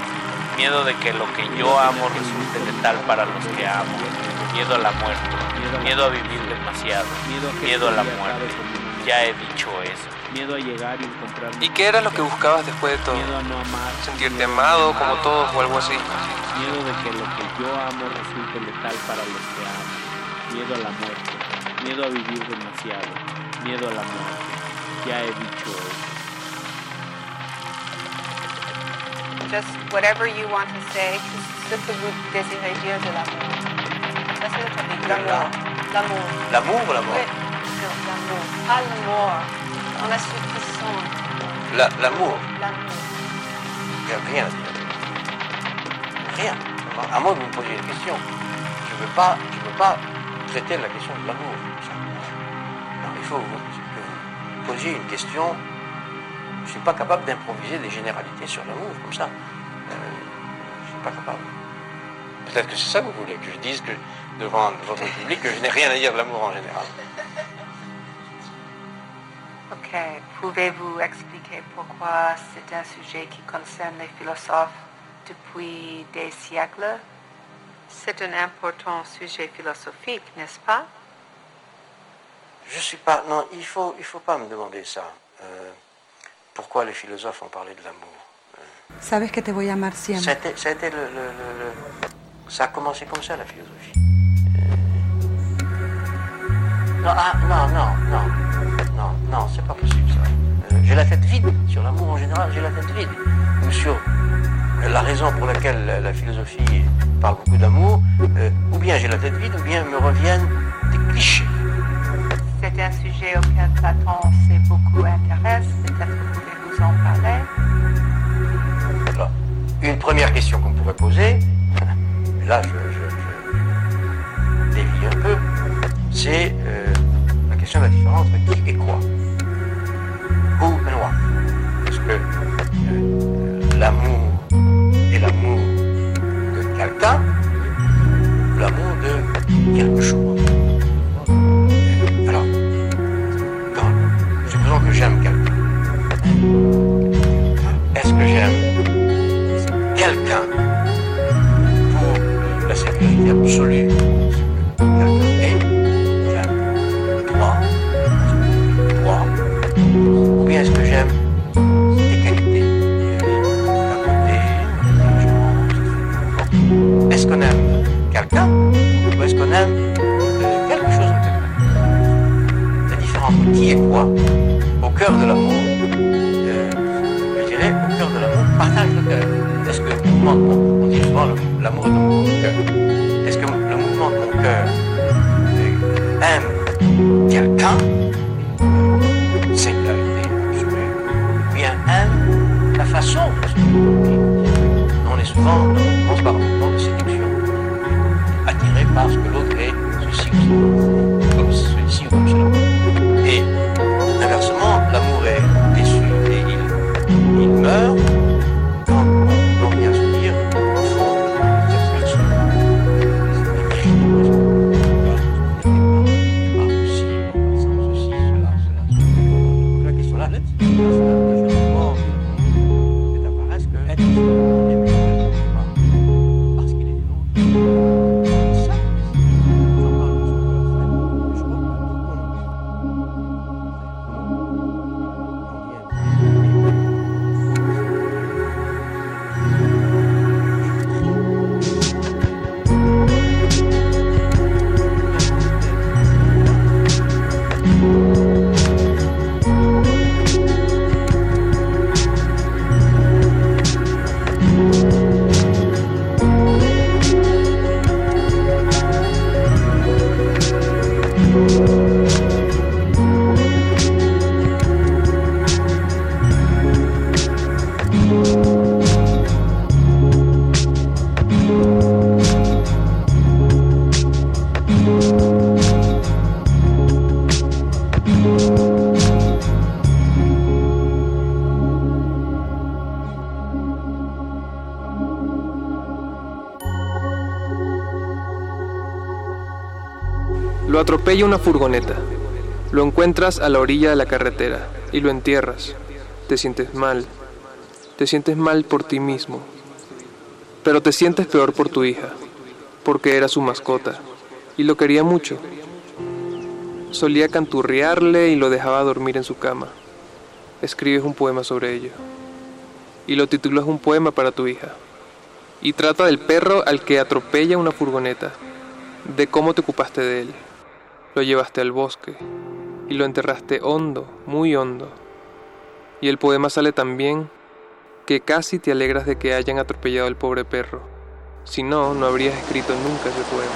Miedo de que lo que yo amo resulte letal para los que amo. Miedo a la muerte. Miedo a vivir demasiado. Miedo a la muerte. Ya he dicho eso. Miedo a llegar y encontrar. ¿Y qué era lo que buscabas después de todo? Miedo a no amar. ¿Sentirte amado como todos o algo así? Miedo de que lo que yo amo resulte letal para los que amo. Miedo a la muerte. Miedo a vivir demasiado. Miedo a la muerte. Ya he dicho eso. Just whatever you want to say, ce que vous désirez dire de. L'amour. L'amour. L'amour la. Non, l'amour. L'amour. On a ce qui sont. La- L'amour, L'amour. il n'y a rien à dire. Rien. À moins que vous me posiez une question. Je ne veux pas, je veux pas traiter la question de l'amour. Non, il faut que vous posiez une question. Je ne suis pas capable d'improviser des généralités sur l'amour comme ça. Euh, je ne suis pas capable. Peut-être que c'est ça que vous voulez, que je dise que devant votre public que je n'ai rien à dire de l'amour en général. Ok. Pouvez-vous expliquer pourquoi c'est un sujet qui concerne les philosophes depuis des siècles? C'est un important sujet philosophique, n'est-ce pas? Je suis pas. Non, il faut, il faut pas me demander ça. Euh, pourquoi les philosophes ont parlé de l'amour? Sabes que te voy a amar siempre. le, le- le- le- Ça a commencé comme ça, la philosophie. Euh, Non, ah, non, non, non. Non, c'est pas possible ça. Euh, j'ai la tête vide. Sur l'amour en général, j'ai la tête vide. Ou sur la raison pour laquelle la, la philosophie parle beaucoup d'amour, euh, ou bien j'ai la tête vide, ou bien me reviennent des clichés. C'est un sujet auquel Platon s'est beaucoup intéressé. Peut-être pouvez-vous en parler Alors, une première question qu'on pourrait poser, [laughs] là je, je- je dévie un peu, c'est euh, la question de la différence entre qui et quoi. And what. Est-ce que euh, l'amour est l'amour de quelqu'un ou l'amour de quelque chose Alors, supposons que j'aime quelqu'un. Est-ce que j'aime quelqu'un pour la sécurité absolue est-ce que j'aime. Tes qualités Est-ce qu'on aime quelqu'un ou est-ce qu'on aime quelque chose de quelqu'un? La différence entre qui et quoi, au cœur de l'amour, euh, je dirais, au cœur de l'amour, partage le cœur. Est-ce que le mouvement de mon, on dit souvent l'amour de mon cœur, est-ce que le mouvement de mon cœur euh, aime quelqu'un, on est souvent dans le bombardement de séduction, attiré par ce que l'autre est, celui-ci comme celui-ci ou comme cela. Atropella una furgoneta. Lo encuentras a la orilla de la carretera y lo entierras. Te sientes mal. Te sientes mal por ti mismo. Pero te sientes peor por tu hija, porque era su mascota, y lo quería mucho. Solía canturrearle y lo dejaba dormir en su cama. Escribes un poema sobre ello. Y lo titulas un poema para tu hija. Y trata del perro al que atropella una furgoneta, de cómo te ocupaste de él. Lo llevaste al bosque y lo enterraste hondo, muy hondo. Y el poema sale tan bien que casi te alegras de que hayan atropellado al pobre perro. Si no, no habrías escrito nunca ese poema.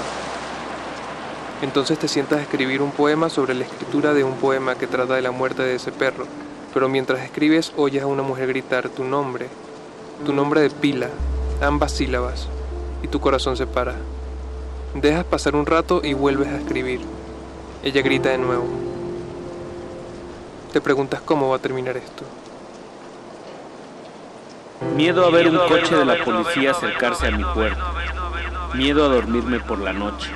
Entonces te sientas a escribir un poema sobre la escritura de un poema que trata de la muerte de ese perro, pero mientras escribes oyes a una mujer gritar tu nombre, tu nombre de pila, ambas sílabas, y tu corazón se para. Dejas pasar un rato y vuelves a escribir. Ella grita de nuevo. Te preguntas cómo va a terminar esto. Miedo a ver un coche de la policía acercarse a mi puerta. Miedo a dormirme por la noche.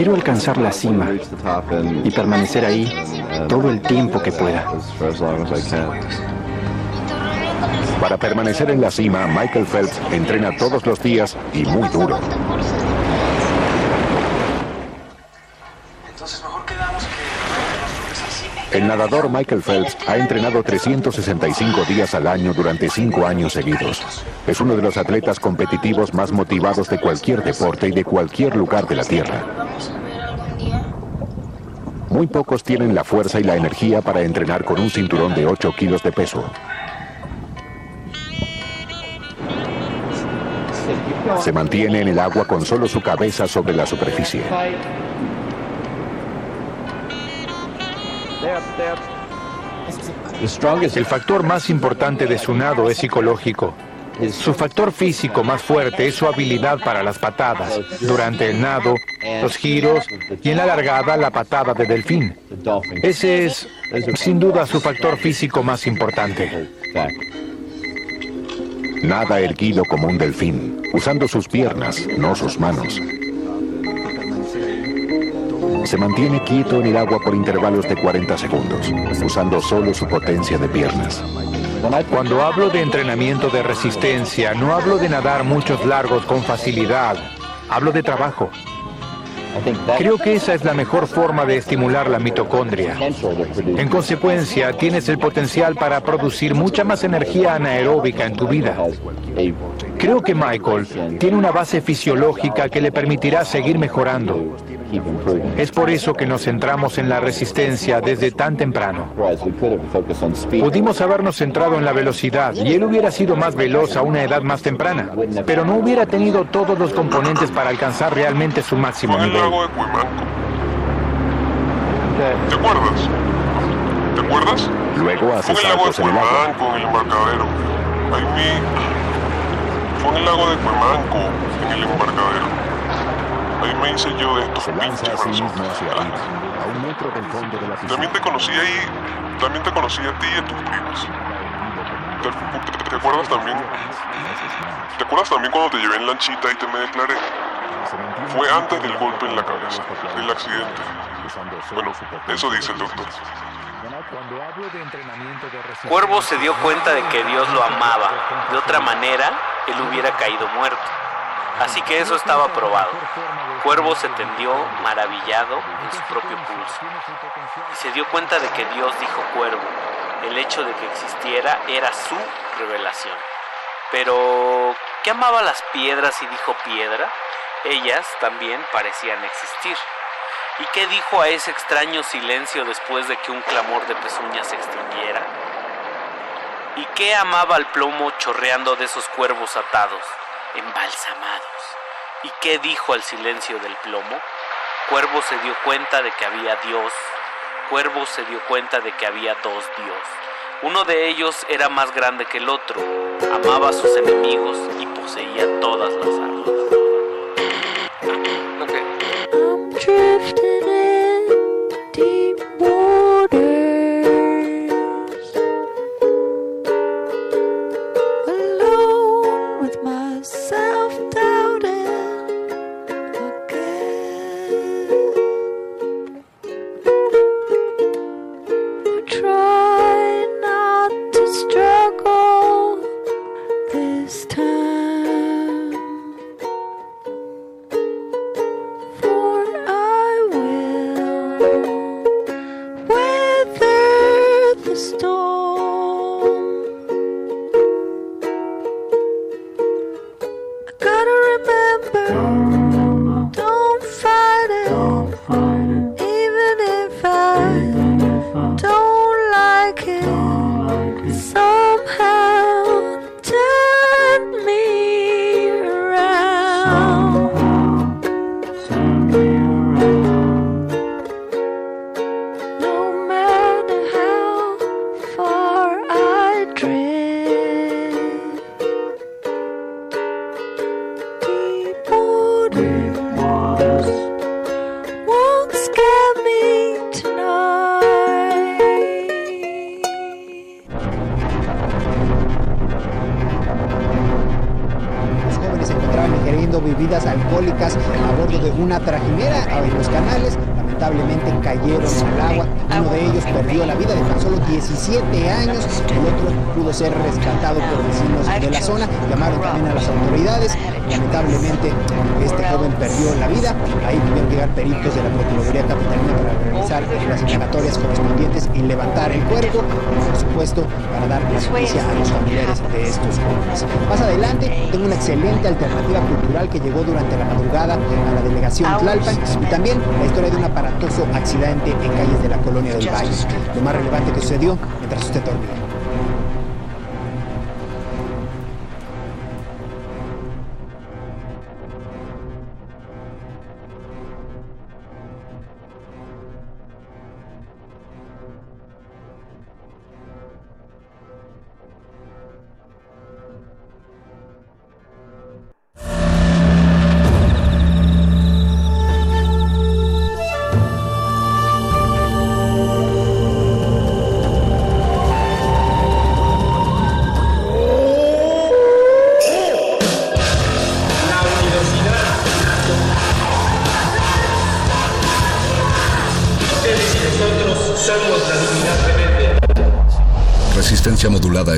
Quiero alcanzar la cima y permanecer ahí todo el tiempo que pueda. Para permanecer en la cima, Michael Phelps entrena todos los días y muy duro. El nadador Michael Phelps ha entrenado 365 días al año durante 5 años seguidos. Es uno de los atletas competitivos más motivados de cualquier deporte y de cualquier lugar de la Tierra. Muy pocos tienen la fuerza y la energía para entrenar con un cinturón de 8 kilos de peso. Se mantiene en el agua con solo su cabeza sobre la superficie. El factor más importante de su nado es psicológico. Su factor físico más fuerte es su habilidad para las patadas. Durante el nado, los giros y en la largada la patada de delfín. Ese es, sin duda, su factor físico más importante. Nada erguido como un delfín, usando sus piernas, no sus manos. Se mantiene quieto en el agua por intervalos de 40 segundos, usando solo su potencia de piernas. Cuando hablo de entrenamiento de resistencia, no hablo de nadar muchos largos con facilidad, hablo de trabajo. Creo que esa es la mejor forma de estimular la mitocondria. En consecuencia, tienes el potencial para producir mucha más energía anaeróbica en tu vida. Creo que Michael tiene una base fisiológica que le permitirá seguir mejorando. Es por eso que nos centramos en la resistencia desde tan temprano. Pudimos habernos centrado en la velocidad y él hubiera sido más veloz a una edad más temprana, pero no hubiera tenido todos los componentes para alcanzar realmente su máximo nivel. Lago de Cuimanco. ¿Te acuerdas? ¿Te acuerdas? Luego hace Fue en el lago de. Cuimanco, en el embarcadero. Ahí vi... Fue en el lago de Cuimanco, en el embarcadero. Ahí me hice yo de estos pinches a sí brazos. mismo hacia arriba, a un metro del fondo de la piscina. También te conocí ahí, también te conocí a ti y a tus primos. ¿Te, acuerdas también? ¿Te acuerdas también cuando te llevé en lanchita y te me declaré? Fue antes del golpe en la cabeza, del accidente. Bueno, eso dice el doctor. Cuervo se dio cuenta de que Dios lo amaba. De otra manera, él hubiera caído muerto. Así que eso estaba probado. Cuervo se tendió maravillado en su propio pulso. Y se dio cuenta de que Dios dijo cuervo. El hecho de que existiera era su revelación. Pero, ¿qué amaba las piedras y dijo piedra? Ellas también parecían existir. ¿Y qué dijo a ese extraño silencio después de que un clamor de pezuñas se extinguiera? ¿Y qué amaba al plomo chorreando de esos cuervos atados, embalsamados? ¿Y qué dijo al silencio del plomo? Cuervo se dio cuenta de que había Dios. Cuervo se dio cuenta de que había dos Dios. Uno de ellos era más grande que el otro, amaba a sus enemigos y poseía todas las armas.